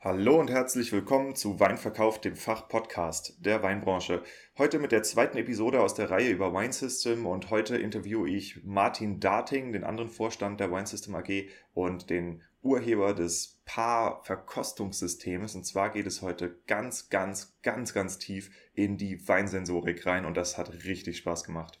Hallo und herzlich willkommen zu Weinverkauf, dem Fachpodcast der Weinbranche. Heute mit der zweiten Episode aus der Reihe über Wine System und heute interviewe ich Martin Darting, den anderen Vorstand der Wine System AG und den Urheber des Paar-Verkostungssystems. Und zwar geht es heute ganz, ganz, ganz, ganz tief in die Weinsensorik rein und das hat richtig Spaß gemacht.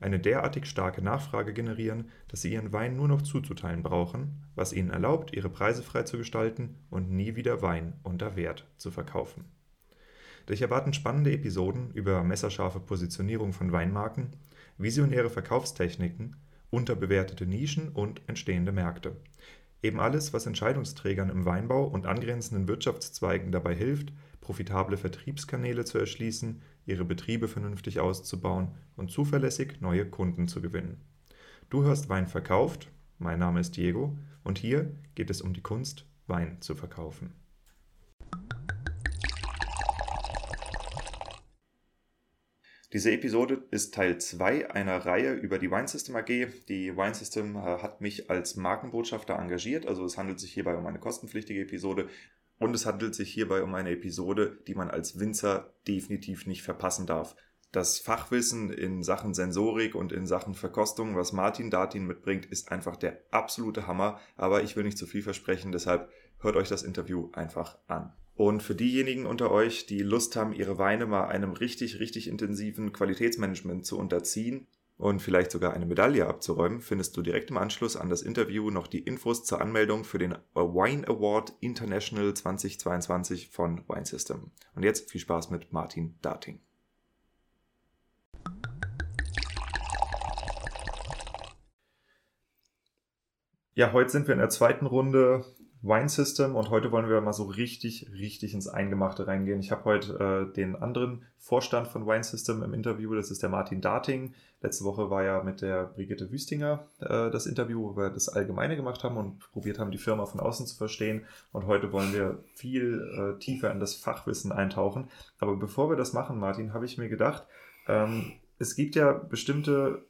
eine derartig starke Nachfrage generieren, dass sie ihren Wein nur noch zuzuteilen brauchen, was ihnen erlaubt, ihre Preise frei zu gestalten und nie wieder Wein unter Wert zu verkaufen. Dich erwarten spannende Episoden über messerscharfe Positionierung von Weinmarken, visionäre Verkaufstechniken, unterbewertete Nischen und entstehende Märkte. Eben alles, was Entscheidungsträgern im Weinbau und angrenzenden Wirtschaftszweigen dabei hilft, profitable Vertriebskanäle zu erschließen, ihre Betriebe vernünftig auszubauen und zuverlässig neue Kunden zu gewinnen. Du hörst Wein verkauft, mein Name ist Diego und hier geht es um die Kunst, Wein zu verkaufen. Diese Episode ist Teil 2 einer Reihe über die Wine System AG. Die Wine System äh, hat mich als Markenbotschafter engagiert, also es handelt sich hierbei um eine kostenpflichtige Episode und es handelt sich hierbei um eine Episode, die man als Winzer definitiv nicht verpassen darf. Das Fachwissen in Sachen Sensorik und in Sachen Verkostung, was Martin Datin mitbringt, ist einfach der absolute Hammer, aber ich will nicht zu viel versprechen, deshalb hört euch das Interview einfach an. Und für diejenigen unter euch, die Lust haben, ihre Weine mal einem richtig, richtig intensiven Qualitätsmanagement zu unterziehen und vielleicht sogar eine Medaille abzuräumen, findest du direkt im Anschluss an das Interview noch die Infos zur Anmeldung für den Wine Award International 2022 von Wine System. Und jetzt viel Spaß mit Martin Darting. Ja, heute sind wir in der zweiten Runde Wine System und heute wollen wir mal so richtig, richtig ins Eingemachte reingehen. Ich habe heute äh, den anderen Vorstand von Wine System im Interview, das ist der Martin Darting. Letzte Woche war ja mit der Brigitte Wüstinger äh, das Interview, wo wir das Allgemeine gemacht haben und probiert haben, die Firma von außen zu verstehen. Und heute wollen wir viel äh, tiefer in das Fachwissen eintauchen. Aber bevor wir das machen, Martin, habe ich mir gedacht, ähm, es gibt ja bestimmte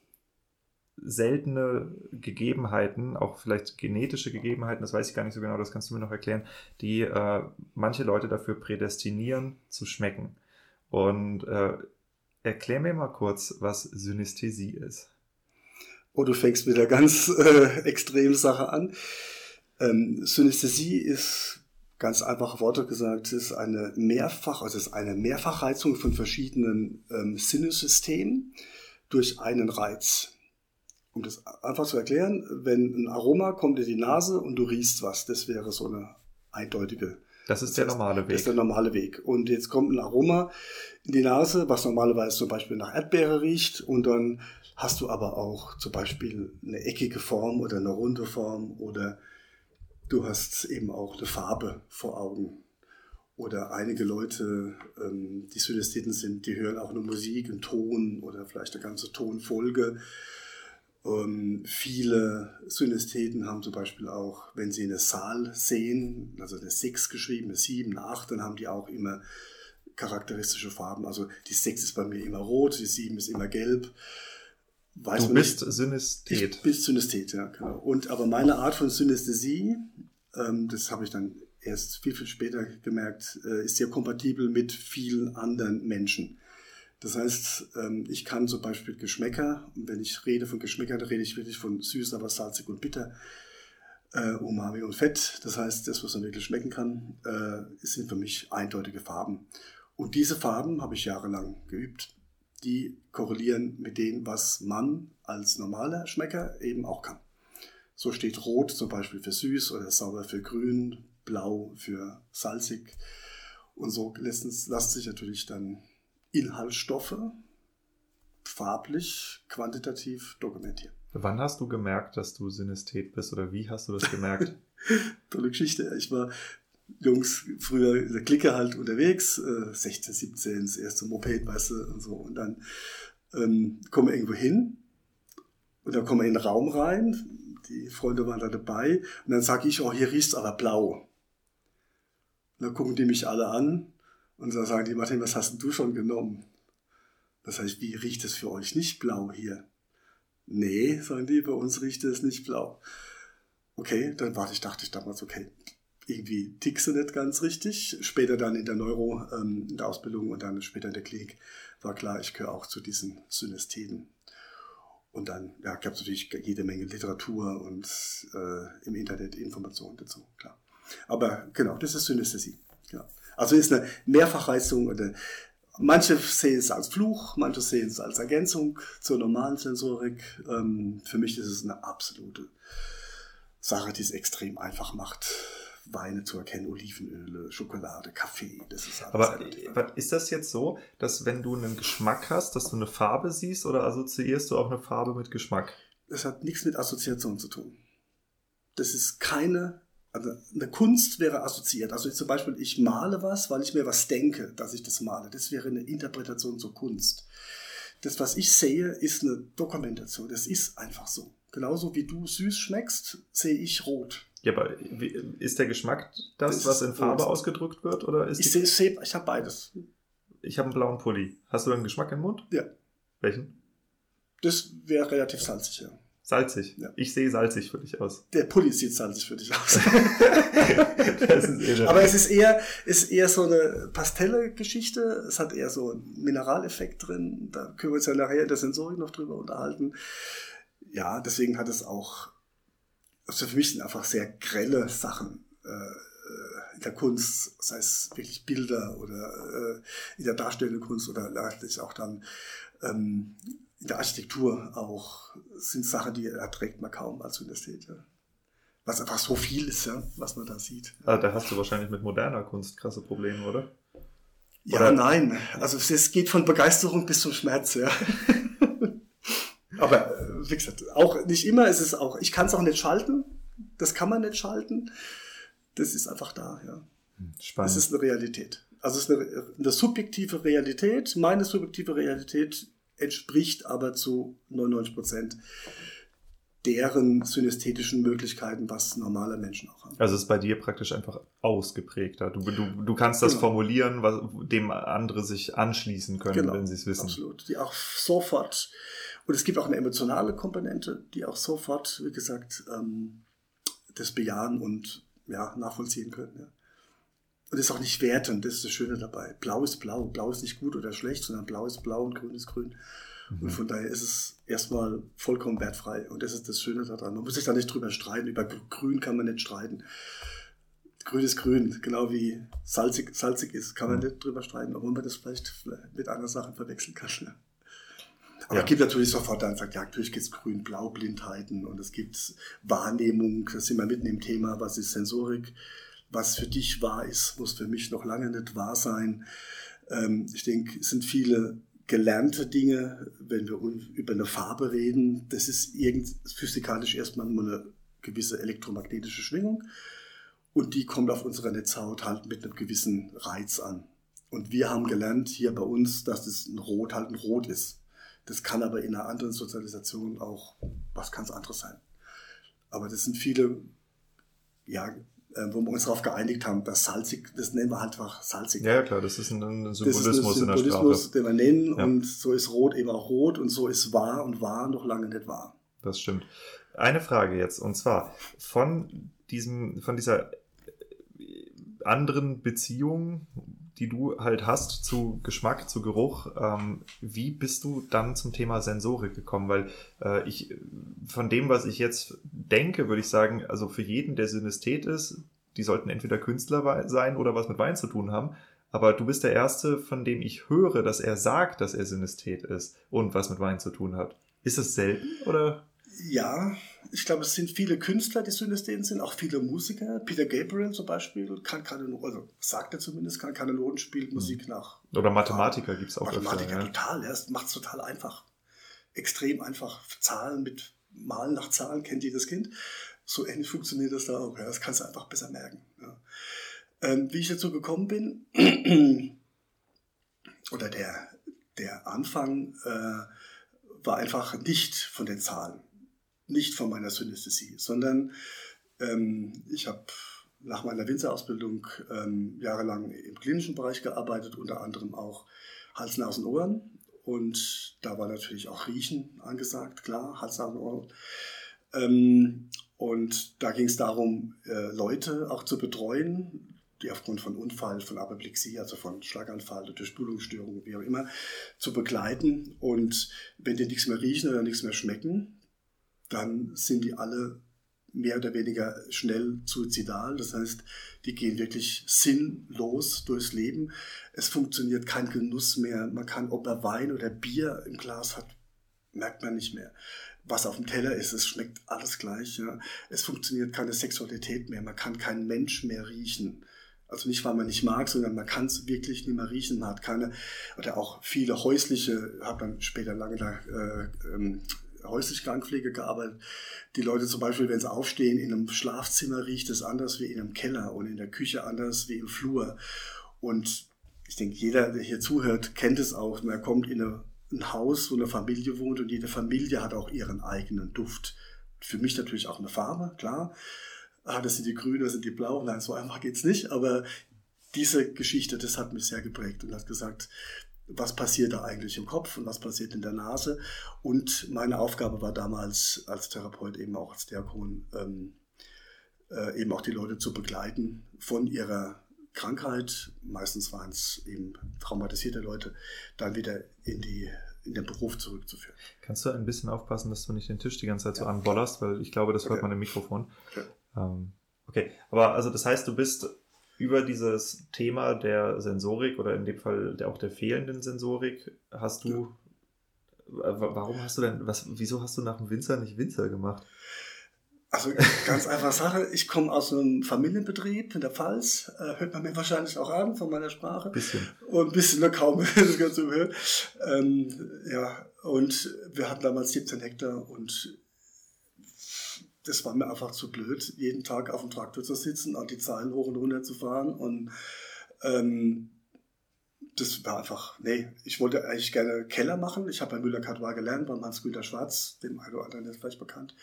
seltene Gegebenheiten, auch vielleicht genetische Gegebenheiten, das weiß ich gar nicht so genau, das kannst du mir noch erklären, die äh, manche Leute dafür prädestinieren zu schmecken. Und äh, erklär mir mal kurz, was Synästhesie ist. Oh, du fängst mit der ganz äh, extremen Sache an. Ähm, Synästhesie ist ganz einfache Worte gesagt, ist eine Mehrfach, also ist eine Mehrfachreizung von verschiedenen ähm, Sinnesystemen durch einen Reiz um das einfach zu erklären, wenn ein Aroma kommt in die Nase und du riechst was, das wäre so eine eindeutige. Das ist der normale Weg. Das ist der normale Weg. Und jetzt kommt ein Aroma in die Nase, was normalerweise zum Beispiel nach Erdbeere riecht. Und dann hast du aber auch zum Beispiel eine eckige Form oder eine runde Form oder du hast eben auch eine Farbe vor Augen. Oder einige Leute, ähm, die Synästheten sind, die hören auch eine Musik, einen Ton oder vielleicht eine ganze Tonfolge. Ähm, viele Synästheten haben zum Beispiel auch, wenn sie eine Zahl sehen, also eine 6 geschrieben, eine 7, eine 8, dann haben die auch immer charakteristische Farben. Also die 6 ist bei mir immer rot, die 7 ist immer gelb. Weiß du bist nicht. Synästhet. Ich bin Synästhet, ja, genau. Und aber meine Art von Synästhesie, ähm, das habe ich dann erst viel, viel später gemerkt, äh, ist sehr kompatibel mit vielen anderen Menschen. Das heißt, ähm, ich kann zum Beispiel Geschmäcker, und wenn ich rede von Geschmäckern, rede ich wirklich von süß, aber salzig und bitter, äh, Umami und Fett. Das heißt, das, was man wirklich schmecken kann, äh, sind für mich eindeutige Farben. Und diese Farben habe ich jahrelang geübt. Die korrelieren mit dem, was man als normaler Schmecker eben auch kann. So steht Rot zum Beispiel für süß oder sauer für grün, Blau für salzig. Und so lässt, lässt sich natürlich dann Inhaltsstoffe farblich, quantitativ dokumentieren. Wann hast du gemerkt, dass du Synästhet bist oder wie hast du das gemerkt? Tolle Geschichte. Ich war Jungs früher in der Clique halt unterwegs, äh, 16, 17, das erste Moped, weißt du, und so. Und dann ähm, kommen wir irgendwo hin und dann kommen wir in den Raum rein. Die Freunde waren da dabei. Und dann sage ich, oh, hier riecht's aber blau. Und dann gucken die mich alle an und dann sagen die, Martin, was hast du schon genommen? Das heißt, wie riecht es für euch nicht blau hier? Nee, sagen die, bei uns riecht es nicht blau. Okay, dann warte ich, dachte ich damals, okay, irgendwie tickst du nicht ganz richtig. Später dann in der Neuro, ähm, in der Ausbildung und dann später in der Klinik war klar, ich gehöre auch zu diesen Synästheten. Und dann ja, gab es natürlich jede Menge Literatur und äh, im Internet Informationen dazu, klar. Aber genau, das ist Synästhesie. Ja. Also ist eine Mehrfachreizung oder manche sehen es als Fluch, manche sehen es als Ergänzung zur normalen Sensorik. Ähm, für mich ist es eine absolute Sache, die es extrem einfach macht Weine zu erkennen, Olivenöle, Schokolade, Kaffee, das ist alles. Aber relativ. ist das jetzt so, dass wenn du einen Geschmack hast, dass du eine Farbe siehst oder assoziierst du auch eine Farbe mit Geschmack? Das hat nichts mit Assoziation zu tun. Das ist keine, also eine Kunst wäre assoziiert. Also zum Beispiel, ich male was, weil ich mir was denke, dass ich das male. Das wäre eine Interpretation zur Kunst. Das, was ich sehe, ist eine Dokumentation. Das ist einfach so. Genauso wie du süß schmeckst, sehe ich rot. Ja, aber ist der Geschmack das, das was in Farbe rot. ausgedrückt wird? Oder ist ich sehe, seh, ich habe beides. Ich habe einen blauen Pulli. Hast du einen Geschmack im Mund? Ja. Welchen? Das wäre relativ salzig, ja. Salzig? Ja. Ich sehe salzig für dich aus. Der Pulli sieht salzig für dich aus. Aber es ist eher, ist eher so eine Pastelle-Geschichte. Es hat eher so einen Mineraleffekt drin. Da können wir uns ja nachher in der Sensorik noch drüber unterhalten ja, deswegen hat es auch, also für mich sind einfach sehr grelle Sachen äh, äh, in der Kunst, sei es wirklich Bilder oder äh, in der darstellenden Kunst oder letztlich auch dann ähm, in der Architektur auch, sind Sachen, die erträgt man kaum als Universität. Ja. Was einfach so viel ist, ja, was man da sieht. Ah, da hast du wahrscheinlich mit moderner Kunst krasse Probleme, oder? Ja, oder? nein. Also es geht von Begeisterung bis zum Schmerz, ja. Aber wie gesagt, auch nicht immer ist es auch, ich kann es auch nicht schalten. Das kann man nicht schalten. Das ist einfach da, ja. Spannend. Das ist eine Realität. Also es ist eine, eine subjektive Realität. Meine subjektive Realität entspricht aber zu 99 Prozent deren synästhetischen Möglichkeiten, was normale Menschen auch haben. Also es ist bei dir praktisch einfach ausgeprägter. Du, du, du kannst das genau. formulieren, was, dem andere sich anschließen können, genau. wenn sie es wissen. Absolut. Die auch sofort und es gibt auch eine emotionale Komponente, die auch sofort, wie gesagt, ähm, das bejahen und ja, nachvollziehen können. Ja. Und ist auch nicht wertend, das ist das Schöne dabei. Blau ist blau. Blau ist nicht gut oder schlecht, sondern blau ist blau und grün ist grün. Mhm. Und von daher ist es erstmal vollkommen wertfrei. Und das ist das Schöne daran. Man muss sich da nicht drüber streiten. Über grün kann man nicht streiten. Grün ist grün, genau wie salzig, salzig ist, kann man mhm. nicht drüber streiten, obwohl man das vielleicht mit anderen Sachen verwechseln kann. Ja. Aber ja. es gibt natürlich sofort dann sagt, ja, natürlich gibt es Grün-Blau-Blindheiten und es gibt Wahrnehmung, das sind wir mitten im Thema, was ist Sensorik, was für dich wahr ist, muss für mich noch lange nicht wahr sein. Ähm, ich denke, es sind viele gelernte Dinge, wenn wir über eine Farbe reden, das ist irgend physikalisch erstmal nur eine gewisse elektromagnetische Schwingung und die kommt auf unserer Netzhaut halt mit einem gewissen Reiz an. Und wir haben gelernt hier bei uns, dass das ein Rot halt ein Rot ist. Das kann aber in einer anderen Sozialisation auch was ganz anderes sein. Aber das sind viele, ja, wo wir uns darauf geeinigt haben, dass salzig, das nennen wir halt einfach salzig. Ja, klar, das ist ein, Symbolismus, das ist ein Symbolismus in der Sprache. den wir nennen ja. und so ist Rot eben auch Rot und so ist wahr und wahr noch lange nicht wahr. Das stimmt. Eine Frage jetzt und zwar von diesem, von dieser anderen Beziehung, die du halt hast zu Geschmack, zu Geruch, ähm, wie bist du dann zum Thema Sensorik gekommen? Weil äh, ich von dem, was ich jetzt denke, würde ich sagen, also für jeden, der Synästhet ist, die sollten entweder Künstler sein oder was mit Wein zu tun haben. Aber du bist der Erste, von dem ich höre, dass er sagt, dass er Synästhet ist und was mit Wein zu tun hat. Ist es selten oder? Ja, ich glaube, es sind viele Künstler, die Synästheten sind, auch viele Musiker. Peter Gabriel zum Beispiel kann keine also sagt er zumindest, kann keine Noten, spielt Musik mhm. nach. Oder Mathematiker gibt es auch. Mathematiker, öfter, ja. total, er macht es total einfach. extrem einfach Zahlen mit Malen nach Zahlen, kennt jedes Kind. So ähnlich funktioniert das da auch. Ja. Das kannst du einfach besser merken. Ja. Ähm, wie ich dazu gekommen bin, oder der, der Anfang äh, war einfach nicht von den Zahlen, nicht von meiner Synästhesie, sondern ähm, ich habe nach meiner Winzerausbildung ähm, jahrelang im klinischen Bereich gearbeitet, unter anderem auch Hals, Nasen, Ohren. Und da war natürlich auch Riechen angesagt, klar, Hals, Nasen, Ohren. Ähm, und da ging es darum, äh, Leute auch zu betreuen, die aufgrund von Unfall, von Apoplexie, also von Schlaganfall Durchblutungsstörungen, wie auch immer, zu begleiten. Und wenn die nichts mehr riechen oder nichts mehr schmecken, dann sind die alle mehr oder weniger schnell suizidal. Das heißt, die gehen wirklich sinnlos durchs Leben. Es funktioniert kein Genuss mehr. Man kann, ob er Wein oder Bier im Glas hat, merkt man nicht mehr. Was auf dem Teller ist, es schmeckt alles gleich. Ja. Es funktioniert keine Sexualität mehr. Man kann keinen Mensch mehr riechen. Also nicht, weil man nicht mag, sondern man kann es wirklich nicht mehr riechen. Man hat keine, oder auch viele häusliche, habe dann später lange da äh, ähm, häusliche Krankenpflege gearbeitet. Die Leute zum Beispiel, wenn sie aufstehen, in einem Schlafzimmer riecht es anders wie in einem Keller und in der Küche anders wie im Flur. Und ich denke, jeder, der hier zuhört, kennt es auch. Man kommt in ein Haus, wo eine Familie wohnt und jede Familie hat auch ihren eigenen Duft. Für mich natürlich auch eine Farbe, klar. Ah, das sind die Grünen, das sind die Blauen. Nein, so einfach geht's nicht. Aber diese Geschichte, das hat mich sehr geprägt und hat gesagt, was passiert da eigentlich im Kopf und was passiert in der Nase. Und meine Aufgabe war damals als Therapeut, eben auch als Diakon, ähm, äh, eben auch die Leute zu begleiten von ihrer Krankheit, meistens waren es eben traumatisierte Leute, dann wieder in, die, in den Beruf zurückzuführen. Kannst du ein bisschen aufpassen, dass du nicht den Tisch die ganze Zeit so anbollerst, weil ich glaube, das hört okay. man im Mikrofon. Okay. Ähm, okay, aber also das heißt, du bist über dieses Thema der Sensorik oder in dem Fall auch der fehlenden Sensorik hast du, ja. warum hast du denn, was, wieso hast du nach dem Winzer nicht Winzer gemacht? Also ganz einfache Sache. Ich komme aus einem Familienbetrieb in der Pfalz. Äh, hört man mir wahrscheinlich auch an von meiner Sprache. Bisschen. Und ein bisschen, nur kaum, das Ganze. Ähm, ja, und wir hatten damals 17 Hektar und das war mir einfach zu blöd, jeden Tag auf dem Traktor zu sitzen, und die Zahlen hoch und runter zu fahren. Und ähm, das war einfach, nee, ich wollte eigentlich gerne Keller machen. Ich habe bei Müller-Cardinal gelernt, beim Hans-Günther Schwarz, dem einen oder anderen ist vielleicht bekannt.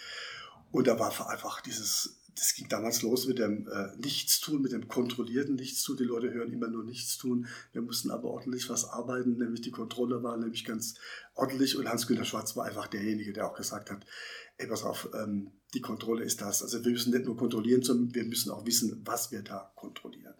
Und da war einfach dieses, das ging damals los mit dem äh, Nichtstun, mit dem kontrollierten Nichtstun. Die Leute hören immer nur Nichtstun. Wir mussten aber ordentlich was arbeiten, nämlich die Kontrolle war nämlich ganz ordentlich. Und Hans-Günther Schwarz war einfach derjenige, der auch gesagt hat, ey, pass auf, ähm, die Kontrolle ist das. Also wir müssen nicht nur kontrollieren, sondern wir müssen auch wissen, was wir da kontrollieren.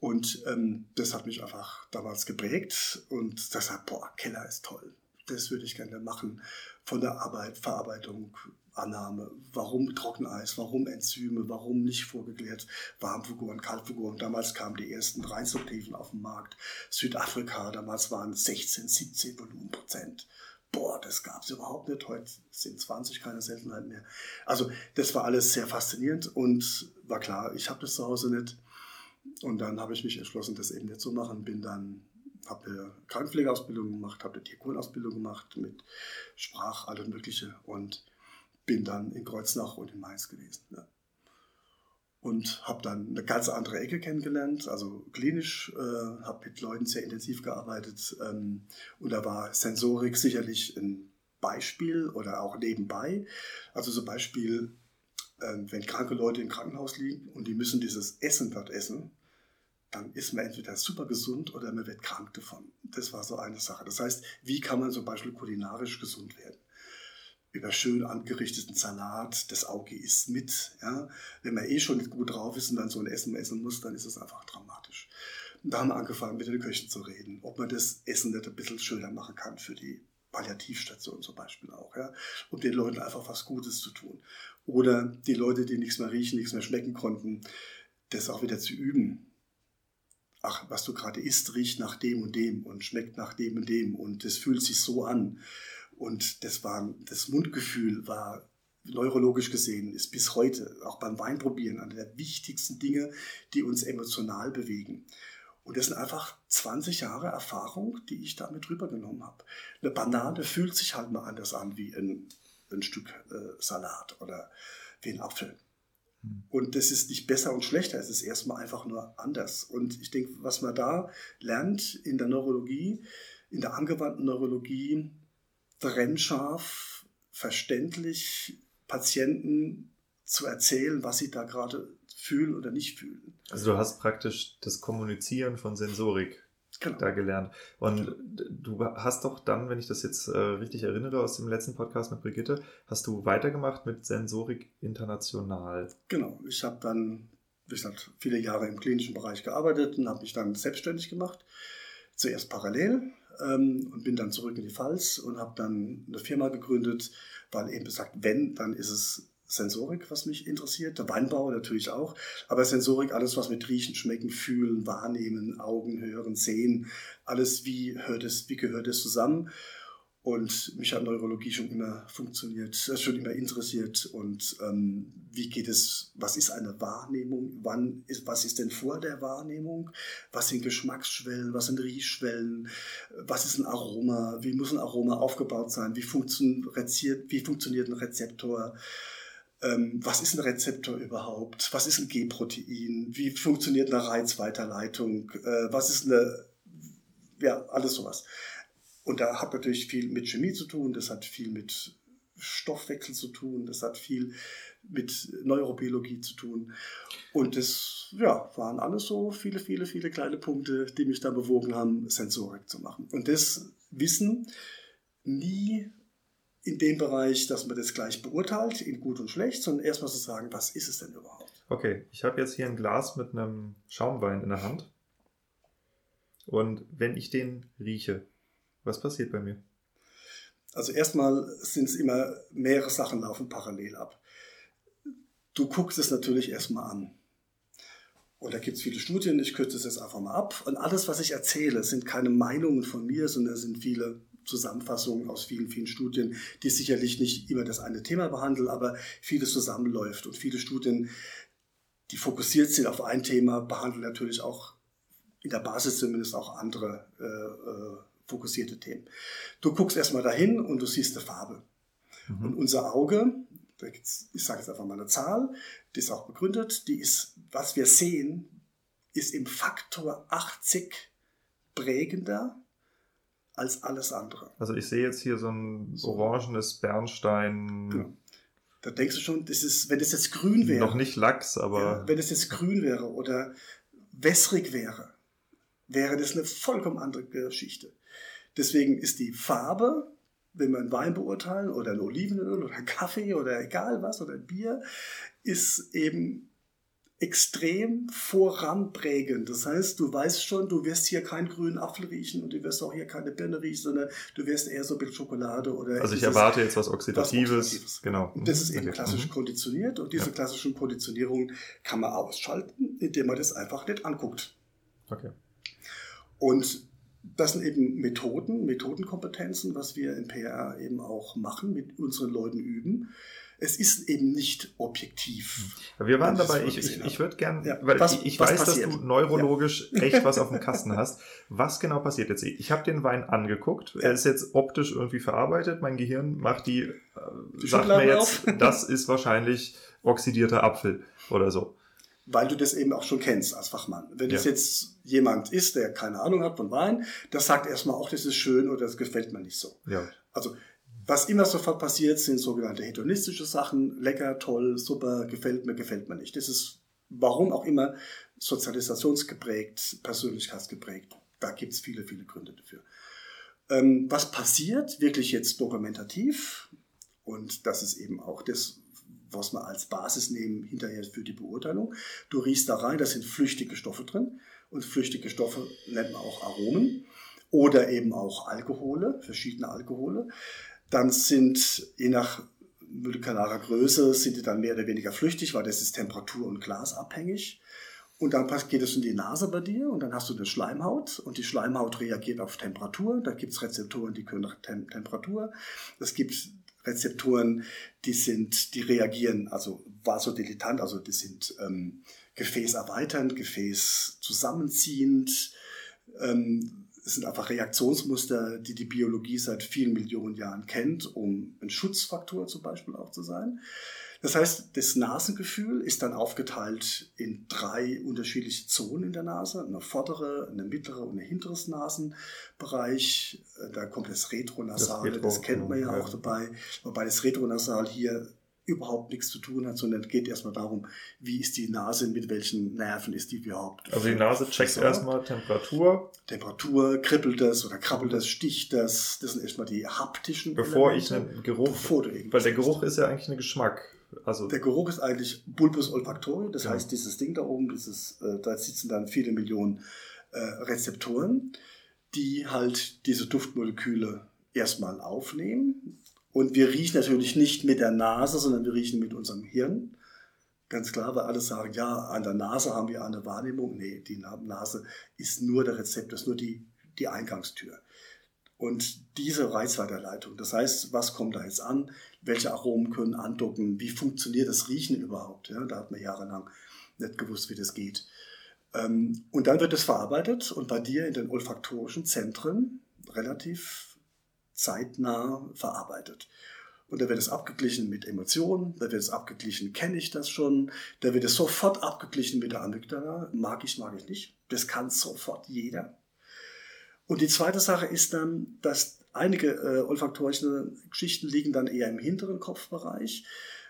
Und ähm, das hat mich einfach damals geprägt und deshalb, boah, Keller ist toll. Das würde ich gerne machen. Von der Arbeit, Verarbeitung, Annahme. Warum Trockeneis? Warum Enzyme? Warum nicht vorgeklärt Warmfiguren, Kaltfiguren? Damals kamen die ersten Reinsubtiven auf den Markt. Südafrika, damals waren 16, 17 Volumenprozent boah, das gab es überhaupt nicht. Heute sind 20 keine Seltenheit mehr. Also das war alles sehr faszinierend und war klar, ich habe das zu Hause nicht. Und dann habe ich mich entschlossen, das eben nicht zu machen. Bin dann, habe eine Krankenpflegeausbildung gemacht, habe eine Diakonausbildung gemacht mit Sprach, alles Mögliche und bin dann in Kreuznach und in Mainz gewesen. Ja und habe dann eine ganz andere Ecke kennengelernt, also klinisch, äh, habe mit Leuten sehr intensiv gearbeitet ähm, und da war Sensorik sicherlich ein Beispiel oder auch nebenbei. Also zum Beispiel, äh, wenn kranke Leute im Krankenhaus liegen und die müssen dieses Essen dort essen, dann ist man entweder super gesund oder man wird krank davon. Das war so eine Sache. Das heißt, wie kann man zum Beispiel kulinarisch gesund werden? Über schön angerichteten Salat, das Auge isst mit. Ja? Wenn man eh schon nicht gut drauf ist und dann so ein Essen essen muss, dann ist es einfach dramatisch. Und da haben wir angefangen, mit den Köchen zu reden, ob man das Essen nicht ein bisschen schöner machen kann für die Palliativstation zum Beispiel auch, ja, um den Leuten einfach was Gutes zu tun. Oder die Leute, die nichts mehr riechen, nichts mehr schmecken konnten, das auch wieder zu üben. Ach, was du gerade isst, riecht nach dem und dem und schmeckt nach dem und dem und das fühlt sich so an. Und das war, das Mundgefühl war neurologisch gesehen, ist bis heute, auch beim Weinprobieren, eine der wichtigsten Dinge, die uns emotional bewegen. Und das sind einfach 20 Jahre Erfahrung, die ich damit rübergenommen habe. Eine Banane fühlt sich halt mal anders an wie ein, ein Stück äh, Salat oder wie ein Apfel. Hm. Und das ist nicht besser und schlechter, es ist erstmal einfach nur anders. Und ich denke, was man da lernt in der Neurologie, in der angewandten Neurologie, trennscharf, verständlich Patienten zu erzählen, was sie da gerade fühlen oder nicht fühlen. Also du hast praktisch das Kommunizieren von Sensorik genau. da gelernt. Und du hast doch dann, wenn ich das jetzt äh, richtig erinnere aus dem letzten Podcast mit Brigitte, hast du weitergemacht mit Sensorik international. Genau, ich habe dann, wie gesagt, viele Jahre im klinischen Bereich gearbeitet und habe mich dann selbstständig gemacht. Zuerst parallel ähm, und bin dann zurück in die Pfalz und habe dann eine Firma gegründet, weil eben gesagt, wenn, dann ist es Sensorik, was mich interessiert, der Weinbau natürlich auch, aber Sensorik, alles was mit Riechen, Schmecken, Fühlen, Wahrnehmen, Augen, Hören, Sehen, alles wie hört es, wie gehört es zusammen. Und mich hat Neurologie schon immer funktioniert, äh, schon immer interessiert. Und ähm, wie geht es, was ist eine Wahrnehmung? Wann ist, was ist denn vor der Wahrnehmung? Was sind Geschmacksschwellen? Was sind Riechschwellen? Was ist ein Aroma? Wie muss ein Aroma aufgebaut sein? Wie, funktioniert, wie funktioniert ein Rezeptor? ähm, was ist ein Rezeptor überhaupt, was ist ein G-Protein, wie funktioniert eine Reizweiterleitung, äh, was ist eine, ja, alles sowas. Und da hat natürlich viel mit Chemie zu tun, das hat viel mit Stoffwechsel zu tun, das hat viel mit Neurobiologie zu tun. Und das ja, waren alles so viele, viele, viele kleine Punkte, die mich da bewogen haben, Sensorik zu machen. Und das Wissen nie in dem Bereich, dass man das gleich beurteilt, in gut und schlecht, sondern erstmal zu sagen, was ist es denn überhaupt? Okay, ich habe jetzt hier ein Glas mit einem Schaumwein in der Hand. Und wenn ich den rieche, was passiert bei mir? Also erstmal sind es immer mehrere Sachen laufen parallel ab. Du guckst es natürlich erstmal an. Und da gibt es viele Studien, ich kürze es jetzt einfach mal ab. Und alles, was ich erzähle, sind keine Meinungen von mir, sondern sind viele Zusammenfassungen aus vielen, vielen Studien, die sicherlich nicht immer das eine Thema behandeln, aber vieles zusammenläuft. Und viele Studien, die fokussiert sind auf ein Thema, behandeln natürlich auch in der Basis zumindest auch andere äh, äh, fokussierte Themen. Du guckst erstmal dahin und du siehst eine Farbe. Mhm. Und unser Auge, ich sage jetzt einfach mal eine Zahl, die ist auch begründet, die ist, was wir sehen, ist im Faktor 80 prägender als alles andere. Also ich sehe jetzt hier so ein orangenes Bernstein. Genau. Da denkst du schon, das ist, wenn das jetzt grün wäre. Noch nicht Lachs, aber. Ja, wenn es jetzt grün wäre oder wässrig wäre, wäre das eine vollkommen andere Geschichte. Deswegen ist die Farbe, wenn einen Wein beurteilen oder ein Olivenöl oder Kaffee oder egal was oder ein Bier, ist eben extrem voranprägend. Das heißt, du weißt schon, du wirst hier keinen grünen Apfel riechen und du wirst auch hier keine Birne riechen, sondern du wirst eher so ein bisschen Schokolade oder. Also ich erwarte jetzt was Oxidatives. Was Oxidatives. Genau. Das ist eben klassisch mhm. konditioniert und diese ja. klassischen Konditionierungen kann man ausschalten, indem man das einfach nicht anguckt. Okay. Und das sind eben Methoden, Methodenkompetenzen, was wir in PR eben auch machen, mit unseren Leuten üben es ist eben nicht objektiv. Wir waren dabei, ich, ich, ich würde gern, ja, weil was, ich, ich weiß, passiert? dass du neurologisch ja. echt was auf dem Kasten hast. Was genau passiert jetzt? Ich habe den Wein angeguckt. Ja. Er ist jetzt optisch irgendwie verarbeitet. Mein Gehirn macht die, äh, die sagt mir jetzt, das ist wahrscheinlich oxidierter Apfel oder so. Weil du das eben auch schon kennst als Fachmann. Wenn das jetzt jemand ist, der keine Ahnung hat von Wein, das sagt erstmal auch, das ist schön oder das gefällt mir nicht so. Ja. Also was immer sofort passiert, sind sogenannte hedonistische Sachen. Lecker, toll, super, gefällt mir, gefällt mir nicht. Das ist, warum auch immer, sozialisationsgeprägt, persönlichkeitsgeprägt. Da gibt es viele, viele Gründe dafür. Ähm, was passiert, wirklich jetzt dokumentativ, und das ist eben auch das, was wir als Basis nehmen hinterher für die Beurteilung. Du riechst da rein, da sind flüchtige Stoffe drin. Und flüchtige Stoffe nennt man auch Aromen oder eben auch Alkohole, verschiedene Alkohole dann sind je nach molekularer Größe sind die dann mehr oder weniger flüchtig, weil das ist Temperatur- und Glasabhängig. Und dann geht es in die Nase bei dir und dann hast du eine Schleimhaut und die Schleimhaut reagiert auf Temperatur. Da gibt es Rezeptoren, die können nach Tem Temperatur. Es gibt Rezeptoren, die sind, die reagieren, also vasodilatant, also die sind ähm, Gefäß erweiternd, Gefäß zusammenziehend. Ähm, es sind einfach Reaktionsmuster, die die Biologie seit vielen Millionen Jahren kennt, um ein Schutzfaktor zum Beispiel auch zu sein. Das heißt, das Nasengefühl ist dann aufgeteilt in drei unterschiedliche Zonen in der Nase. Eine vordere, eine mittlere und ein hinteres Nasenbereich. Da kommt das Retronasale, das, das kennt man ja, ja auch dabei. Wobei das Retronasal hier überhaupt nichts zu tun hat, sondern es geht erstmal darum, wie ist die Nase, mit welchen Nerven ist die überhaupt. Also die Nase checkt erstmal Temperatur. Temperatur, kribbelt das oder krabbelt das, sticht das. Das sind erstmal die haptischen Bevor Elemente. ich einen Geruch, Bevor du weil der Geruch ist ja eigentlich ein Geschmack. Also der Geruch ist eigentlich Bulbus olfactori, das ja. heißt dieses Ding da oben, dieses, äh, da sitzen dann viele Millionen äh, Rezeptoren, die halt diese Duftmoleküle erstmal aufnehmen. Und wir riechen natürlich nicht mit der Nase, sondern wir riechen mit unserem Hirn. Ganz klar, weil alle sagen, ja, an der Nase haben wir eine Wahrnehmung. Nee, die Nase ist nur der Rezeptor, ist nur die, die Eingangstür. Und diese Reizweiterleitung, das heißt, was kommt da jetzt an? Welche Aromen können andocken? Wie funktioniert das Riechen überhaupt? Ja, da hat man jahrelang nicht gewusst, wie das geht. Ähm, und dann wird es verarbeitet und bei dir in den olfaktorischen Zentren relativ zeitnah verarbeitet. Und da wird es abgeglichen mit Emotionen, da wird es abgeglichen, kenne ich das schon, da wird es sofort abgeglichen mit der Amygdala, mag ich, mag ich nicht. Das kann sofort jeder. Und die zweite Sache ist dann, dass einige äh, olfaktorische Geschichten liegen dann eher im hinteren Kopfbereich,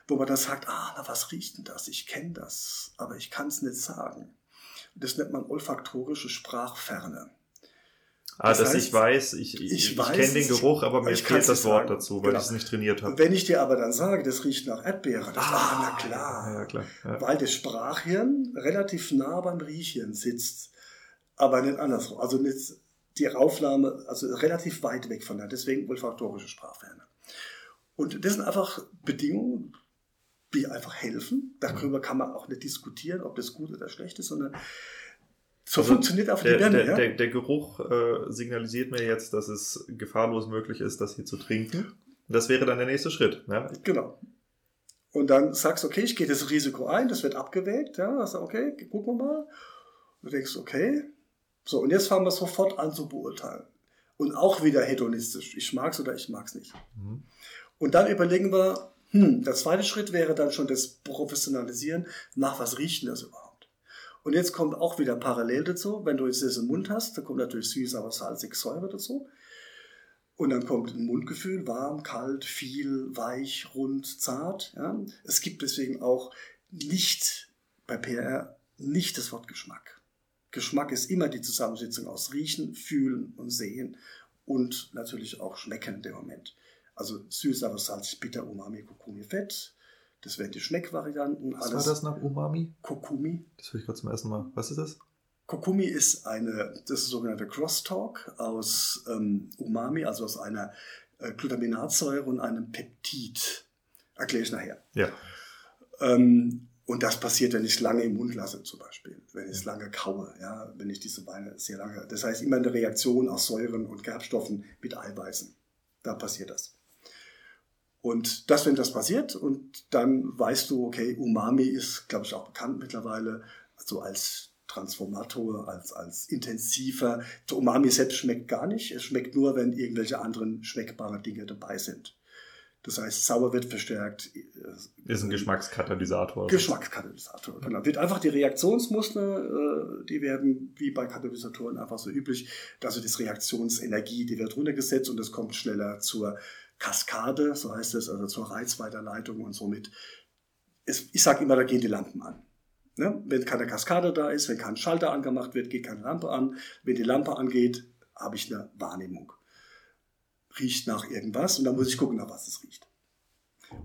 wo man dann sagt, ah, na, was riecht denn das? Ich kenne das, aber ich kann es nicht sagen. Das nennt man olfaktorische Sprachferne. Ah, das dass heißt, ich weiß, ich, ich, ich, ich kenne den Geruch, aber mir fehlt das Wort sagen. dazu, weil genau. ich es nicht trainiert habe. Wenn ich dir aber dann sage, das riecht nach Erdbeere, das ah, ah na klar. Ja, klar ja. Weil das Sprachhirn relativ nah beim Riechhirn sitzt, aber nicht andersrum. Also nicht die Raufnahme, also relativ weit weg von der, deswegen olfaktorische Sprachferne. Und das sind einfach Bedingungen, die einfach helfen. Darüber kann man auch nicht diskutieren, ob das gut oder schlecht ist, sondern so also funktioniert auch der, die Birne. Der, ja? der, der Geruch äh, signalisiert mir jetzt, dass es gefahrlos möglich ist, das hier zu trinken. Das wäre dann der nächste Schritt. Ja? Genau. Und dann sagst du, okay, ich gehe das Risiko ein, das wird abgewägt. Ja, also okay, gucken wir mal. Du denkst, okay, so, und jetzt fangen wir sofort an zu beurteilen. Und auch wieder hedonistisch. Ich mag es oder ich mag es nicht. Mhm. Und dann überlegen wir, hm, der zweite Schritt wäre dann schon das Professionalisieren. Nach was riecht denn das überhaupt? Und jetzt kommt auch wieder parallel dazu, wenn du jetzt das im Mund hast, dann kommt natürlich süß, aber salzig, Säure dazu. Und dann kommt ein Mundgefühl, warm, kalt, viel, weich, rund, zart. Ja. Es gibt deswegen auch nicht bei PR nicht das Wort Geschmack. Geschmack ist immer die Zusammensetzung aus Riechen, Fühlen und Sehen und natürlich auch Schmecken in dem Moment. Also süß, aber salzig, bitter, Umami, Kokumi, Fett. Das wären die Schmeckvarianten. Was war das nach Umami? Kokumi. Das höre ich gerade zum ersten Mal. Was ist das? Kokumi ist eine, das ist sogenannte Crosstalk aus ähm, Umami, also aus einer äh, Glutaminatsäure und einem Peptid. Erkläre ich nachher. Ja. Ähm, und das passiert, wenn ich es lange im Mund lasse, zum Beispiel. Wenn ich es lange kaue, ja, wenn ich diese Weine sehr lange. Das heißt, immer eine Reaktion aus Säuren und Gerbstoffen mit Eiweißen. Da passiert das. Und das, wenn das passiert, und dann weißt du, okay, Umami ist, glaube ich, auch bekannt mittlerweile, so als Transformator, als, als intensiver. Umami selbst schmeckt gar nicht. Es schmeckt nur, wenn irgendwelche anderen schmeckbare Dinge dabei sind. Das heißt, sauer wird verstärkt. Ist ein Geschmackskatalysator. Geschmackskatalysator, genau. Wird einfach die Reaktionsmuster, äh, die werden wie bei Katalysatoren einfach so üblich, also das Reaktionsenergie, die wird runtergesetzt und es kommt schneller zur Kaskade, so heißt es, also zur Reizweiterleitung und somit. Ist, ich sage immer, da gehen die Lampen an. Ne? Wenn keine Kaskade da ist, wenn kein Schalter angemacht wird, geht keine Lampe an. Wenn die Lampe angeht, habe ich eine Wahrnehmung riecht nach irgendwas und dann muss ich gucken, nach was es riecht.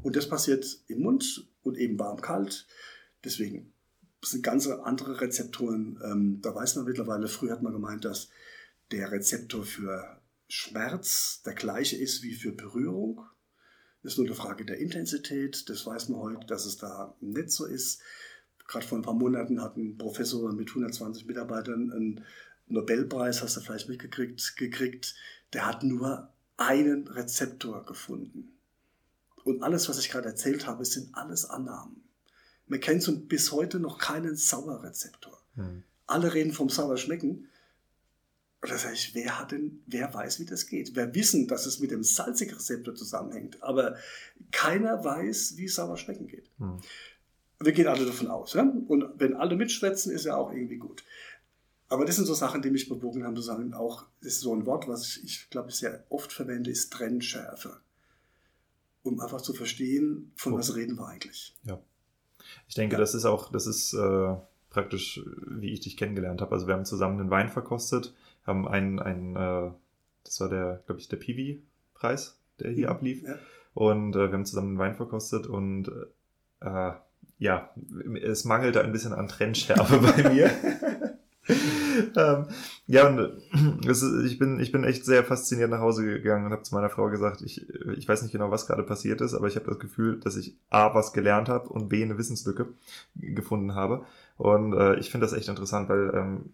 Und das passiert im Mund und eben warm-kalt. Deswegen sind ganz andere Rezeptoren. Ähm, da weiß man mittlerweile, früher hat man gemeint, dass der Rezeptor für Schmerz der gleiche ist wie für Berührung. Das ist nur eine Frage der Intensität. Das weiß man heute, dass es da nicht so ist. Gerade vor ein paar Monaten hat ein Professor mit 120 Mitarbeitern einen Nobelpreis, hast du vielleicht mitgekriegt, gekriegt. Der hat nur einen Rezeptor gefunden. Und alles, was ich gerade erzählt habe, sind alles Annahmen. Man kennt bis heute noch keinen Sauerrezeptor. Hm. Alle reden vom Sauerschmecken. Und da sage ich, wer hat denn, wer weiß, wie das geht? Wer wissen, dass es mit dem Salzigrezeptor zusammenhängt, aber keiner weiß, wie sauer schmecken geht. Hm. Wir gehen alle davon aus. Ja? Und wenn alle mitschwätzen, ist ja auch irgendwie gut. Aber das sind so Sachen, die mich bewogen haben, zu sagen, auch, das ist so ein Wort, was ich, ich glaube, ich sehr oft verwende, ist Trennschärfe. Um einfach zu verstehen, von oh. was reden wir eigentlich. Ja. Ich denke, ja. das ist auch, das ist äh, praktisch, wie ich dich kennengelernt habe. Also wir haben zusammen einen Wein verkostet haben einen, einen äh, das war der, glaube ich, der Piwi-Preis, der hier mhm, ablief. Ja. Und äh, wir haben zusammen einen Wein verkostet und äh, ja, es mangelte ein bisschen an Trennschärfe bei mir. ähm, ja, und äh, ist, ich, bin, ich bin echt sehr fasziniert nach Hause gegangen und habe zu meiner Frau gesagt, ich, ich weiß nicht genau, was gerade passiert ist, aber ich habe das Gefühl, dass ich A, was gelernt habe und B, eine Wissenslücke gefunden habe. Und äh, ich finde das echt interessant, weil ähm,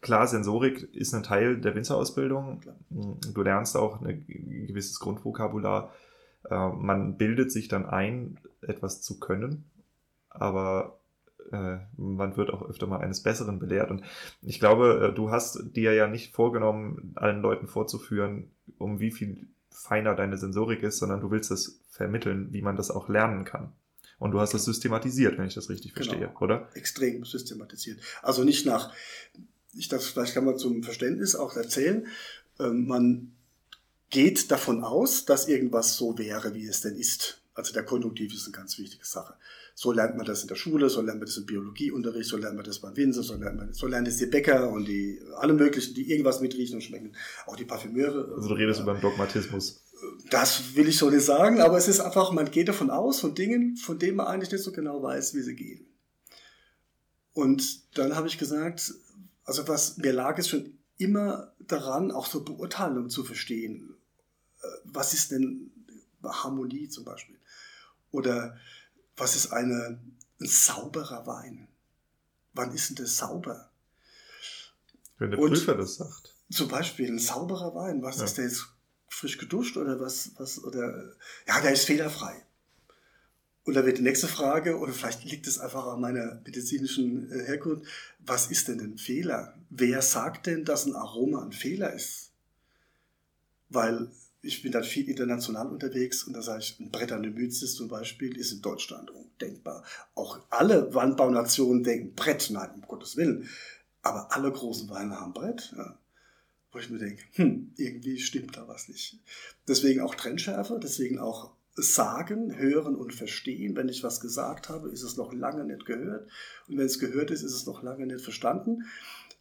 klar, Sensorik ist ein Teil der Winzerausbildung. Du lernst auch ein gewisses Grundvokabular. Äh, man bildet sich dann ein, etwas zu können, aber äh, man wird auch öfter mal eines Besseren belehrt. Und ich glaube, äh, du hast dir ja nicht vorgenommen, allen Leuten vorzuführen, um wie viel feiner deine Sensorik ist, sondern du willst es vermitteln, wie man das auch lernen kann. Und du hast das systematisiert, wenn ich das richtig genau. verstehe, oder? Extrem systematisiert. Also nicht nach ich das vielleicht kann man zum Verständnis auch erzählen, ähm, man geht davon aus, dass irgendwas so wäre, wie es denn ist. Also der Konjunktiv ist eine ganz wichtige Sache. So lernt man das in der Schule, so lernt man das im Biologieunterricht, so lernt man das beim Winzer, so lernt man, so lernt es die Bäcker und die, alle möglichen, die irgendwas mit riechen und schmecken. Auch die Parfümeure. Also du redest äh, über den Dogmatismus. Das will ich so nicht sagen, aber es ist einfach, man geht davon aus, von Dingen, von denen man eigentlich nicht so genau weiß, wie sie gehen. Und dann habe ich gesagt, also was mir lag es schon immer daran, auch so Beurteilung zu verstehen. Äh, was ist denn Harmonie zum Beispiel? Oder was ist eine, ein sauberer Wein? Wann ist denn das sauber? Wenn der Prüfer das sagt. Zum Beispiel ein sauberer Wein. Was ja. ist der jetzt frisch geduscht oder was, was, oder, ja, der ist fehlerfrei. Und dann wird die nächste Frage, oder vielleicht liegt es einfach an meiner medizinischen äh, Herkunft, was ist denn ein Fehler? Wer sagt denn, dass ein Aroma ein Fehler ist? Weil ich bin dann viel international unterwegs und da sage ich, ein Brett an der Mützis zum Beispiel ist in Deutschland undenkbar. Auch alle Weinbaunationen denken Brett, nein, um Gottes Willen. Aber alle großen Weine haben Brett. Ja. Wo ich mir denke, hm, irgendwie stimmt da was nicht. Deswegen auch Trennschärfe, deswegen auch sagen, hören und verstehen. Wenn ich was gesagt habe, ist es noch lange nicht gehört. Und wenn es gehört ist, ist es noch lange nicht verstanden.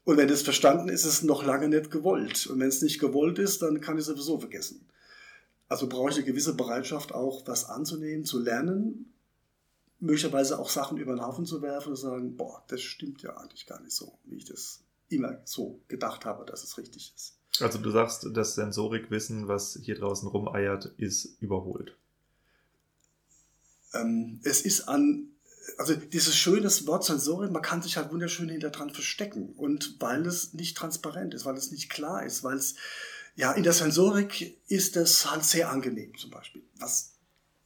Und wenn es verstanden ist, ist es noch lange nicht gewollt. Und wenn es nicht gewollt ist, dann kann ich es sowieso vergessen. Also brauche ich eine gewisse Bereitschaft, auch was anzunehmen, zu lernen, möglicherweise auch Sachen über den Haufen zu werfen und zu sagen, boah, das stimmt ja eigentlich gar nicht so, wie ich das immer so gedacht habe, dass es richtig ist. Also du sagst, das Sensorikwissen, was hier draußen rumeiert, ist überholt ähm, es ist an, also dieses schöne Wort Sensorik, man kann sich halt wunderschön hinter dran verstecken. Und weil es nicht transparent ist, weil es nicht klar ist, weil es, ja, in der Sensorik ist es halt sehr angenehm zum Beispiel. Was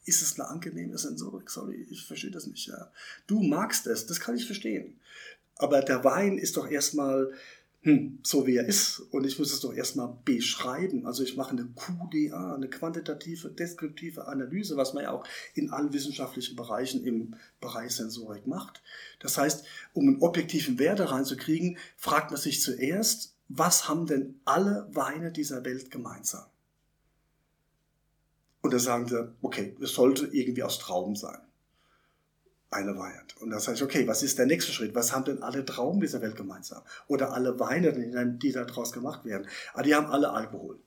ist es eine angenehme Sensorik? Sorry, ich verstehe das nicht. Ja. Du magst es, das kann ich verstehen. Aber der Wein ist doch erstmal hm, so wie er ist. Und ich muss es doch erstmal beschreiben. Also ich mache eine QDA, eine quantitative, deskriptive Analyse, was man ja auch in allen wissenschaftlichen Bereichen im Bereich Sensorik macht. Das heißt, um einen objektiven Wert reinzukriegen, fragt man sich zuerst, was haben denn alle Weine dieser Welt gemeinsam? Und da sagen sie, okay, es sollte irgendwie aus Trauben sein eine Weihend. Und da sage ich, okay, was ist der nächste Schritt? Was haben denn alle Trauben dieser Welt gemeinsam? Oder alle Weine, die da draus gemacht werden? Ah, die haben alle Alkohol.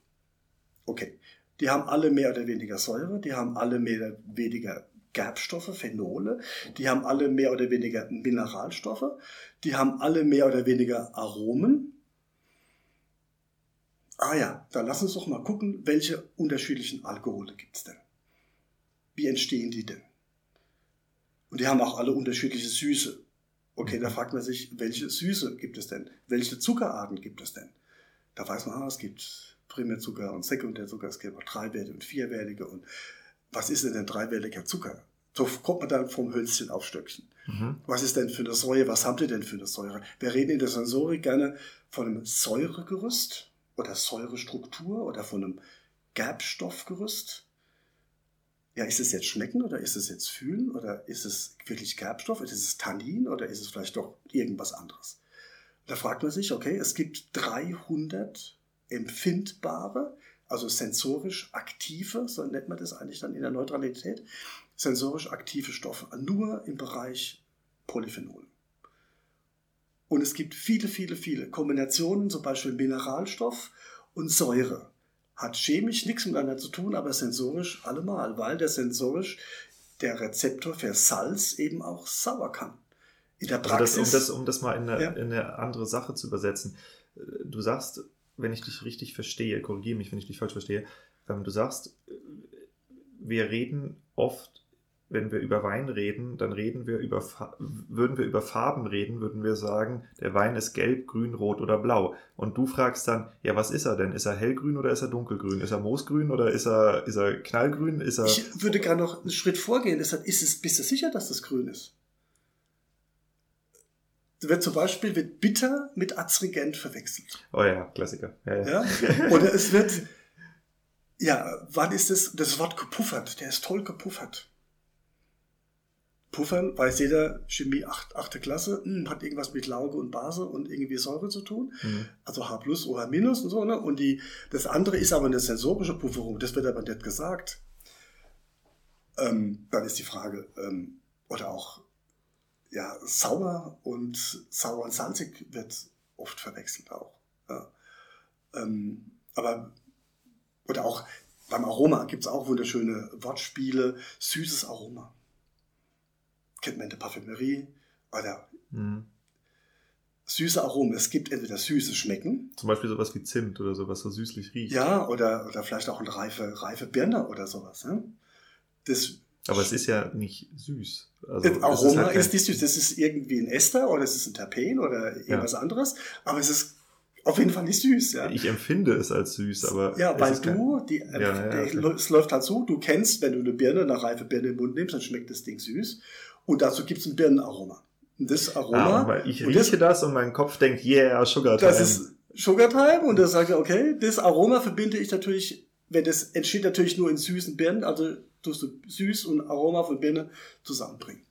Okay. Die haben alle mehr oder weniger Säure, die haben alle mehr oder weniger Gerbstoffe, Phenole, die haben alle mehr oder weniger Mineralstoffe, die haben alle mehr oder weniger Aromen. Ah ja, dann lass uns doch mal gucken, welche unterschiedlichen Alkohole gibt es denn? Wie entstehen die denn? Und die haben auch alle unterschiedliche Süße. Okay, da fragt man sich, welche Süße gibt es denn? Welche Zuckerarten gibt es denn? Da weiß man, ah, es gibt Primärzucker und Sekundärzucker, es gibt auch dreiwertige und vierwertige. Und was ist denn ein dreiwertiger Zucker? So kommt man dann vom Hölzchen auf Stöckchen. Mhm. Was ist denn für eine Säure? Was habt ihr denn für eine Säure? Wir reden in der Sensorik gerne von einem Säuregerüst oder Säurestruktur oder von einem Gerbstoffgerüst. Ja, ist es jetzt Schmecken oder ist es jetzt Fühlen oder ist es wirklich Gerbstoff? Ist es Tannin oder ist es vielleicht doch irgendwas anderes? Da fragt man sich, okay, es gibt 300 empfindbare, also sensorisch aktive, so nennt man das eigentlich dann in der Neutralität, sensorisch aktive Stoffe, nur im Bereich Polyphenol. Und es gibt viele, viele, viele Kombinationen, zum Beispiel Mineralstoff und Säure. Hat chemisch nichts miteinander zu tun, aber sensorisch allemal, weil der sensorisch der Rezeptor für Salz eben auch sauer kann in der Praxis. Also das, um, das, um das mal in eine, ja. in eine andere Sache zu übersetzen. Äh, du sagst, wenn ich dich richtig verstehe, korrigiere mich, wenn ich dich falsch verstehe, ähm, du sagst, äh, wir reden oft, wenn wir über Wein reden, dann reden wir über, würden wir über Farben reden, würden wir sagen, der Wein ist gelb, grün, rot oder blau. Und du fragst dann, ja, was ist er denn? Ist er hellgrün oder ist er dunkelgrün? Ist er moosgrün oder ist er, ist er knallgrün? Ist er ich würde gerade noch einen Schritt vorgehen. Deshalb ist es, bist du sicher, dass das grün ist? wird zum Beispiel wird bitter mit Azrigent verwechselt. Oh ja, Klassiker. Ja, ja. ja? Oder es wird, ja, wann ist es, das Wort gepuffert, der ist toll gepuffert. Puffern, weiß jeder, Chemie 8, 8. Klasse, mh, hm, hat irgendwas mit Lauge und Base und irgendwie Säure zu tun. Mhm. Also H plus oder minus und so. Ne? Und die, das andere ist aber eine sensorische Pufferung, das wird aber nicht gesagt. Ähm, dann ist die Frage, ähm, oder auch ja, sauer und sauer und salzig wird oft verwechselt auch. Ja. Ähm, aber, oder auch beim Aroma gibt es auch wunderschöne Wortspiele, süßes Aroma. Kennt man in der Parfümerie oder mhm. süße Aromen. Es gibt entweder süße Schmecken. Zum Beispiel sowas wie Zimt oder sowas, so süßlich riecht. Ja, oder, oder vielleicht auch eine reife, reife Birne oder sowas. Ne? Das aber es ist ja nicht süß. Also, das Aroma ist, halt ist nicht süß. Das ist irgendwie ein Ester oder es ist ein Terpen oder irgendwas ja. anderes. Aber es ist auf jeden Fall nicht süß. Ja. Ich empfinde es als süß, aber. Ja, weil du, die, ja, ja, okay. es läuft halt so, du kennst, wenn du eine Birne, eine reife Birne im Mund nimmst, dann schmeckt das Ding süß. Und dazu gibt es ein Birnenaroma. Und das Aroma. Ah, ich rieche das, das, und mein Kopf denkt, yeah, Sugar Time. Das ist Sugar Time und das sagt er, okay, das Aroma verbinde ich natürlich, wenn das entsteht natürlich nur in süßen Birnen, also tust du süß und Aroma von Birne zusammenbringen.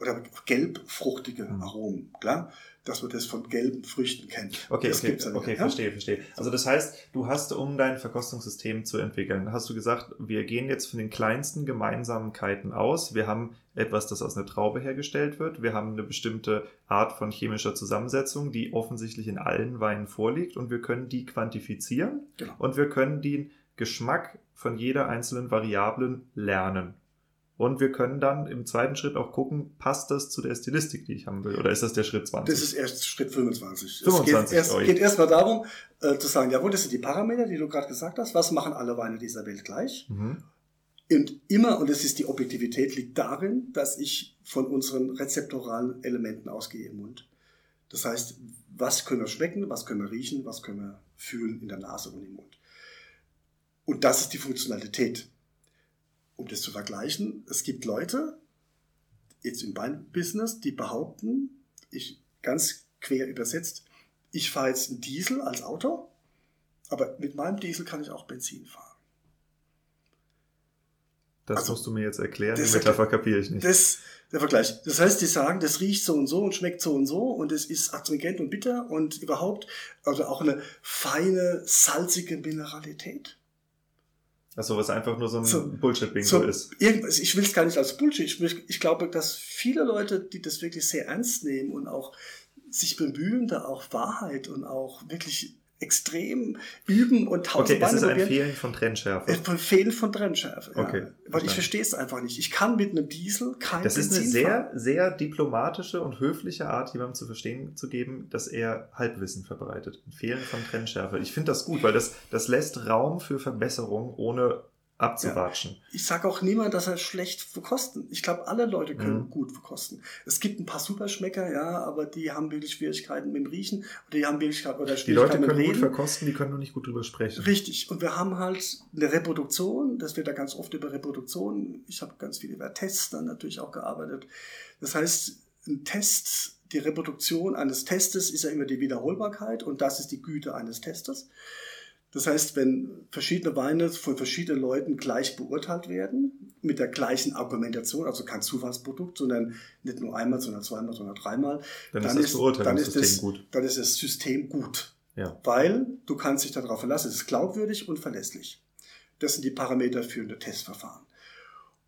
Oder gelbfruchtige mhm. Aromen, klar, dass man das von gelben Früchten kennt. Okay, das okay, okay, ja? verstehe, verstehe. Also das heißt, du hast, um dein Verkostungssystem zu entwickeln, hast du gesagt, wir gehen jetzt von den kleinsten Gemeinsamkeiten aus. Wir haben etwas, das aus einer Traube hergestellt wird. Wir haben eine bestimmte Art von chemischer Zusammensetzung, die offensichtlich in allen Weinen vorliegt und wir können die quantifizieren genau. und wir können den Geschmack von jeder einzelnen Variablen lernen. Und wir können dann im zweiten Schritt auch gucken, passt das zu der Stilistik, die ich haben will, oder ist das der Schritt 20? Das ist erst Schritt 25. 25 es geht erst, geht erst mal darum, äh, zu sagen, jawohl, das sind die Parameter, die du gerade gesagt hast. Was machen alle Weine dieser Welt gleich? Mhm. Und immer, und das ist die Objektivität, liegt darin, dass ich von unseren rezeptoralen Elementen ausgehe im Mund. Das heißt, was können wir schmecken, was können wir riechen, was können wir fühlen in der Nase und im Mund. Und das ist die Funktionalität. Um das zu vergleichen, es gibt Leute, jetzt im Weinbusiness, die behaupten, ich ganz quer übersetzt, ich fahre jetzt einen Diesel als Auto, aber mit meinem Diesel kann ich auch Benzin fahren. Das also, musst du mir jetzt erklären, die Metapher kapiere ich nicht. Das, der Vergleich. Das heißt, die sagen, das riecht so und so und schmeckt so und so und es ist astringent und bitter und überhaupt, also auch eine feine, salzige Mineralität. Achso, was einfach nur so ein so, Bullshit-Bingo so ist. Irgendwas, ich will es gar nicht als Bullshit. Ich, ich glaube, dass viele Leute, die das wirklich sehr ernst nehmen und auch sich bemühen, da auch Wahrheit und auch wirklich extrem üben und tausend Okay, es ist ein Fehlen von Trennschärfe. Ein Fehlen von Trennschärfe, ja. Okay. Weil ich verstehe es einfach nicht. Ich kann mit einem Diesel kein Das ist eine sehr, fahren. sehr diplomatische und höfliche Art, jemandem zu verstehen zu geben, dass er Halbwissen verbreitet. Ein Fehlen von Trennschärfe. Ich finde das gut, weil das, das lässt Raum für Verbesserung, ohne abzuwatschen. Ja. Ich sage auch niemand, dass er schlecht verkosten. Ich glaube, alle Leute können mhm. gut verkosten. Es gibt ein paar Superschmecker, ja, aber die haben wirklich Schwierigkeiten mit dem Riechen oder die haben Schwierigkeiten oder Schwierigkeiten Die Leute können gut verkosten, die können nur nicht gut drüber sprechen. Richtig. Und wir haben halt eine Reproduktion, das wird da ganz oft über Reproduktion. Ich habe ganz viel über Tests dann natürlich auch gearbeitet. Das heißt, ein Test, die Reproduktion eines Testes ist ja immer die Wiederholbarkeit und das ist die Güte eines Testes. Das heißt, wenn verschiedene Weine von verschiedenen Leuten gleich beurteilt werden, mit der gleichen Argumentation, also kein Zufallsprodukt, sondern nicht nur einmal, sondern zweimal, sondern dreimal, dann, dann ist das dann ist das, gut. Dann ist das System gut. Ja. Weil du kannst dich darauf verlassen, es ist glaubwürdig und verlässlich. Das sind die Parameter für ein Testverfahren.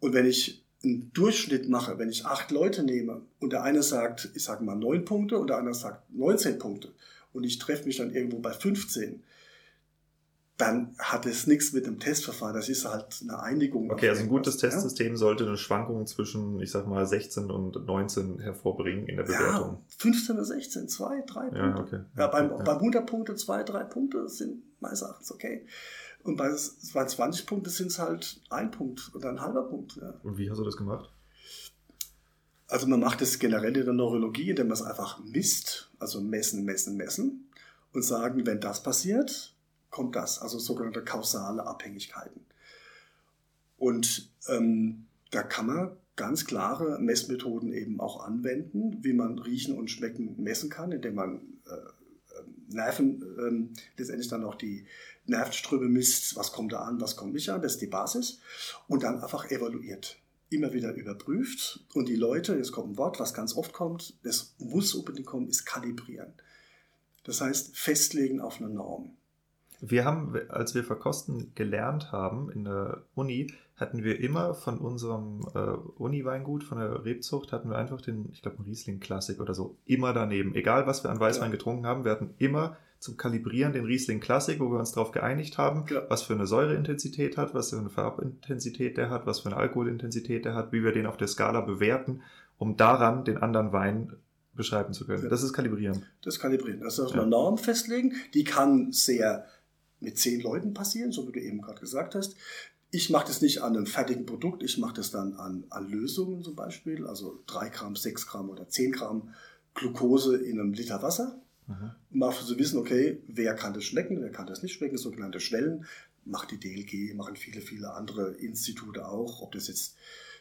Und wenn ich einen Durchschnitt mache, wenn ich acht Leute nehme und der eine sagt, ich sage mal neun Punkte und der andere sagt 19 Punkte und ich treffe mich dann irgendwo bei 15, dann hat es nichts mit dem Testverfahren. Das ist halt eine Einigung. Okay, also ein gutes Testsystem ja? sollte eine Schwankung zwischen, ich sag mal, 16 und 19 hervorbringen in der Bewertung. Ja, 15 oder 16, zwei, drei Punkte. Ja, okay. ja, beim, ja. beim 100 Punkte, zwei, drei Punkte sind meines Erachtens okay. Und bei, bei 20 Punkte sind es halt ein Punkt oder ein halber Punkt. Ja. Und wie hast du das gemacht? Also man macht es generell in der Neurologie, indem man es einfach misst, also messen, messen, messen und sagen, wenn das passiert, kommt das, also sogenannte kausale Abhängigkeiten. Und ähm, da kann man ganz klare Messmethoden eben auch anwenden, wie man Riechen und Schmecken messen kann, indem man äh, Nerven, äh, letztendlich dann auch die Nervenströme misst, was kommt da an, was kommt nicht an, das ist die Basis, und dann einfach evaluiert. Immer wieder überprüft und die Leute, jetzt kommt ein Wort, was ganz oft kommt, das muss unbedingt kommen, ist kalibrieren. Das heißt, festlegen auf eine Norm. Wir haben, als wir verkosten gelernt haben in der Uni, hatten wir immer von unserem äh, Uni-Weingut, von der Rebzucht, hatten wir einfach den, ich glaube, Riesling Classic oder so, immer daneben. Egal, was wir an Weißwein ja. getrunken haben, wir hatten immer zum Kalibrieren den Riesling Classic, wo wir uns darauf geeinigt haben, ja. was für eine Säureintensität hat, was für eine Farbintensität der hat, was für eine Alkoholintensität der hat, wie wir den auf der Skala bewerten, um daran den anderen Wein beschreiben zu können. Ja. Das ist Kalibrieren. Das ist Kalibrieren. Das ist auch eine Norm festlegen. Die kann sehr mit zehn Leuten passieren, so wie du eben gerade gesagt hast. Ich mache das nicht an einem fertigen Produkt, ich mache das dann an, an Lösungen zum Beispiel, also 3 Gramm, 6 Gramm oder 10 Gramm Glucose in einem Liter Wasser. Mhm. Um auch zu wissen, okay, wer kann das schmecken, wer kann das nicht schmecken, sogenannte Schwellen. Macht die DLG, machen viele, viele andere Institute auch, ob das jetzt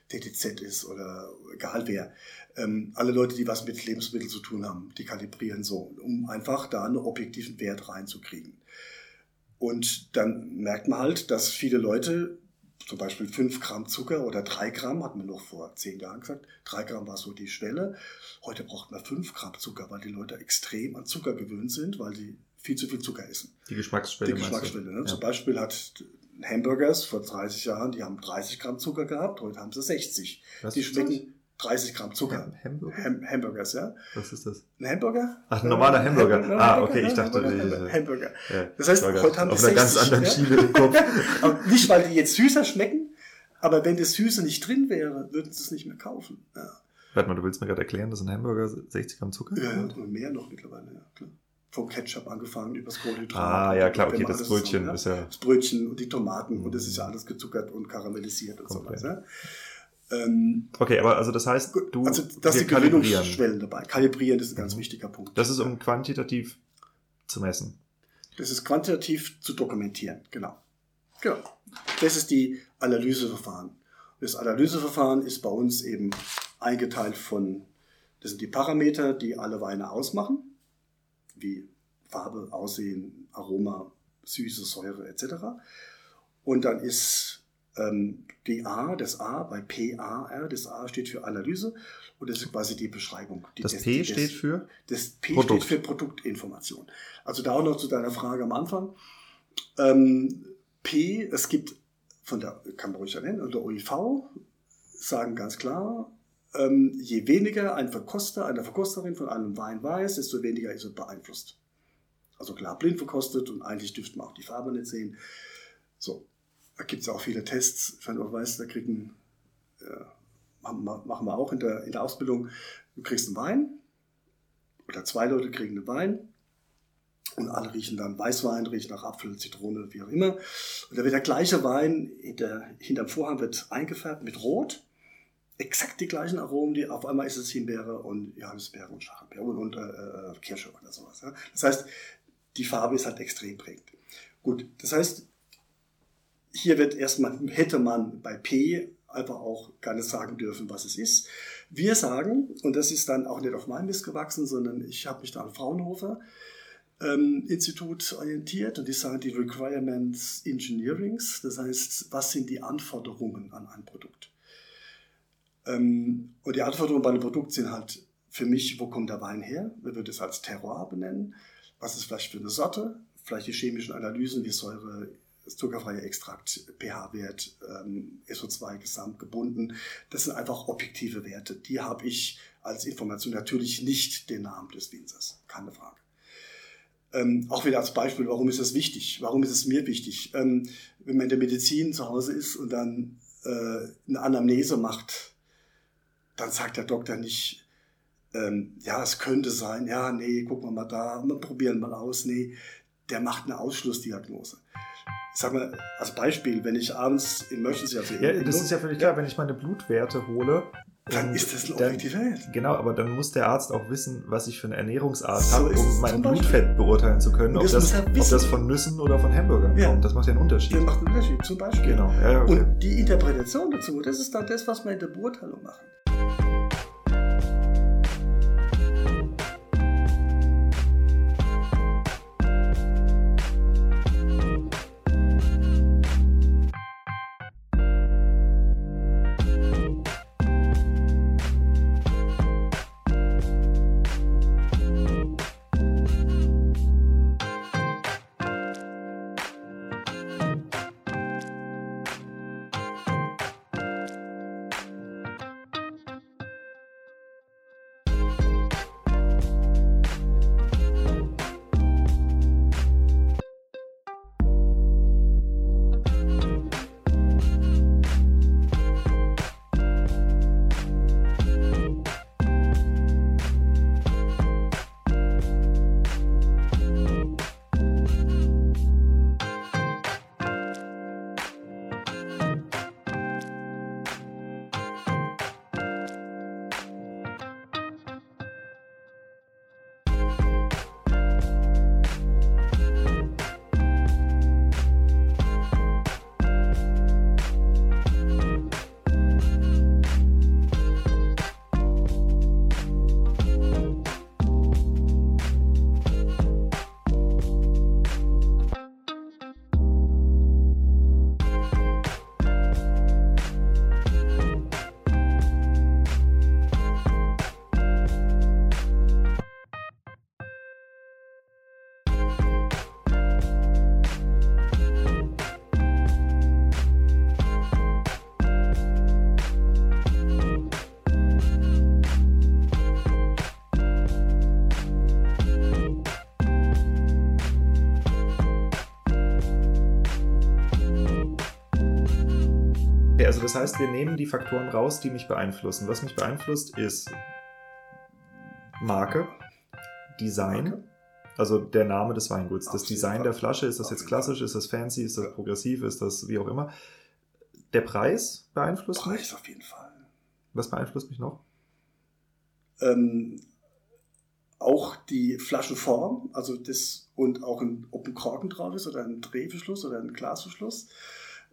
TTZ ist oder egal wer. Ähm, alle Leute, die was mit Lebensmitteln zu tun haben, die kalibrieren so, um einfach da einen objektiven Wert reinzukriegen. Und dann merkt man halt, dass viele Leute, zum Beispiel 5 Gramm Zucker oder 3 Gramm, hat man noch vor 10 Jahren gesagt, 3 Gramm war so die Schwelle. Heute braucht man 5 Gramm Zucker, weil die Leute extrem an Zucker gewöhnt sind, weil sie viel zu viel Zucker essen. Die Geschmacksschwelle. Die Geschmacksschwelle. Ne? Ja. Zum Beispiel hat Hamburgers vor 30 Jahren, die haben 30 Gramm Zucker gehabt, heute haben sie 60. Was die schmecken, 30 Gramm Zucker. Hamburger? Ham Hamburgers, ja. Was ist das? Ein Hamburger? Ach, ein normaler Hamburger. Hamburger. ah, okay, ich dachte. Hamburger. Hamburger. Ja, das heißt, heute haben auf einer ganz anderen ja? Schiene im Kopf. aber nicht, weil die jetzt süßer schmecken, aber wenn das Süße nicht drin wäre, würden sie es nicht mehr kaufen. Ja. Warte mal, du willst mir gerade erklären, dass ein Hamburger 60 Gramm Zucker ja, hat? Ja, mehr noch mittlerweile, ja, klar. Vom Ketchup angefangen, übers Kohlenhydrat. Ah, ja, klar, okay, das Brötchen zusammen, ist ja. Das Brötchen und die Tomaten und das ist ja alles gezuckert und karamellisiert und Komplett. so weiter. Ähm, okay, aber also das heißt, du also das sind Gewinnungsschwellen dabei. Kalibrieren ist ein ganz mhm. wichtiger Punkt. Das ist um quantitativ zu messen. Das ist quantitativ zu dokumentieren, genau. Genau. Das ist die Analyseverfahren. Das Analyseverfahren ist bei uns eben eingeteilt von, das sind die Parameter, die alle Weine ausmachen, wie Farbe, Aussehen, Aroma, Süße, Säure etc. Und dann ist ähm, die A, das A bei PAR, das A steht für Analyse und das ist quasi die Beschreibung. Die das P die, steht für? Das P Produkt. steht für Produktinformation. Also da auch noch zu deiner Frage am Anfang. Ähm, P, es gibt von der, kann man ruhig ja nennen, und der OIV sagen ganz klar, ähm, je weniger ein Verkoster, eine Verkosterin von einem Wein weiß, desto weniger ist er beeinflusst. Also klar, blind verkostet und eigentlich dürfte man auch die Farbe nicht sehen. So, da gibt es auch viele Tests. Ich auch weiß, da kriegen, äh, machen wir auch in der, in der Ausbildung, du kriegst einen Wein oder zwei Leute kriegen einen Wein Und alle riechen dann Weißwein, riechen nach Apfel, Zitrone, wie auch immer. Und da wird der gleiche Wein hinter, hinterm Vorhang wird eingefärbt mit Rot. Exakt die gleichen Aromen, die auf einmal ist es Himbeere und Johannisbeere und Stachelbeere und, und äh, Kirsche oder sowas. Ja. Das heißt, die Farbe ist halt extrem prägend. Gut, das heißt, hier wird erstmal, hätte man bei P einfach auch gar nicht sagen dürfen, was es ist. Wir sagen, und das ist dann auch nicht auf meinem Mist gewachsen, sondern ich habe mich da an Fraunhofer ähm, Institut orientiert und die sagen die Requirements Engineerings, das heißt, was sind die Anforderungen an ein Produkt? Ähm, und die Anforderungen bei einem Produkt sind halt für mich, wo kommt der Wein her? Wir würden es als Terroir benennen. Was ist vielleicht für eine Sorte? Vielleicht die chemischen Analysen wie Säure, zuckerfreier Extrakt, pH-Wert, ähm, SO2 gesamt gebunden. Das sind einfach objektive Werte. Die habe ich als Information natürlich nicht den Namen des Winzers. Keine Frage. Ähm, auch wieder als Beispiel, warum ist das wichtig? Warum ist es mir wichtig? Ähm, wenn man in der Medizin zu Hause ist und dann äh, eine Anamnese macht, dann sagt der Doktor nicht, ähm, ja, es könnte sein, ja, nee, gucken wir mal da, wir probieren mal aus, nee, der macht eine Ausschlussdiagnose. Ich sag mal, als Beispiel, wenn ich abends in Emergency, also Ja, das ist ja völlig klar, wenn ich meine Blutwerte hole, dann ist das ein objektiver Wert. Genau, aber dann muss der Arzt auch wissen, was ich für eine Ernährungsart so habe, um mein Blutfett beurteilen zu können, ob das, ob das, von Nüssen oder von Hamburgern ja. kommt. Das macht ja einen Unterschied. Das macht einen Unterschied, zum Beispiel. Genau. Ja, okay. Und die Interpretation dazu, das ist dann das, was wir in der Beurteilung machen. Heißt, wir nehmen die Faktoren raus, die mich beeinflussen. Was mich beeinflusst, ist Marke, Design, Marke. also der Name des Weinguts, das Design der Flasche, ist das jetzt klassisch, ist das fancy, ist das progressiv, ist das wie auch immer. Der Preis beeinflusst Preis mich. Preis auf jeden Fall. Was beeinflusst mich noch? Ähm, auch die Flaschenform, also das und auch ein, ob ein Korken drauf ist oder ein Drehverschluss oder ein Glasverschluss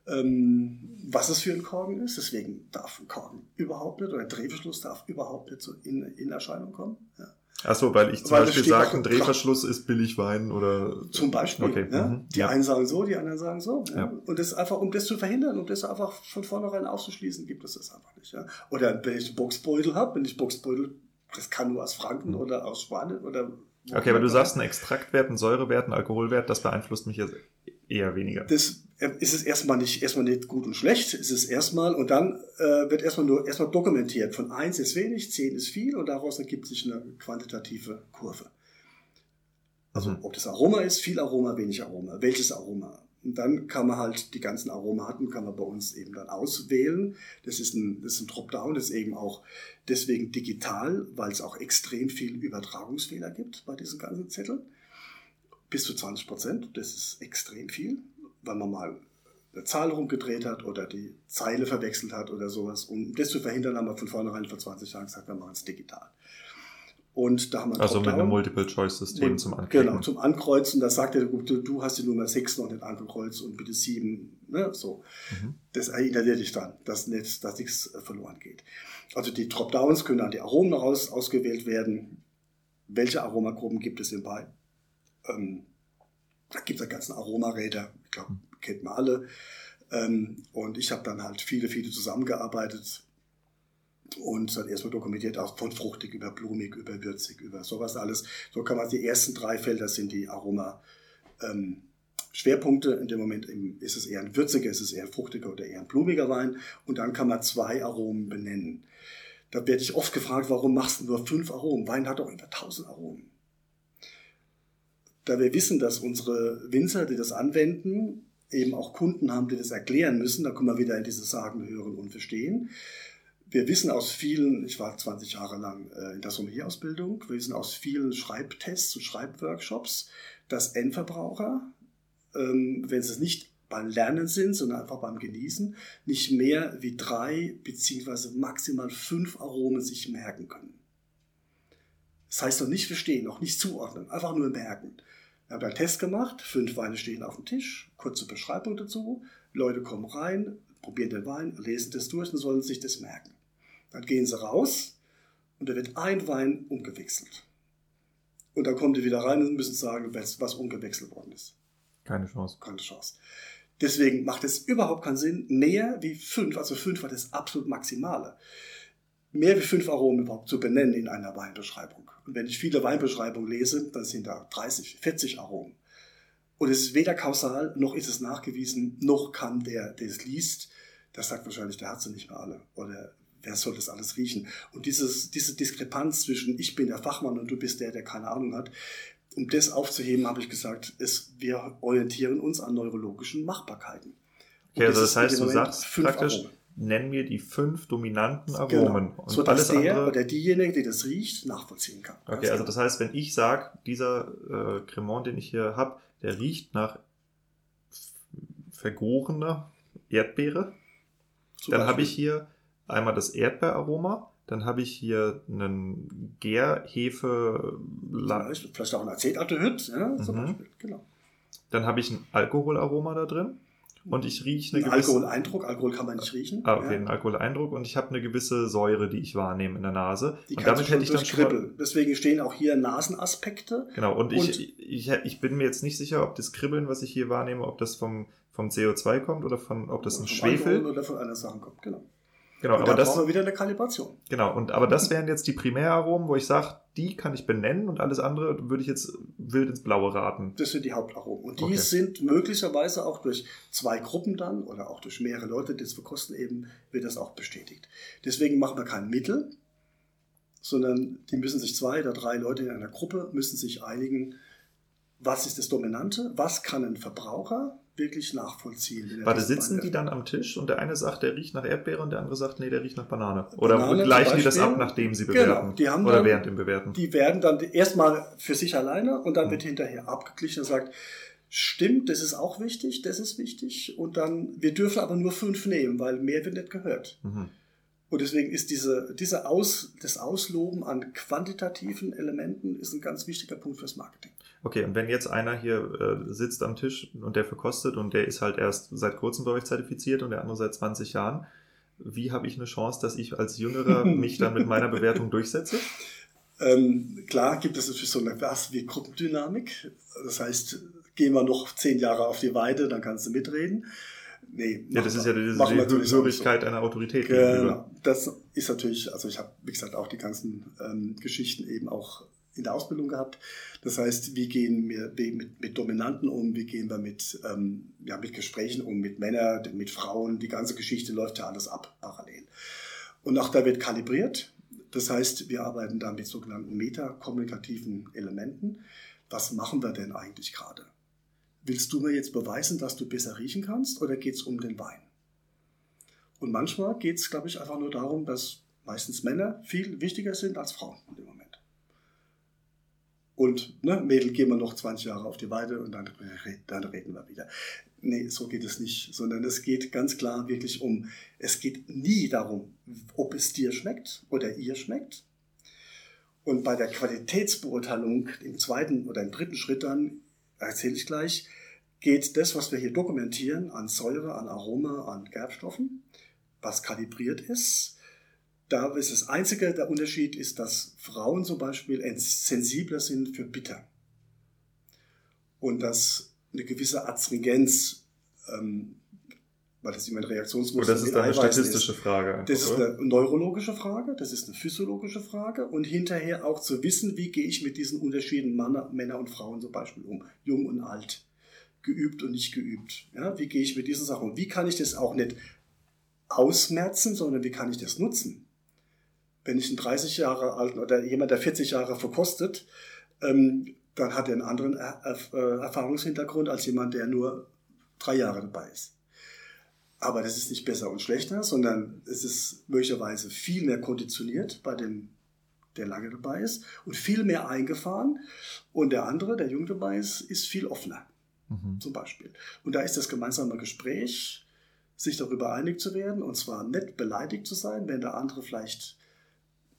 ähm, was es für ein Korken ist. Deswegen darf ein Korken überhaupt nicht oder ein Drehverschluss darf überhaupt nicht so in, in Erscheinung kommen. Ja. Achso, weil ich zum weil Beispiel sage, ein Drehverschluss ist Billigwein oder. Zum Beispiel. Okay. Ja? Mhm. Die ja. einen sagen so, die anderen sagen so. Ja. Und das einfach, um das zu verhindern, um das einfach von vornherein auszuschließen, gibt es das einfach nicht. Ja? Oder wenn ich einen Boxbeutel habe, wenn ich Boxbeutel, das kann nur aus Franken mhm. oder aus Spanien oder. Okay, aber du sagst, ein Extraktwert, ein Säurewert, ein Alkoholwert, das beeinflusst mich jetzt eher weniger. Das ist es erstmal nicht, erstmal nicht gut und schlecht, ist es erstmal und dann äh, wird erstmal nur erstmal dokumentiert. Von 1 ist wenig, 10 ist viel und daraus ergibt sich eine quantitative Kurve. Also ob das Aroma ist, viel Aroma, wenig Aroma, welches Aroma. Und dann kann man halt die ganzen Aromaten, kann man bei uns eben dann auswählen. Das ist ein, das ist ein Dropdown, das ist eben auch deswegen digital, weil es auch extrem viel Übertragungsfehler gibt bei diesen ganzen Zetteln bis zu 20 Prozent. Das ist extrem viel, weil man mal eine Zahl rumgedreht hat oder die Zeile verwechselt hat oder sowas. Um das zu verhindern, haben wir von vornherein vor 20 Jahren gesagt, wir machen es digital. Und da haben wir Also mit einem Multiple-Choice-System zum Anklicken. Genau, zum Ankreuzen. Da sagt er, du, du hast die Nummer 6 noch nicht angekreuzt und bitte 7. Ne, so. Mhm. Das erinnert dich dann, dass, nicht, dass nichts verloren geht. Also die Dropdowns können an die Aromen raus, ausgewählt werden. Welche Aromagruppen gibt es im Wein? Ähm, da gibt es ja ganzen Aromaräder, glaube, kennt man alle. Ähm, und ich habe dann halt viele, viele zusammengearbeitet und dann erstmal dokumentiert, auch von fruchtig über blumig, über würzig, über sowas alles. So kann man die ersten drei Felder sind die Aroma. Ähm. In dem Moment ist es eher ein würziger, ist es eher ein fruchtiger oder eher ein blumiger Wein. Und dann kann man zwei Aromen benennen. Da werde ich oft gefragt, warum machst du nur fünf Aromen? Wein hat doch über tausend Aromen. Da wir wissen, dass unsere Winzer, die das anwenden, eben auch Kunden haben, die das erklären müssen, da kommen wir wieder in diese Sagen, Hören und Verstehen. Wir wissen aus vielen, ich war 20 Jahre lang äh, in der Sommelier-Ausbildung, wir wissen aus vielen Schreibtests und Schreibworkshops, dass Endverbraucher, ähm, wenn sie es nicht beim Lernen sind, sondern einfach beim Genießen, nicht mehr wie drei beziehungsweise maximal fünf Aromen sich merken können. Das heißt noch nicht verstehen, noch nicht zuordnen, einfach nur merken. Wir haben einen Test gemacht, fünf Weine stehen auf dem Tisch, kurze Beschreibung dazu, Leute kommen rein, probieren den Wein, lesen das durch und sollen sich das merken. Dann gehen sie raus und da wird ein Wein umgewechselt. Und dann kommen die wieder rein und müssen sagen, was umgewechselt worden ist. Keine Chance. Keine Chance. Deswegen macht es überhaupt keinen Sinn, mehr wie fünf, also fünf war das absolut Maximale, mehr wie fünf Aromen überhaupt zu benennen in einer Weinbeschreibung. Und wenn ich viele Weinbeschreibungen lese, dann sind da 30, 40 Aromen. Und es ist weder kausal, noch ist es nachgewiesen, noch kann der, der es liest, das sagt wahrscheinlich, der hat sie nicht mehr alle. Oder wer soll das alles riechen? Und dieses, diese Diskrepanz zwischen ich bin der Fachmann und du bist der, der keine Ahnung hat, um das aufzuheben, habe ich gesagt, ist, wir orientieren uns an neurologischen Machbarkeiten. Okay, also das heißt, du sagst praktisch, Aromen. Nenn mir die fünf dominanten genau. Aromen. Genau. So dass der andere... oder diejenige, die das riecht, nachvollziehen kann. Okay, also genau. das heißt, wenn ich sage, dieser äh, Cremant, den ich hier habe, der riecht nach vergorener Erdbeere, Zum dann habe ich hier einmal das Erdbeeraroma, dann habe ich hier einen Gärhefe. Vielleicht, vielleicht auch ein Acetaldehyd, ja, zum mhm. Beispiel, genau. Dann habe ich ein Alkoholaroma da drin. Und ich rieche eine ein gewisse... Alkoholeindruck, Alkohol kann man nicht riechen. Ah, okay, ja. ein Alkoholeindruck. Und ich habe eine gewisse Säure, die ich wahrnehme in der Nase. Die und damit hätte ich dann mal... Deswegen stehen auch hier Nasenaspekte. Genau, und, und ich, ich, ich bin mir jetzt nicht sicher, ob das Kribbeln, was ich hier wahrnehme, ob das vom, vom CO2 kommt oder von, ob das ein Schwefel... Oder von einer Sache kommt, genau. Genau, und aber da das wir wieder eine Kalibration. Genau, und aber das wären jetzt die Primäraromen, wo ich sage, die kann ich benennen und alles andere würde ich jetzt wild ins Blaue raten. Das sind die Hauptaromen. Und die okay. sind möglicherweise auch durch zwei Gruppen dann oder auch durch mehrere Leute, die es verkosten eben, wird das auch bestätigt. Deswegen machen wir kein Mittel, sondern die müssen sich zwei oder drei Leute in einer Gruppe müssen sich einigen, was ist das Dominante, was kann ein Verbraucher wirklich nachvollziehen. Warte, sitzen die dann am Tisch und der eine sagt, der riecht nach Erdbeere und der andere sagt, nee, der riecht nach Banane. Oder Banane gleichen die das ab, nachdem sie bewerten? Genau, die haben Oder dann, während dem Bewerten? Die werden dann erstmal für sich alleine und dann mhm. wird hinterher abgeglichen und sagt, stimmt, das ist auch wichtig, das ist wichtig. Und dann, wir dürfen aber nur fünf nehmen, weil mehr wird nicht gehört. Mhm. Und deswegen ist diese, diese Aus, das Ausloben an quantitativen Elementen ist ein ganz wichtiger Punkt fürs Marketing. Okay, und wenn jetzt einer hier äh, sitzt am Tisch und der verkostet und der ist halt erst seit kurzem bei euch zertifiziert und der andere seit 20 Jahren, wie habe ich eine Chance, dass ich als Jüngerer mich dann mit meiner Bewertung durchsetze? Ähm, klar gibt es natürlich so eine was wie Gruppendynamik. Das heißt, gehen wir noch zehn Jahre auf die Weide, dann kannst du mitreden. Nee, ja, das ist ja diese die Hörigkeit so. einer Autorität. Genau. Das ist natürlich, also ich habe, wie gesagt, auch die ganzen ähm, Geschichten eben auch in der Ausbildung gehabt. Das heißt, wie gehen wir mit, mit Dominanten um, wie gehen wir mit, ähm, ja, mit Gesprächen um, mit Männern, mit Frauen, die ganze Geschichte läuft ja alles ab parallel. Und auch da wird kalibriert. Das heißt, wir arbeiten da mit sogenannten metakommunikativen Elementen. Was machen wir denn eigentlich gerade? Willst du mir jetzt beweisen, dass du besser riechen kannst oder geht es um den Wein? Und manchmal geht es, glaube ich, einfach nur darum, dass meistens Männer viel wichtiger sind als Frauen. Und ne, Mädel, gehen wir noch 20 Jahre auf die Weide und dann, dann reden wir wieder. Nee, so geht es nicht, sondern es geht ganz klar wirklich um, es geht nie darum, ob es dir schmeckt oder ihr schmeckt. Und bei der Qualitätsbeurteilung im zweiten oder im dritten Schritt dann, erzähle ich gleich, geht das, was wir hier dokumentieren, an Säure, an Aroma, an Gerbstoffen, was kalibriert ist. Da ist das einzige, der Unterschied ist, dass Frauen zum Beispiel sensibler sind für bitter. Und dass eine gewisse Astringenz, ähm, weil das immer ein Reaktionsmuster ist. Das ist eine statistische ist. Frage. Das ist eine neurologische Frage, das ist eine physiologische Frage und hinterher auch zu wissen, wie gehe ich mit diesen Unterschieden Männer, Männer und Frauen zum Beispiel um, jung und alt, geübt und nicht geübt. Ja, wie gehe ich mit diesen Sachen um? Wie kann ich das auch nicht ausmerzen, sondern wie kann ich das nutzen? Wenn ich einen 30 Jahre alten oder jemand, der 40 Jahre verkostet, ähm, dann hat er einen anderen äh, Erfahrungshintergrund als jemand, der nur drei Jahre dabei ist. Aber das ist nicht besser und schlechter, sondern es ist möglicherweise viel mehr konditioniert bei dem, der lange dabei ist und viel mehr eingefahren. Und der andere, der jung dabei ist, ist viel offener, mhm. zum Beispiel. Und da ist das gemeinsame Gespräch, sich darüber einig zu werden und zwar nicht beleidigt zu sein, wenn der andere vielleicht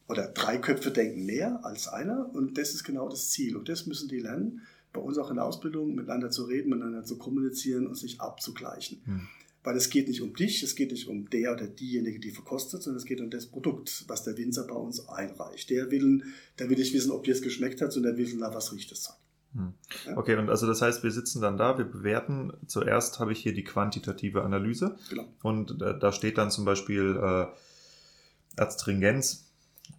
oder drei Köpfe denken mehr als einer und das ist genau das Ziel und das müssen die lernen, bei uns auch in der Ausbildung miteinander zu reden, miteinander zu kommunizieren und sich abzugleichen. Hm. Weil es geht nicht um dich, es geht nicht um der oder diejenige, die verkostet, sondern es geht um das Produkt, was der Winzer bei uns einreicht. Der will, der will nicht wissen, ob dir es geschmeckt hat, sondern der will, na, was riecht es hm. Ja? Okay, und also das heißt, wir sitzen dann da, wir bewerten. Zuerst habe ich hier die quantitative Analyse. Genau. Und äh, da steht dann zum Beispiel äh, Astringenz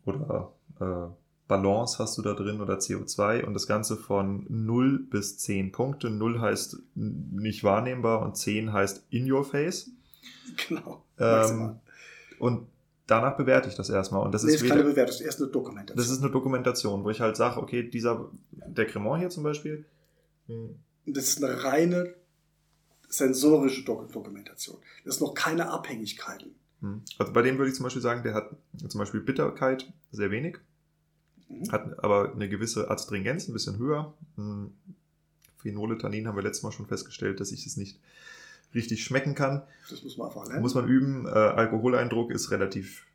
oder äh, Balance hast du da drin oder CO2 und das Ganze von 0 bis 10 Punkte. 0 heißt nicht wahrnehmbar und 10 heißt in your face. Genau. Ähm, und danach bewerte ich das erstmal. Und das nee, ist, ist keine Bewertung, das ist erst eine Dokumentation. Das ist eine Dokumentation, wo ich halt sage, okay, dieser, der Cremant hier zum Beispiel. Hm. Das ist eine reine sensorische Dokumentation. Das ist noch keine Abhängigkeiten. Hm. Also bei dem würde ich zum Beispiel sagen, der hat zum Beispiel Bitterkeit sehr wenig, mhm. hat aber eine gewisse Astringenz, ein bisschen höher. Hm. Phenole, Tannin haben wir letztes Mal schon festgestellt, dass ich es nicht richtig schmecken kann. Das muss man einfach lernen. Muss man üben. Äh, Alkoholeindruck ist relativ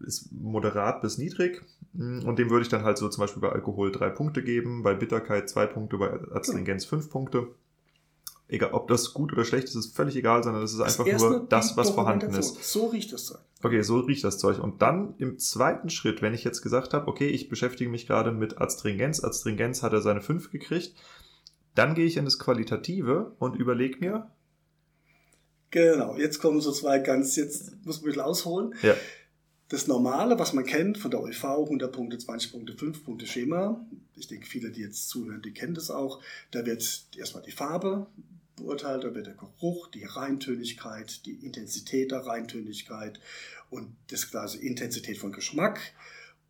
ist moderat bis niedrig. Hm. Und dem würde ich dann halt so zum Beispiel bei Alkohol drei Punkte geben, bei Bitterkeit zwei Punkte, bei Astringenz fünf Punkte egal, ob das gut oder schlecht ist, ist völlig egal, sondern es ist einfach nur das, was vorhanden ist. So riecht das Zeug. Okay, so riecht das Zeug. Und dann im zweiten Schritt, wenn ich jetzt gesagt habe, okay, ich beschäftige mich gerade mit Astringenz, Astringenz hat er seine 5 gekriegt, dann gehe ich in das Qualitative und überlege mir. Genau, jetzt kommen so zwei ganz, jetzt muss man ein bisschen ausholen. Ja. Das Normale, was man kennt von der OEV, 100 Punkte, 20 Punkte, 5 Punkte Schema. Ich denke, viele, die jetzt zuhören, die kennen das auch. Da wird erstmal die Farbe beurteilt, da wird der Geruch, die Reintönigkeit, die Intensität der Reintönigkeit und das also Intensität von Geschmack.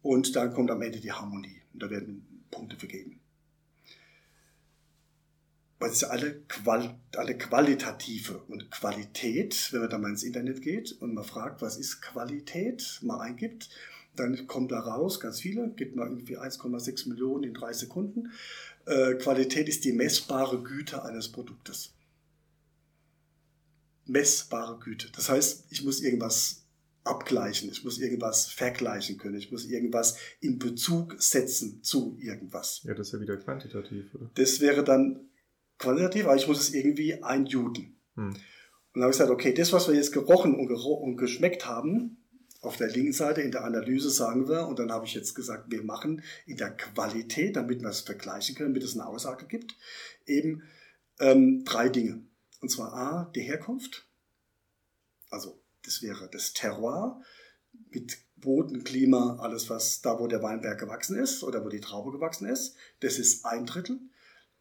Und dann kommt am Ende die Harmonie. Und da werden Punkte vergeben. Weil es ja alle, Qual alle qualitative und Qualität, wenn man da mal ins Internet geht und man fragt, was ist Qualität, mal eingibt, dann kommt da raus, ganz viele, gibt mal irgendwie 1,6 Millionen in drei Sekunden. Äh, Qualität ist die messbare Güte eines Produktes. Messbare Güte. Das heißt, ich muss irgendwas abgleichen, ich muss irgendwas vergleichen können, ich muss irgendwas in Bezug setzen zu irgendwas. Ja, das ist ja wieder quantitativ, oder? Das wäre dann quantitativ, aber ich muss es irgendwie einjuden. Hm. Und dann habe ich gesagt, okay, das, was wir jetzt gerochen und, gero und geschmeckt haben, auf der linken Seite in der Analyse sagen wir, und dann habe ich jetzt gesagt, wir machen in der Qualität, damit wir es vergleichen können, damit es eine Aussage gibt, eben ähm, drei Dinge. Und zwar A, die Herkunft, also das wäre das Terroir mit Boden, Klima, alles was da, wo der Weinberg gewachsen ist oder wo die Traube gewachsen ist. Das ist ein Drittel.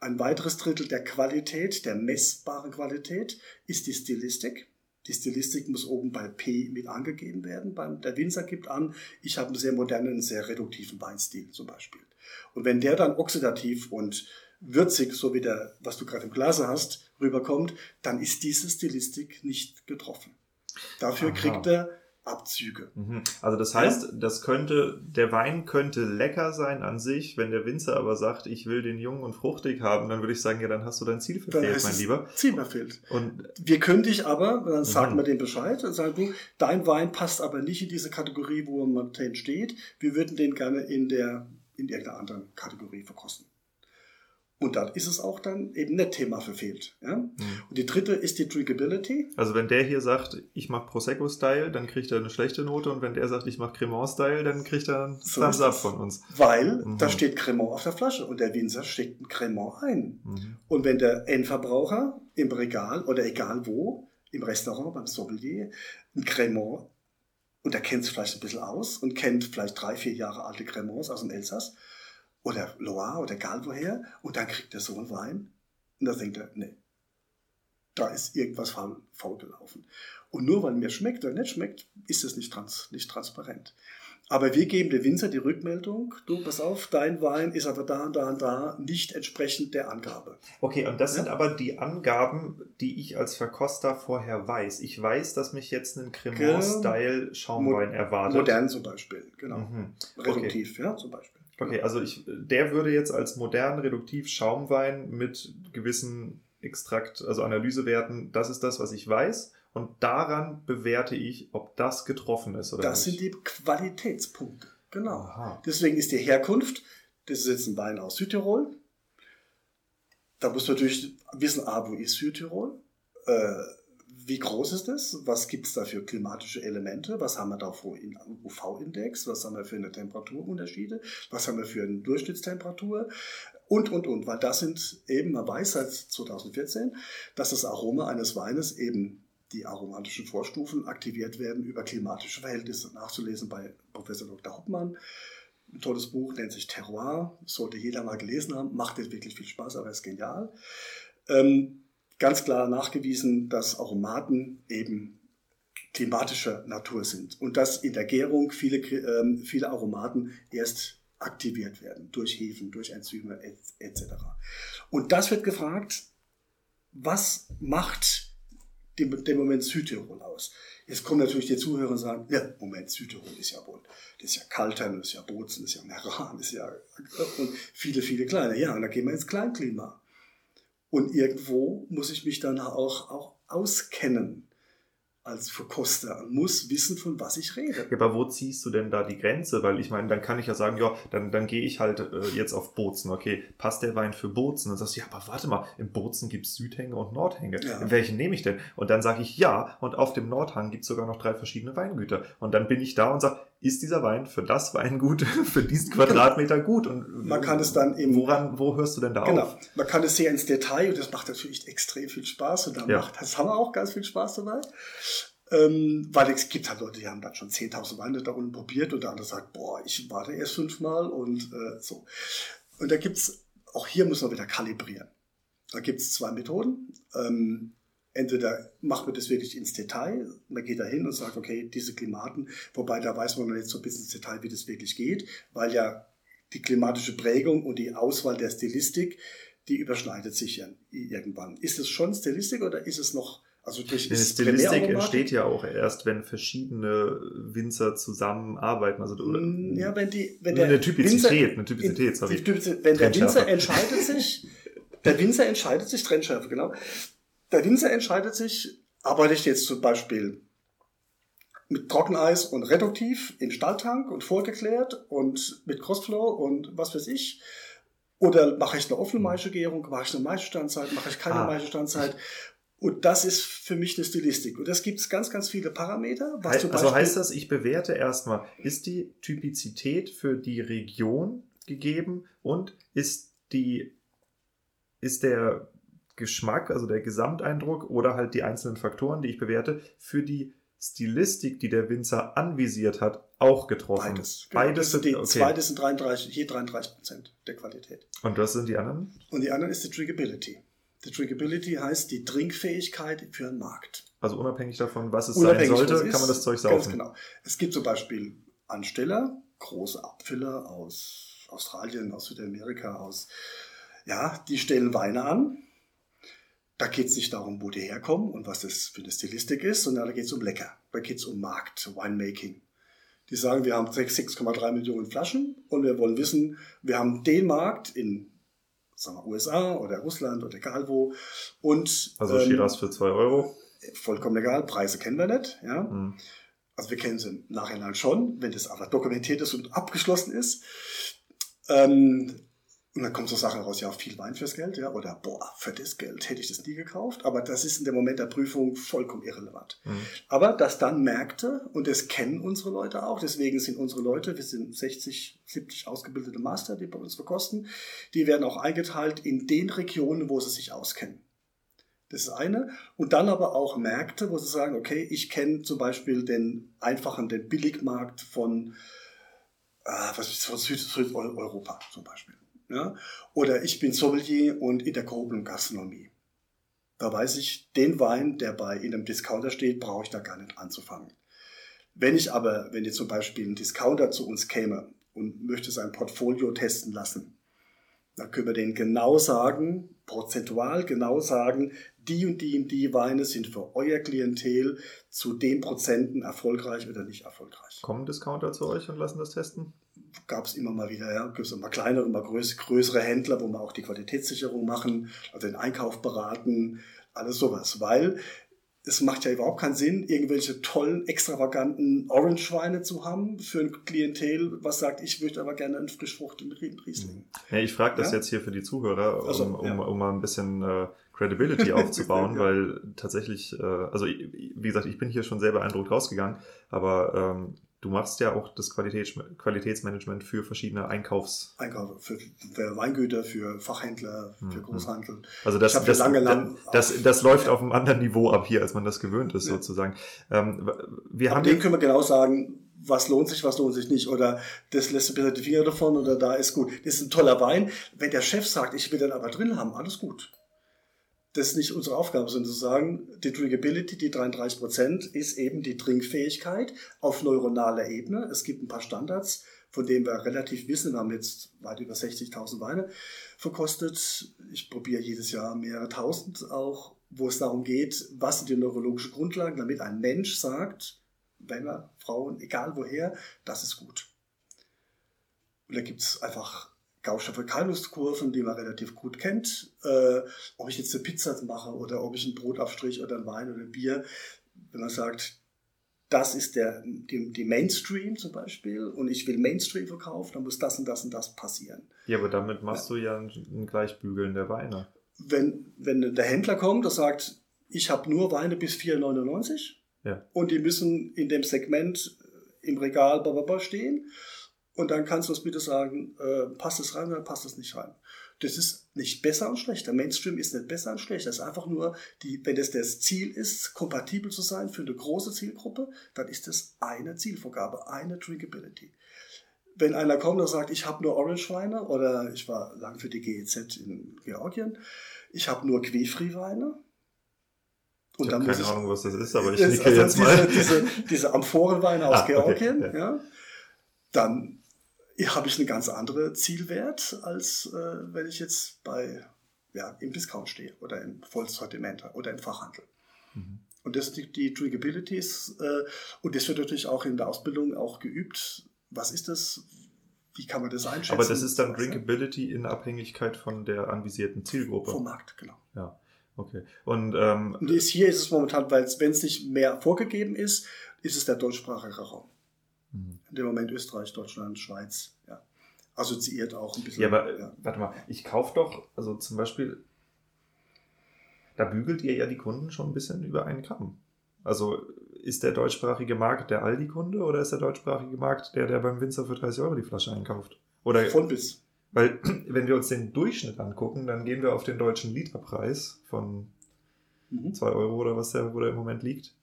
Ein weiteres Drittel der Qualität, der messbaren Qualität, ist die Stilistik. Die Stilistik muss oben bei P mit angegeben werden. Der Winzer gibt an, ich habe einen sehr modernen, sehr reduktiven Weinstil zum Beispiel. Und wenn der dann oxidativ und würzig, so wie der, was du gerade im Glase hast, rüberkommt, dann ist diese Stilistik nicht getroffen. Dafür Aha. kriegt er Abzüge. Mhm. Also das heißt, ja? das könnte, der Wein könnte lecker sein an sich, wenn der Winzer aber sagt, ich will den jung und fruchtig haben, dann würde ich sagen, ja, dann hast du dein Ziel verfehlt, mein Lieber. Ziel verfehlt. Und wir können dich aber, dann sagen mhm. wir dem Bescheid, und sagen du, dein Wein passt aber nicht in diese Kategorie, wo man steht. Wir würden den gerne in der in irgendeiner anderen Kategorie verkosten. Und dann ist es auch dann eben nicht Thema verfehlt. Ja? Mhm. Und die dritte ist die Drinkability. Also wenn der hier sagt, ich mache Prosecco-Style, dann kriegt er eine schlechte Note. Und wenn der sagt, ich mache Cremant-Style, dann kriegt er einen so Thumbs up von uns. Weil mhm. da steht Cremant auf der Flasche und der Winzer steckt ein Cremant ein. Mhm. Und wenn der Endverbraucher im Regal oder egal wo, im Restaurant, beim Sommelier, ein Cremant, und er kennt es vielleicht ein bisschen aus und kennt vielleicht drei, vier Jahre alte Cremants aus dem Elsass, oder Loire oder egal woher und dann kriegt er so einen Wein und da denkt er, nee, da ist irgendwas faul, gelaufen. Und nur weil mir schmeckt oder nicht schmeckt, ist es nicht, trans, nicht transparent. Aber wir geben dem Winzer die Rückmeldung, du, pass auf, dein Wein ist aber da und da und da nicht entsprechend der Angabe. Okay, und das ja? sind aber die Angaben, die ich als Verkoster vorher weiß. Ich weiß, dass mich jetzt ein Cremant-Style Schaumwein Mo erwartet. Modern zum Beispiel, genau. Mhm. Reduktiv, okay. ja, zum Beispiel. Okay, also ich, der würde jetzt als modern reduktiv Schaumwein mit gewissen Extrakt, also Analysewerten, das ist das, was ich weiß. Und daran bewerte ich, ob das getroffen ist oder das nicht. Das sind die Qualitätspunkte. Genau. Aha. Deswegen ist die Herkunft, das ist jetzt ein Wein aus Südtirol. Da muss man natürlich wissen, A, wo ist Südtirol? Äh, wie groß ist es? Was gibt es da für klimatische Elemente? Was haben wir da für einen UV-Index? Was haben wir für eine Temperaturunterschiede? Was haben wir für eine Durchschnittstemperatur? Und, und, und. Weil das sind eben, man weiß seit 2014, dass das Aroma eines Weines eben die aromatischen Vorstufen aktiviert werden über klimatische Verhältnisse. Nachzulesen bei Professor Dr. Hoppmann. Ein tolles Buch, nennt sich Terroir. Sollte jeder mal gelesen haben. Macht jetzt wirklich viel Spaß, aber ist genial. Ähm, ganz klar nachgewiesen, dass Aromaten eben klimatischer Natur sind und dass in der Gärung viele, äh, viele Aromaten erst aktiviert werden durch Hefen, durch Enzyme etc. Und das wird gefragt, was macht den, den Moment Südtirol aus? Jetzt kommen natürlich die Zuhörer und sagen, ja, Moment, Südtirol ist ja wohl, das ist ja Kaltern, das ist ja Bozen, das ist ja Meran, das ist ja und viele, viele kleine. Ja, und da gehen wir ins Kleinklima. Und irgendwo muss ich mich dann auch, auch auskennen als Verkoster muss wissen, von was ich rede. Ja, aber wo ziehst du denn da die Grenze? Weil ich meine, dann kann ich ja sagen, ja, dann, dann gehe ich halt äh, jetzt auf Bozen. Okay, passt der Wein für Bozen? Und sagst du, ja, aber warte mal, im Bozen gibt es Südhänge und Nordhänge. Ja. In welchen nehme ich denn? Und dann sage ich ja, und auf dem Nordhang gibt es sogar noch drei verschiedene Weingüter. Und dann bin ich da und sage, ist dieser Wein für das Weingut, für diesen Quadratmeter gut? Und man kann es dann eben. Woran, wo hörst du denn da genau, auf? Genau. Man kann es sehr ins Detail und das macht natürlich extrem viel Spaß und dann ja. macht, das haben wir auch ganz viel Spaß dabei. Ähm, weil es gibt halt Leute, die haben dann schon 10.000 Weine da unten probiert und der andere sagt, boah, ich warte erst fünfmal und äh, so. Und da gibt es, auch hier muss man wieder kalibrieren. Da gibt es zwei Methoden. Ähm, entweder macht man das wirklich ins Detail, man geht da hin und sagt, okay, diese Klimaten, wobei da weiß man jetzt so ein bisschen ins Detail, wie das wirklich geht, weil ja die klimatische Prägung und die Auswahl der Stilistik, die überschneidet sich ja irgendwann. Ist es schon Stilistik oder ist es noch, also durch Die Stilistik entsteht ja auch erst, wenn verschiedene Winzer zusammenarbeiten. Also, mm, ja, wenn die, wenn der eine Typizität, Winzer, eine Typizität, sorry. Wenn der Winzer entscheidet sich, der Winzer entscheidet sich, Trennschärfe, genau, der Winzer entscheidet sich, arbeite ich jetzt zum Beispiel mit Trockeneis und reduktiv im Stalltank und vorgeklärt und mit Crossflow und was weiß ich. Oder mache ich eine offene mhm. Maischegärung, mache ich eine Maischestandzeit, mache ich keine ah. Maischestandzeit. Und das ist für mich eine Stilistik. Und das gibt es ganz, ganz viele Parameter. Was also heißt das, ich bewerte erstmal, ist die Typizität für die Region gegeben und ist die, ist der Geschmack, also der Gesamteindruck oder halt die einzelnen Faktoren, die ich bewerte, für die Stilistik, die der Winzer anvisiert hat, auch getroffen. Beides. Genau. Beides sind die, okay. Zwei, sind 33, je 33 Prozent der Qualität. Und was sind die anderen? Und die anderen ist die Drinkability. Die Drinkability heißt die Trinkfähigkeit für einen Markt. Also unabhängig davon, was es unabhängig sein sollte, kann man das Zeug saufen. Ganz genau. Es gibt zum Beispiel Ansteller, große Abfüller aus Australien, aus Südamerika, aus, ja, die stellen Weine an da geht es nicht darum, wo die herkommen und was das für eine Stilistik ist, sondern da geht es um lecker. da geht es um Markt, Winemaking. Die sagen, wir haben 6,3 Millionen Flaschen und wir wollen wissen, wir haben den Markt in sagen wir, USA oder Russland oder egal wo. Und, also Shiraz ähm, für 2 Euro. Vollkommen egal, Preise kennen wir nicht. Ja? Mhm. Also wir kennen sie im Nachhinein schon, wenn das aber dokumentiert ist und abgeschlossen ist. Ähm, und dann kommen so Sachen raus, ja, viel Wein fürs Geld, ja, oder boah, für das Geld hätte ich das nie gekauft. Aber das ist in dem Moment der Prüfung vollkommen irrelevant. Mhm. Aber dass dann Märkte, und das kennen unsere Leute auch, deswegen sind unsere Leute, wir sind 60, 70 ausgebildete Master, die bei uns verkosten, die werden auch eingeteilt in den Regionen, wo sie sich auskennen. Das ist eine. Und dann aber auch Märkte, wo sie sagen, okay, ich kenne zum Beispiel den einfachen, den Billigmarkt von, äh, was ist, von Südeuropa zum Beispiel. Ja? Oder ich bin Sommelier und in der gehobenen Gastronomie. Da weiß ich, den Wein, der bei in einem Discounter steht, brauche ich da gar nicht anzufangen. Wenn ich aber, wenn jetzt zum Beispiel ein Discounter zu uns käme und möchte sein Portfolio testen lassen, dann können wir denen genau sagen, prozentual genau sagen, die und die und die Weine sind für euer Klientel zu den Prozenten erfolgreich oder nicht erfolgreich. Kommen Discounter zu euch und lassen das testen? Gab es immer mal wieder, ja, gibt es mal kleinere, mal größ, größere Händler, wo wir auch die Qualitätssicherung machen, also den Einkauf beraten, alles sowas, weil es macht ja überhaupt keinen Sinn, irgendwelche tollen, extravaganten Orange-Weine zu haben für ein Klientel, was sagt, ich möchte aber gerne einen Frischfrucht in Riesling. Ja, ich frage das ja? jetzt hier für die Zuhörer, um, also, ja. um, um mal ein bisschen äh, Credibility aufzubauen, ja. weil tatsächlich, äh, also wie gesagt, ich bin hier schon sehr beeindruckt rausgegangen, aber ähm, Du machst ja auch das Qualitäts Qualitätsmanagement für verschiedene Einkaufs... Einkauf, für, für Weingüter, für Fachhändler, für mhm. Großhandel. Also das, das, lange, lang das, das, das läuft auf einem anderen Niveau ab hier, als man das gewöhnt ist, ja. sozusagen. Ähm, wir haben dem können wir genau sagen, was lohnt sich, was lohnt sich nicht. Oder das lässt du bitte die Finger davon oder da ist gut. Das ist ein toller Wein. Wenn der Chef sagt, ich will den aber drin haben, alles gut das nicht unsere Aufgabe, sondern zu sagen, die Drinkability, die 33 Prozent, ist eben die Trinkfähigkeit auf neuronaler Ebene. Es gibt ein paar Standards, von denen wir relativ wissen. Wir haben jetzt weit über 60.000 Weine verkostet. Ich probiere jedes Jahr mehrere tausend auch, wo es darum geht, was sind die neurologischen Grundlagen, damit ein Mensch sagt, Männer, Frauen, egal woher, das ist gut. Und da gibt es einfach Gaußsche Verkeimungskurven, die man relativ gut kennt. Äh, ob ich jetzt eine Pizza mache oder ob ich einen Brotaufstrich oder ein Wein oder ein Bier, wenn man sagt, das ist der, die, die, Mainstream zum Beispiel und ich will Mainstream verkaufen, dann muss das und das und das passieren. Ja, aber damit machst ja. du ja ein, ein Gleichbügeln der Weine. Wenn, wenn der Händler kommt und sagt, ich habe nur Weine bis 4,99 ja. und die müssen in dem Segment im Regal stehen und dann kannst du es bitte sagen, äh, passt es rein oder passt es nicht rein. Das ist nicht besser und schlechter. Mainstream ist nicht besser und schlechter. Das ist einfach nur, die, wenn es das Ziel ist, kompatibel zu sein für eine große Zielgruppe, dann ist das eine Zielvorgabe, eine Drinkability. Wenn einer kommt und sagt, ich habe nur Orange-Weine oder ich war lang für die GEZ in Georgien, ich habe nur Quefri-Weine, und ich habe keine Ahnung, was das ist, aber ich nicke also jetzt mal. Diese, diese, diese Amphorenweine aus ah, Georgien, okay, ja. ja. dann habe ich eine ganz andere Zielwert, als äh, wenn ich jetzt bei, ja, im Discount stehe oder im Vollsortiment oder im Fachhandel. Mhm. Und das die, die Drinkabilities äh, und das wird natürlich auch in der Ausbildung auch geübt. Was ist das? Wie kann man das einschätzen? Aber das ist dann Drinkability in Abhängigkeit von der anvisierten Zielgruppe. Vom Markt, genau. Ja, okay. Und, ähm, und hier ist es momentan, weil wenn es nicht mehr vorgegeben ist, ist es der deutschsprachige Raum. Mhm. In dem Moment Österreich, Deutschland, Schweiz, ja. Assoziiert auch ein bisschen. Ja, aber ja. warte mal, ich kaufe doch, also zum Beispiel, da bügelt ihr ja die Kunden schon ein bisschen über einen Gramm. Also ist der deutschsprachige Markt der Aldi-Kunde oder ist der deutschsprachige Markt der, der beim Winzer für 30 Euro die Flasche einkauft? Oder, Von bis. Weil, wenn wir uns den Durchschnitt angucken, dann gehen wir auf den deutschen Literpreis von mhm. 2 Euro oder was der, wo der im Moment liegt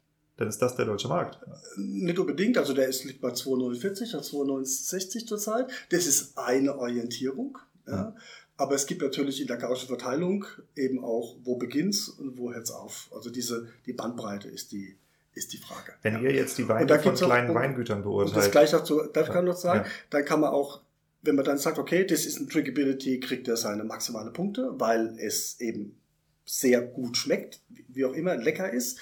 dann ist das der deutsche Markt. Nicht unbedingt, also der ist, liegt bei 2,49 oder 2,69 zurzeit. Das ist eine Orientierung. Ja. ja. Aber es gibt natürlich in der gaußschen Verteilung eben auch, wo beginnt's und wo hört's auf. Also diese, die Bandbreite ist die, ist die Frage. Wenn ja. ihr jetzt die Weine von kleinen auch, Weingütern beurteilt. Und das gleich dazu, darf ich ja. noch sagen, dann kann man auch, wenn man dann sagt, okay, das ist ein Drinkability, kriegt er seine maximale Punkte, weil es eben sehr gut schmeckt, wie auch immer, lecker ist.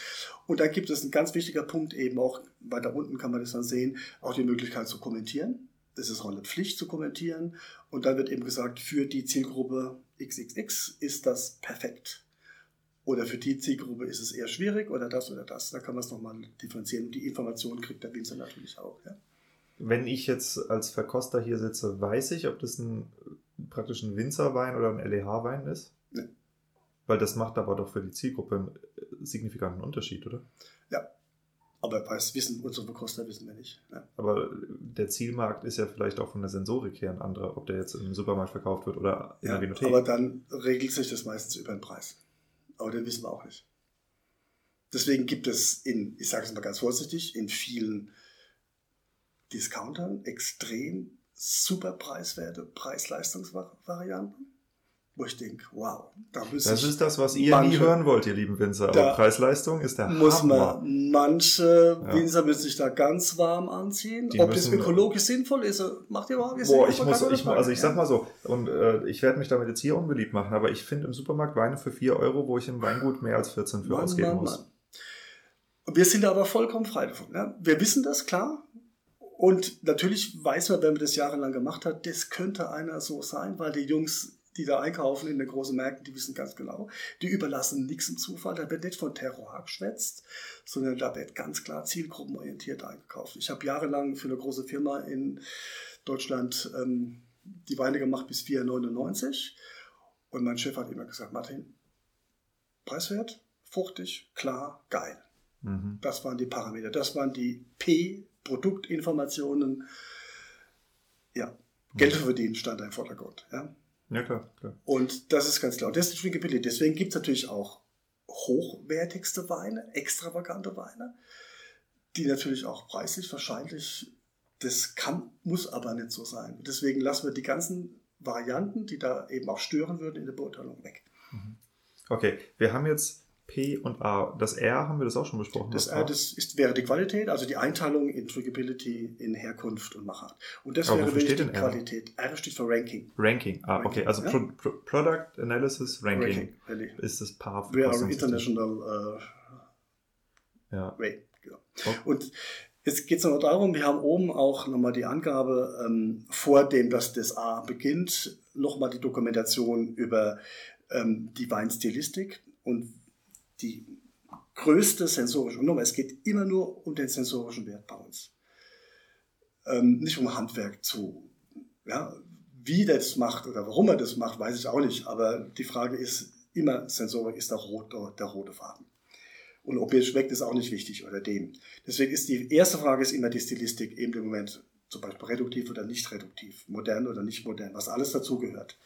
Und da gibt es ein ganz wichtiger Punkt eben auch, weiter unten kann man das dann sehen, auch die Möglichkeit zu kommentieren. Es ist auch eine Pflicht zu kommentieren. Und dann wird eben gesagt, für die Zielgruppe XXX ist das perfekt. Oder für die Zielgruppe ist es eher schwierig oder das oder das. Da kann man es nochmal differenzieren. Und die Informationen kriegt der Winzer natürlich auch. Ja. Wenn ich jetzt als Verkoster hier sitze, weiß ich, ob das ein praktisch ein Winzerwein oder ein LEH-Wein ist? Weil das macht aber doch für die Zielgruppe einen signifikanten Unterschied, oder? Ja. Aber das wissen unsere Verkoster wissen wir nicht. Ja. Aber der Zielmarkt ist ja vielleicht auch von der Sensorik her ein anderer, ob der jetzt im Supermarkt verkauft wird oder in ja, der Vinothek. Aber dann regelt sich das meistens über den Preis. Aber den wissen wir auch nicht. Deswegen gibt es in, ich sage es mal ganz vorsichtig, in vielen Discountern extrem super preiswerte Preis-Leistungsvarianten, wo ich denke, wow, da müssen Das ist das, was ihr manche, nie hören wollt, ihr lieben Winzer. Aber Preis-Leistung ist der muss Hammer. Man, manche ja. Winzer müssen sich da ganz warm anziehen. Die Ob das ökologisch sinnvoll ist, macht ihr überhaupt Boah, ich muss, ich, also ich sag mal so, und äh, ich werde mich damit jetzt hier unbeliebt machen, aber ich finde im Supermarkt Weine für 4 Euro, wo ich im Weingut mehr als 14 für Mann, ausgeben Mann, muss. Mann. Wir sind aber vollkommen frei davon. Ja? Wir wissen das, klar. Und natürlich weiß man, wenn man das jahrelang gemacht hat, das könnte einer so sein, weil die Jungs, die da einkaufen in den großen Märkten, die wissen ganz genau, die überlassen nichts im Zufall. Da wird nicht von Terror geschwätzt, sondern da wird ganz klar zielgruppenorientiert eingekauft. Ich habe jahrelang für eine große Firma in Deutschland ähm, die Weine gemacht bis 4,99 und mein Chef hat immer gesagt, Martin, preiswert, fruchtig, klar, geil. Mhm. Das waren die Parameter. Das waren die P Produktinformationen, ja, Geld verdienen stand da im Vordergrund. Ja, ja klar, klar. Und das ist ganz klar. Und das ist Drinkability. Deswegen gibt es natürlich auch hochwertigste Weine, extravagante Weine, die natürlich auch preislich wahrscheinlich, das kann, muss aber nicht so sein. Deswegen lassen wir die ganzen Varianten, die da eben auch stören würden, in der Beurteilung weg. Mhm. Okay, wir haben jetzt P und A. Das R haben wir das auch schon besprochen. Das R, das ist, wäre die Qualität, also die Einteilung in Drinkability, in Herkunft und Machart. Und das Aber wäre wirklich die Qualität. R steht für Ranking. Ranking, ah, Ranking. okay. Also ja? Pro Pro Product Analysis Ranking, Ranking ist das Paar. We are international uh, ja. Rate. Genau. Okay. Und Jetzt geht es noch darum, wir haben oben auch nochmal die Angabe, ähm, vor dem, dass das A beginnt, nochmal die Dokumentation über ähm, die Weinstilistik und die größte sensorische, und es geht immer nur um den sensorischen Wert bei uns. Ähm, nicht um Handwerk zu, ja, wie das macht oder warum er das macht, weiß ich auch nicht, aber die Frage ist immer, Sensorik ist der, rot, der rote Faden. Und ob mir schmeckt, ist auch nicht wichtig oder dem. Deswegen ist die erste Frage ist immer die Stilistik, eben im Moment zum Beispiel reduktiv oder nicht reduktiv, modern oder nicht modern, was alles dazugehört.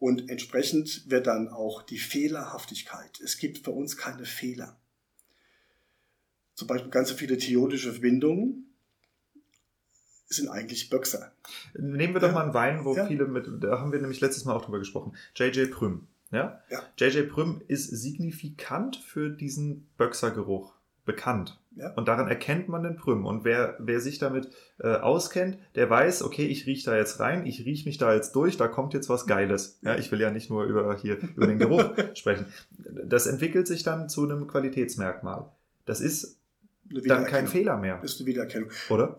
Und entsprechend wird dann auch die Fehlerhaftigkeit. Es gibt für uns keine Fehler. Zum Beispiel ganz viele theoretische Verbindungen sind eigentlich Böxer. Nehmen wir doch ja. mal einen Wein, wo ja. viele mit, da haben wir nämlich letztes Mal auch drüber gesprochen. JJ Prüm. Ja? ja. JJ Prüm ist signifikant für diesen Böxergeruch bekannt. Ja. Und daran erkennt man den Prüm. Und wer, wer sich damit äh, auskennt, der weiß, okay, ich rieche da jetzt rein, ich rieche mich da jetzt durch, da kommt jetzt was Geiles. Ja, ich will ja nicht nur über, hier, über den Geruch sprechen. Das entwickelt sich dann zu einem Qualitätsmerkmal. Das ist dann kein Fehler mehr. Das ist eine Wiedererkennung. Oder?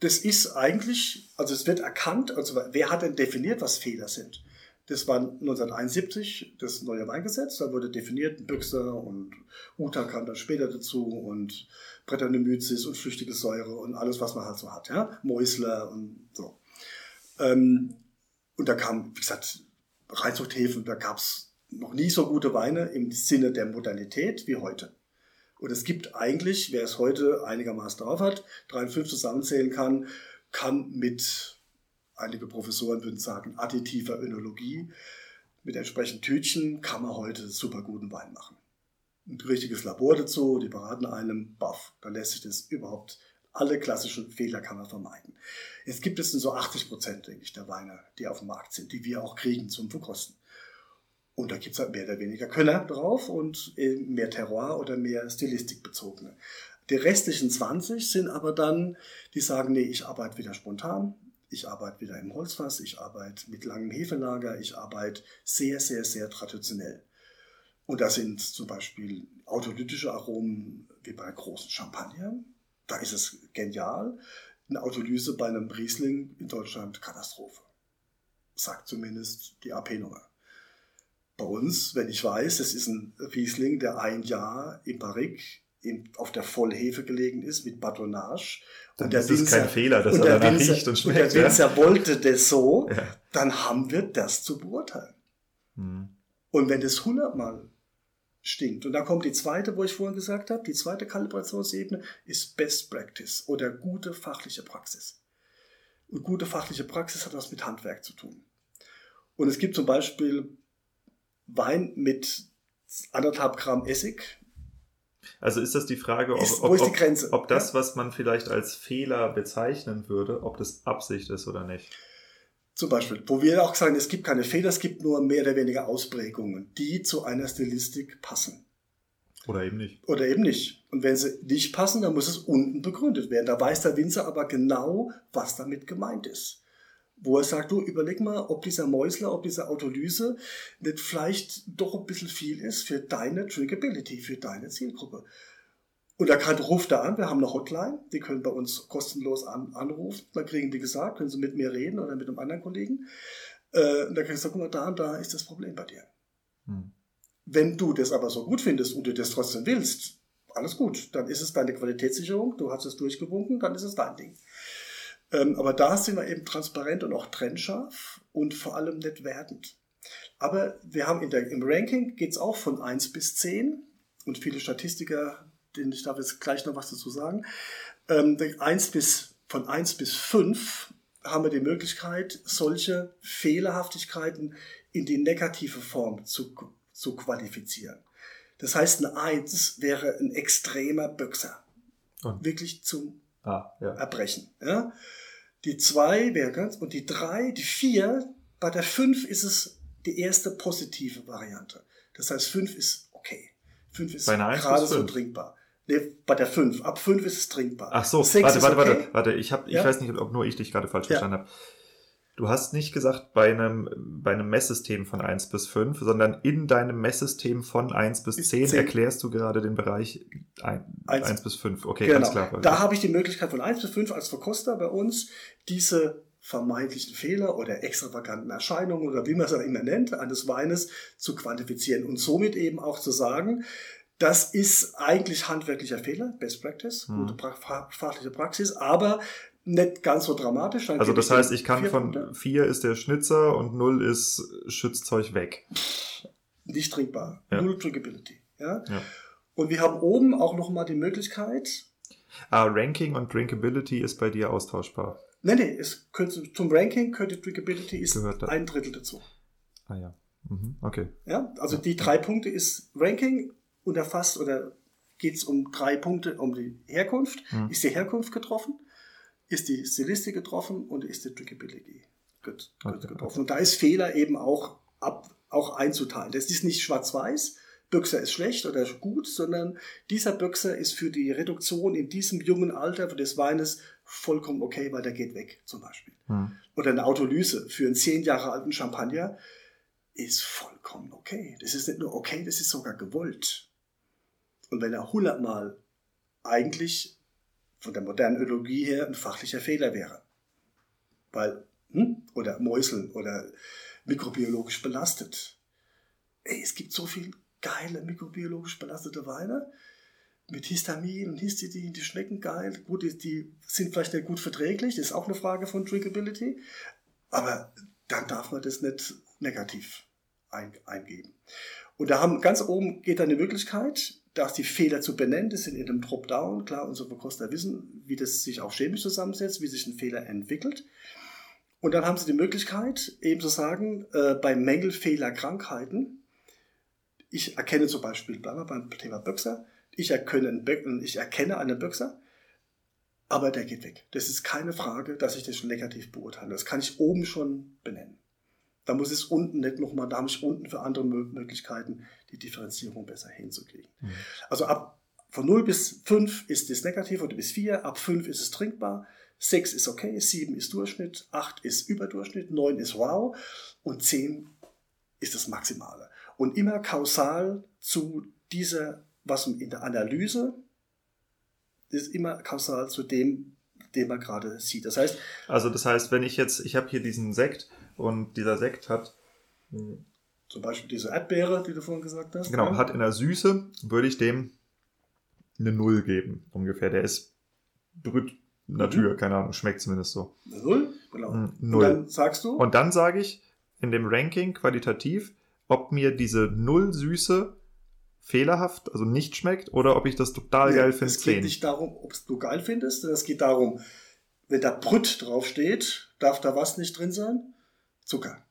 Das ist eigentlich, also es wird erkannt, also wer hat denn definiert, was Fehler sind? Das war 1971 das neue Weingesetz. Da wurde definiert, Büchse und Uta kam dann später dazu und Brettanomyces und flüchtige Säure und alles, was man halt so hat. Ja? Mäusler und so. Ähm, und da kam, wie gesagt, Reinzuchthäfen, da gab es noch nie so gute Weine im Sinne der Modernität wie heute. Und es gibt eigentlich, wer es heute einigermaßen drauf hat, drei und fünf zusammenzählen kann, kann mit einige Professoren würden sagen, additiver Önologie. Mit entsprechenden Tütchen kann man heute super guten Wein machen. Ein richtiges Labor dazu, die beraten einem, baff, dann lässt sich das überhaupt, alle klassischen Fehler kann man vermeiden. Jetzt gibt es so 80 Prozent, denke ich, der Weine, die auf dem Markt sind, die wir auch kriegen zum Verkosten. Und da gibt es halt mehr oder weniger Könner drauf und mehr Terroir oder mehr Stilistikbezogene. Die restlichen 20 sind aber dann, die sagen, nee, ich arbeite wieder spontan, ich arbeite wieder im Holzfass, ich arbeite mit langem Hefelager, ich arbeite sehr, sehr, sehr traditionell. Und da sind zum Beispiel autolytische Aromen wie bei großen Champagner. Da ist es genial. Eine Autolyse bei einem Riesling in Deutschland Katastrophe. Sagt zumindest die AP-Nummer. Bei uns, wenn ich weiß, es ist ein Riesling, der ein Jahr im Barrique auf der Vollhefe gelegen ist mit Batonnage. Dann und der ist Winzer, kein Fehler, dass er danach Winzer, riecht und schmeckt. Und der Winzer ja. wollte das so, ja. dann haben wir das zu beurteilen. Hm. Und wenn das hundertmal stinkt, und dann kommt die zweite, wo ich vorhin gesagt habe, die zweite Kalibrationsebene ist Best Practice oder gute fachliche Praxis. Und gute fachliche Praxis hat was mit Handwerk zu tun. Und es gibt zum Beispiel Wein mit anderthalb Gramm Essig. Also ist das die Frage, ob, ist, ob, ob, ob das, was man vielleicht als Fehler bezeichnen würde, ob das Absicht ist oder nicht? Zum Beispiel, wo wir auch sagen, es gibt keine Fehler, es gibt nur mehr oder weniger Ausprägungen, die zu einer Stilistik passen. Oder eben nicht. Oder eben nicht. Und wenn sie nicht passen, dann muss es unten begründet werden. Da weiß der Winzer aber genau, was damit gemeint ist wo er sagt, du überleg mal, ob dieser Mäusler, ob diese Autolyse nicht vielleicht doch ein bisschen viel ist für deine Drinkability, für deine Zielgruppe. Und er kann, ruft da an, wir haben eine Hotline, die können bei uns kostenlos an, anrufen, dann kriegen die gesagt, können sie mit mir reden oder mit einem anderen Kollegen. Äh, und dann können sie sagen, guck mal, da und da ist das Problem bei dir. Hm. Wenn du das aber so gut findest und du das trotzdem willst, alles gut, dann ist es deine Qualitätssicherung, du hast es durchgewunken, dann ist es dein Ding. Ähm, aber da sind wir eben transparent und auch trennscharf und vor allem nicht wertend. Aber wir haben in der, im Ranking geht es auch von 1 bis 10 und viele Statistiker, denen ich darf jetzt gleich noch was dazu sagen, ähm, 1 bis, von 1 bis 5 haben wir die Möglichkeit, solche Fehlerhaftigkeiten in die negative Form zu, zu qualifizieren. Das heißt, eine 1 wäre ein extremer Böxer. Und? Wirklich zum ah, ja. Erbrechen. Ja? Die zwei wäre ganz, und die drei, die vier, bei der fünf ist es die erste positive Variante. Das heißt, fünf ist okay. Fünf ist gerade so trinkbar. Nee, bei der fünf. Ab fünf ist es trinkbar. Ach so, Sechs warte, warte, okay. warte, warte. Ich, hab, ich ja? weiß nicht, ob nur ich dich gerade falsch ja. verstanden habe. Du hast nicht gesagt bei einem, bei einem Messsystem von 1 bis 5, sondern in deinem Messsystem von 1 bis 10, 10. erklärst du gerade den Bereich 1, 1, 1 bis 5. Okay, genau. ganz klar. Da habe ich die Möglichkeit von 1 bis 5 als Verkoster bei uns, diese vermeintlichen Fehler oder extravaganten Erscheinungen oder wie man es auch immer nennt, eines Weines zu quantifizieren und somit eben auch zu sagen, das ist eigentlich handwerklicher Fehler, Best Practice, hm. gute fachliche Praxis, aber nicht ganz so dramatisch. also das heißt, ich kann von Punkte. 4 ist der Schnitzer und 0 ist Schützzeug weg. Nicht trinkbar. Ja. Null Drinkability. Ja? ja? Und wir haben oben auch nochmal die Möglichkeit. Ah, Ranking und Drinkability ist bei dir austauschbar. Nee, nee, es könnte, zum Ranking könnte Drinkability ist ein Drittel dazu. Ah ja. Mhm, okay. Ja, also die drei Punkte ist Ranking und erfasst oder geht es um drei Punkte um die Herkunft. Mhm. Ist die Herkunft getroffen? Ist die Stilistik getroffen und ist die Drinkability getroffen. Und da ist Fehler eben auch, ab, auch einzuteilen. Das ist nicht schwarz-weiß, Büchser ist schlecht oder gut, sondern dieser Büchser ist für die Reduktion in diesem jungen Alter des Weines vollkommen okay, weil der geht weg, zum Beispiel. Hm. Oder eine Autolyse für einen zehn Jahre alten Champagner ist vollkommen okay. Das ist nicht nur okay, das ist sogar gewollt. Und wenn er hundertmal eigentlich von der modernen Ökologie her ein fachlicher Fehler wäre. Weil, hm, oder Mäuseln oder mikrobiologisch belastet. Ey, es gibt so viel geile mikrobiologisch belastete Weine mit Histamin und Histidin, die schmecken geil. Gut, die, die sind vielleicht nicht gut verträglich, das ist auch eine Frage von Drinkability. Aber dann darf man das nicht negativ ein, eingeben. Und da haben ganz oben geht dann die Möglichkeit, dass die Fehler zu benennen, das sind in einem Dropdown, klar, unsere Verkoster wissen, wie das sich auch chemisch zusammensetzt, wie sich ein Fehler entwickelt. Und dann haben sie die Möglichkeit, eben zu sagen, äh, bei Mängelfehlerkrankheiten, ich erkenne zum Beispiel, bleiben wir beim Thema Böxer, ich erkenne, einen, ich erkenne einen Böxer, aber der geht weg. Das ist keine Frage, dass ich das schon negativ beurteile. Das kann ich oben schon benennen. Da muss es unten nicht nochmal, da habe ich unten für andere Möglichkeiten, die Differenzierung besser hinzukriegen. Mhm. Also ab von 0 bis 5 ist es negativ oder bis 4, ab 5 ist es trinkbar, 6 ist okay, 7 ist Durchschnitt, 8 ist Überdurchschnitt, 9 ist wow und 10 ist das Maximale. und immer kausal zu dieser, was in der Analyse ist immer kausal zu dem, den man gerade sieht. Das heißt. Also das heißt, wenn ich jetzt, ich habe hier diesen Sekt und dieser Sekt hat. Hm, Zum Beispiel diese Erdbeere, die du vorhin gesagt hast. Genau, ja. hat in der Süße, würde ich dem eine Null geben, ungefähr. Der ist brüt Natur, mhm. keine Ahnung, schmeckt zumindest so. Null, genau. Hm, null. Und dann sagst du? Und dann sage ich in dem Ranking qualitativ, ob mir diese Null Süße fehlerhaft, also nicht schmeckt, oder ob ich das total ja, geil finde. Es geht 10. nicht darum, ob du geil findest, sondern es geht darum, wenn da Brüt draufsteht, darf da was nicht drin sein? Zucker.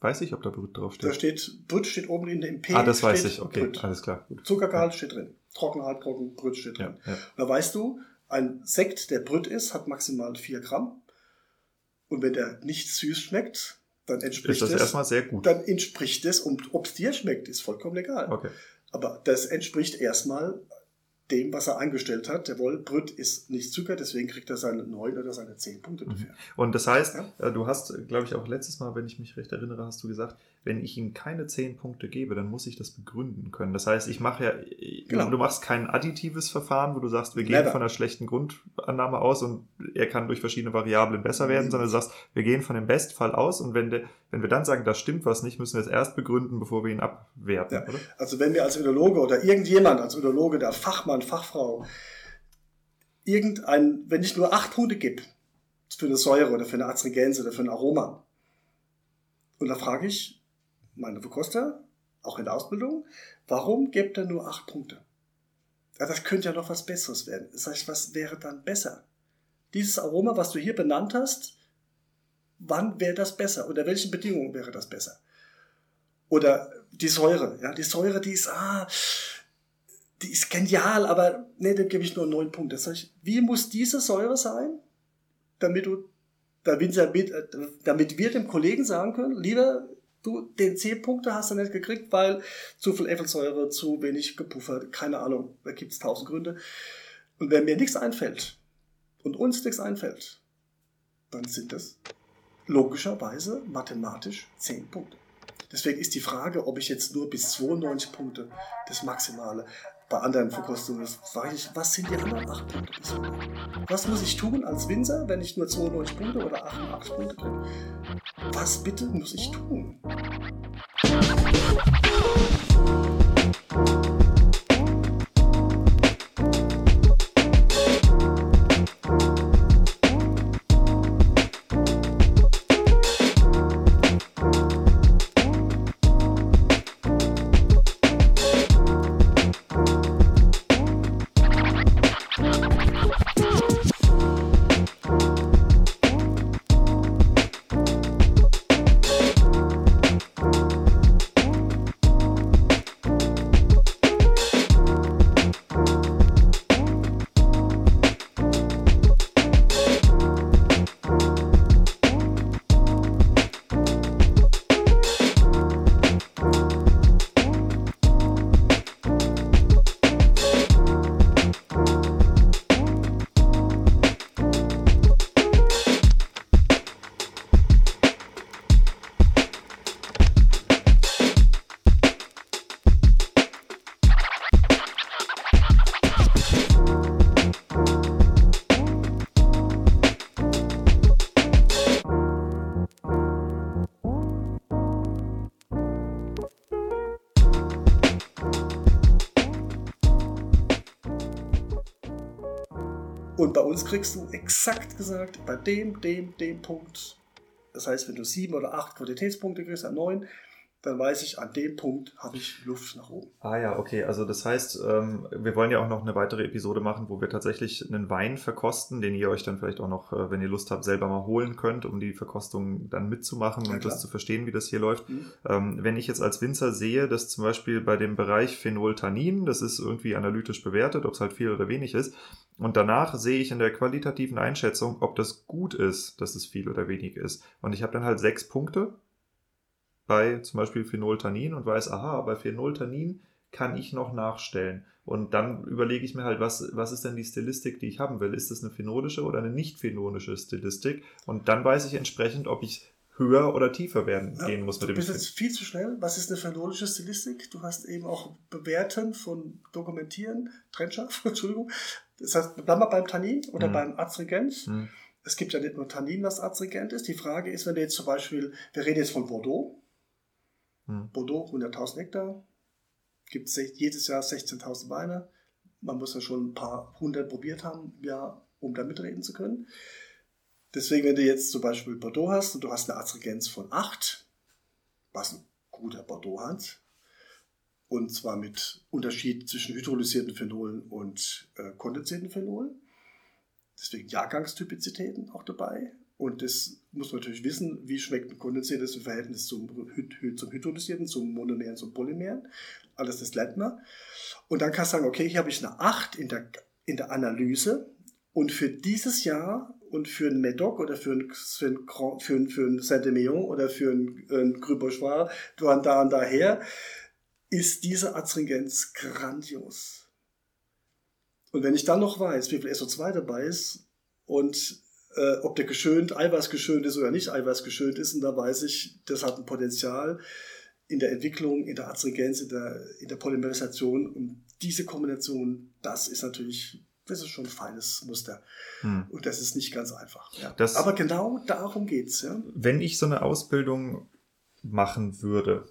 Weiß ich, ob da Brüt draufsteht. Da steht, Brüt steht oben in dem P. Ah, das weiß ich, okay, Brüt. alles klar. Gut. Zuckergehalt ja. steht drin. Trocken, halbtrocken, Brüt steht drin. Ja, ja. Da weißt du, ein Sekt, der Brüt ist, hat maximal 4 Gramm. Und wenn der nicht süß schmeckt, dann entspricht ist das es, erstmal sehr gut. Dann entspricht es, und ob es dir schmeckt, ist vollkommen egal. Okay. Aber das entspricht erstmal dem, was er angestellt hat. Der Wollbrüt ist nicht Zucker, deswegen kriegt er seine 9 oder seine 10 Punkte dafür. Mhm. Und das heißt, ja? Äh, du hast, glaube ich, auch letztes Mal, wenn ich mich recht erinnere, hast du gesagt, wenn ich ihm keine 10 Punkte gebe, dann muss ich das begründen können. Das heißt, ich mache ja, genau. du machst kein additives Verfahren, wo du sagst, wir gehen Never. von einer schlechten Grundannahme aus und er kann durch verschiedene Variablen besser werden, mhm. sondern du sagst, wir gehen von dem Bestfall aus und wenn, de, wenn wir dann sagen, da stimmt was nicht, müssen wir es erst begründen, bevor wir ihn abwerten, ja. oder? Also wenn wir als Ödologe oder irgendjemand als Ödologe, der Fachmann, Fachfrau, irgendein, wenn ich nur acht Punkte gebe, für eine Säure oder für eine Astringenz oder für ein Aroma, und da frage ich, meine Verkoster, auch in der Ausbildung, warum gibt er nur acht Punkte? Ja, das könnte ja noch was Besseres werden. Das heißt, was wäre dann besser? Dieses Aroma, was du hier benannt hast, wann wäre das besser? Unter welchen Bedingungen wäre das besser? Oder die Säure, ja, die Säure, die ist, ah, die ist genial, aber nee, dem gebe ich nur neun Punkte. Das heißt, wie muss diese Säure sein, damit du, damit, damit wir dem Kollegen sagen können, lieber du den 10 Punkte hast du nicht gekriegt, weil zu viel Äpfelsäure, zu wenig gepuffert, keine Ahnung, da gibt es tausend Gründe. Und wenn mir nichts einfällt und uns nichts einfällt, dann sind das logischerweise mathematisch 10 Punkte. Deswegen ist die Frage, ob ich jetzt nur bis 92 Punkte das Maximale bei anderen Verkostungen frage ich, was sind die anderen 8 Punkte bis 100? Was muss ich tun als Winzer, wenn ich nur 92 Punkte oder 88 Punkte kriege? Was bitte muss ich tun? Bei uns kriegst du exakt gesagt, bei dem, dem, dem Punkt, das heißt, wenn du sieben oder acht Qualitätspunkte kriegst, an neun, dann weiß ich, an dem Punkt habe ich Luft nach oben. Ah ja, okay. Also das heißt, ähm, wir wollen ja auch noch eine weitere Episode machen, wo wir tatsächlich einen Wein verkosten, den ihr euch dann vielleicht auch noch, äh, wenn ihr Lust habt, selber mal holen könnt, um die Verkostung dann mitzumachen ja, und das zu verstehen, wie das hier läuft. Mhm. Ähm, wenn ich jetzt als Winzer sehe, dass zum Beispiel bei dem Bereich Phenoltanin, das ist irgendwie analytisch bewertet, ob es halt viel oder wenig ist, und danach sehe ich in der qualitativen Einschätzung, ob das gut ist, dass es viel oder wenig ist. Und ich habe dann halt sechs Punkte bei zum Beispiel Phenoltanin und weiß, aha, bei Phenoltanin kann ich noch nachstellen. Und dann überlege ich mir halt, was, was ist denn die Stilistik, die ich haben will? Ist das eine phenolische oder eine nicht phenolische Stilistik? Und dann weiß ich entsprechend, ob ich höher oder tiefer werden ja, gehen muss mit dem Du bist jetzt viel zu schnell. Was ist eine phänolische Stilistik? Du hast eben auch Bewerten von Dokumentieren, Trennscharf, Entschuldigung. Das heißt, bleiben wir beim Tannin oder mhm. beim Astringens. Mhm. Es gibt ja nicht nur Tannin, was Astringent ist. Die Frage ist, wenn du jetzt zum Beispiel, wir reden jetzt von Bordeaux. Mhm. Bordeaux, 100.000 Hektar. Gibt es jedes Jahr 16.000 Weine. Man muss ja schon ein paar hundert probiert haben, ja, um da mitreden zu können. Deswegen, wenn du jetzt zum Beispiel Bordeaux hast und du hast eine Astringenz von 8, was ein guter Bordeaux hat, und zwar mit Unterschied zwischen hydrolysierten Phenolen und äh, kondensierten Phenolen, deswegen Jahrgangstypizitäten auch dabei. Und das muss man natürlich wissen, wie schmeckt ein kondensiertes im Verhältnis zum, zum hydrolysierten, zum Monomeren, zum Polymeren. Alles das lernt man. Und dann kannst du sagen, okay, hier habe ich eine 8 in der, in der Analyse. Und für dieses Jahr und für ein Medoc oder für ein, für ein, für ein, für ein Saint-Emilion oder für ein, ein Cru Bourgeois, da und daher, ist diese Astringenz grandios. Und wenn ich dann noch weiß, wie viel SO2 dabei ist und äh, ob der geschönt, Eiweiß geschönt ist oder nicht Eiweiß geschönt ist, und da weiß ich, das hat ein Potenzial in der Entwicklung, in der Astringenz, in der, in der Polymerisation. Und diese Kombination, das ist natürlich das ist schon ein feines Muster. Hm. Und das ist nicht ganz einfach. Ja. Das, Aber genau darum geht es. Ja. Wenn ich so eine Ausbildung machen würde,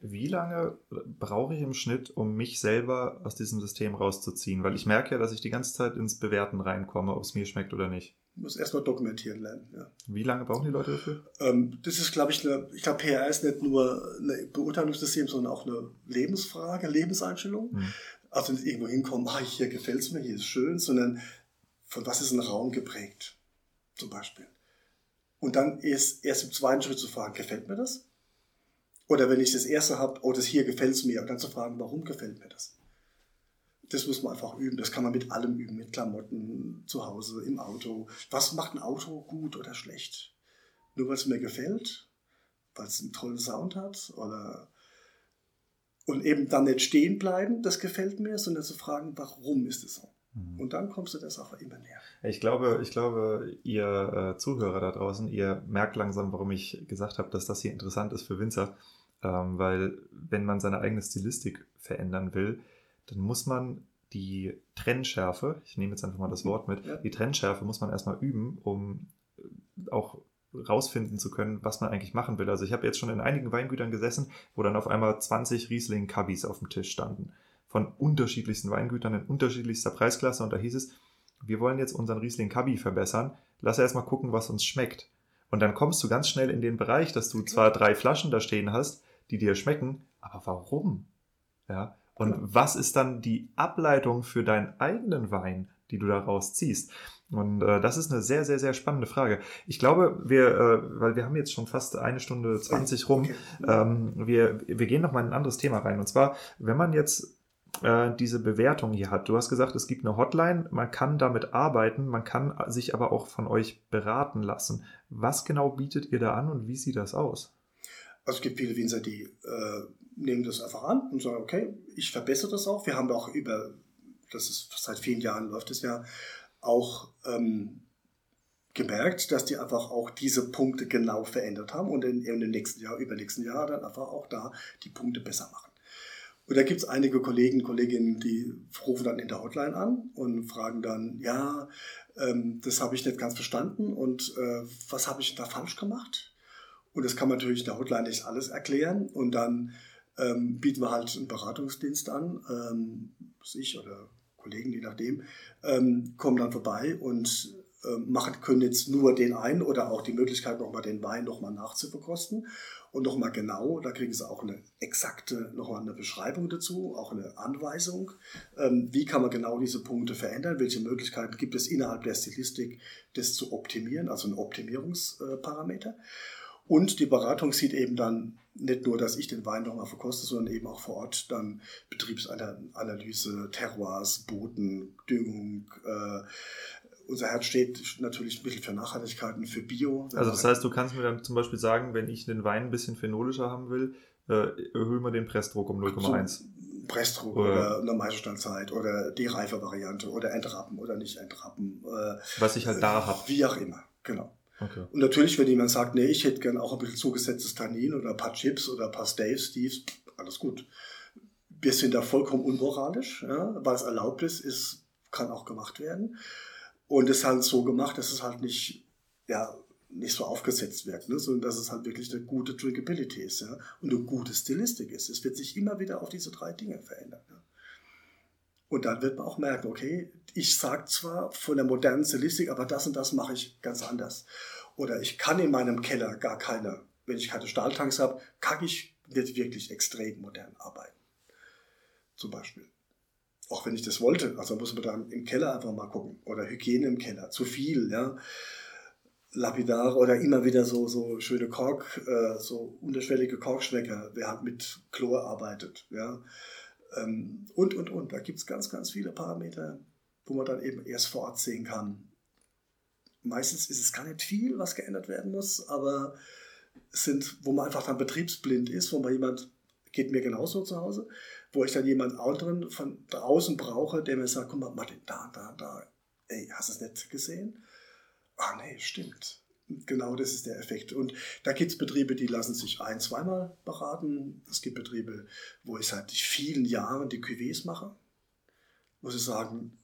wie lange brauche ich im Schnitt, um mich selber aus diesem System rauszuziehen? Weil ich merke ja, dass ich die ganze Zeit ins Bewerten reinkomme, ob es mir schmeckt oder nicht. Muss erstmal dokumentieren lernen. Ja. Wie lange brauchen die Leute dafür? Ähm, das ist, glaube ich, eine, ich glaube, PR ist nicht nur ein Beurteilungssystem, sondern auch eine Lebensfrage, Lebenseinstellung. Hm. Also nicht irgendwo hinkommen, ah, hier gefällt es mir, hier ist schön, sondern von was ist ein Raum geprägt, zum Beispiel. Und dann ist erst im zweiten Schritt zu fragen, gefällt mir das? Oder wenn ich das erste habe, oh, das hier gefällt es mir, und dann zu fragen, warum gefällt mir das? Das muss man einfach üben. Das kann man mit allem üben, mit Klamotten, zu Hause, im Auto. Was macht ein Auto gut oder schlecht? Nur weil es mir gefällt? Weil es einen tollen Sound hat? Oder und eben dann nicht stehen bleiben, das gefällt mir, sondern zu fragen, warum ist es so? Mhm. Und dann kommst du der Sache immer näher. Ich glaube, ich glaube, ihr äh, Zuhörer da draußen, ihr merkt langsam, warum ich gesagt habe, dass das hier interessant ist für Winzer. Ähm, weil wenn man seine eigene Stilistik verändern will, dann muss man die Trennschärfe, ich nehme jetzt einfach mal das Wort mit, ja. die Trennschärfe muss man erstmal üben, um äh, auch rausfinden zu können, was man eigentlich machen will. Also ich habe jetzt schon in einigen Weingütern gesessen, wo dann auf einmal 20 Riesling Cubbies auf dem Tisch standen. Von unterschiedlichsten Weingütern in unterschiedlichster Preisklasse. Und da hieß es, wir wollen jetzt unseren Riesling Cubby verbessern. Lass erstmal gucken, was uns schmeckt. Und dann kommst du ganz schnell in den Bereich, dass du zwar drei Flaschen da stehen hast, die dir schmecken, aber warum? Ja. Und was ist dann die Ableitung für deinen eigenen Wein, die du daraus ziehst? Und äh, das ist eine sehr, sehr, sehr spannende Frage. Ich glaube, wir, äh, weil wir haben jetzt schon fast eine Stunde 20 rum, ähm, wir, wir gehen noch mal in ein anderes Thema rein. Und zwar, wenn man jetzt äh, diese Bewertung hier hat. Du hast gesagt, es gibt eine Hotline, man kann damit arbeiten, man kann sich aber auch von euch beraten lassen. Was genau bietet ihr da an und wie sieht das aus? Also es gibt viele Winzer, die äh, nehmen das einfach an und sagen, okay, ich verbessere das auch. Wir haben auch über, das ist seit vielen Jahren läuft es ja, auch ähm, gemerkt, dass die einfach auch diese Punkte genau verändert haben und in, in dem nächsten Jahr, übernächsten Jahr dann einfach auch da die Punkte besser machen. Und da gibt es einige Kollegen, Kolleginnen, die rufen dann in der Hotline an und fragen dann, ja, ähm, das habe ich nicht ganz verstanden und äh, was habe ich da falsch gemacht? Und das kann man natürlich in der Hotline nicht alles erklären. Und dann ähm, bieten wir halt einen Beratungsdienst an, ähm, ich oder Kollegen, je nachdem, ähm, kommen dann vorbei und äh, machen, können jetzt nur den einen oder auch die Möglichkeit, nochmal den Wein nochmal nachzuverkosten. Und nochmal genau, da kriegen sie auch eine exakte, nochmal eine Beschreibung dazu, auch eine Anweisung, ähm, wie kann man genau diese Punkte verändern, welche Möglichkeiten gibt es innerhalb der Stilistik, das zu optimieren, also ein Optimierungsparameter. Und die Beratung sieht eben dann nicht nur, dass ich den Wein nochmal verkoste, sondern eben auch vor Ort dann Betriebsanalyse, Terroirs, Boden, Düngung. Äh, unser Herz steht natürlich ein bisschen für Nachhaltigkeit und für Bio. Also das heißt, du kannst mir dann zum Beispiel sagen, wenn ich den Wein ein bisschen phenolischer haben will, äh, erhöhen wir den Pressdruck um 0,1. So, Pressdruck oder, oder eine Meisterstandzeit oder die reife Variante oder Entrappen oder nicht Entrappen. Äh, Was ich halt da habe. Wie auch immer, genau. Okay. Und natürlich, wenn jemand sagt, nee, ich hätte gern auch ein bisschen zugesetztes Tannin oder ein paar Chips oder ein paar Steaks, Steves, alles gut. Wir sind da vollkommen unmoralisch, ja, weil es erlaubt ist, ist, kann auch gemacht werden. Und es ist halt so gemacht, dass es halt nicht, ja, nicht so aufgesetzt wirkt, ne, sondern dass es halt wirklich eine gute Drinkability ist ja, und eine gute Stilistik ist. Es wird sich immer wieder auf diese drei Dinge verändern. Ja. Und dann wird man auch merken, okay, ich sage zwar von der modernen Stilistik, aber das und das mache ich ganz anders. Oder ich kann in meinem Keller gar keine, wenn ich keine Stahltanks habe, kann ich nicht wirklich extrem modern arbeiten. Zum Beispiel. Auch wenn ich das wollte. Also muss man dann im Keller einfach mal gucken. Oder Hygiene im Keller. Zu viel, ja. Lapidare oder immer wieder so, so schöne Kork, äh, so unterschwellige Korkschmecker, wer halt mit Chlor arbeitet, ja. Ähm, und, und, und. Da gibt es ganz, ganz viele Parameter, wo man dann eben erst vor Ort sehen kann. Meistens ist es gar nicht viel, was geändert werden muss, aber es sind, wo man einfach dann betriebsblind ist, wo man jemand, geht mir genauso zu Hause, wo ich dann jemand anderen von draußen brauche, der mir sagt, guck mal, Martin, da, da, da, ey, hast du es nicht gesehen? Ah, nee, stimmt. Genau das ist der Effekt. Und da gibt es Betriebe, die lassen sich ein-, zweimal beraten. Es gibt Betriebe, wo ich seit vielen Jahren die QVs mache, wo sie sagen,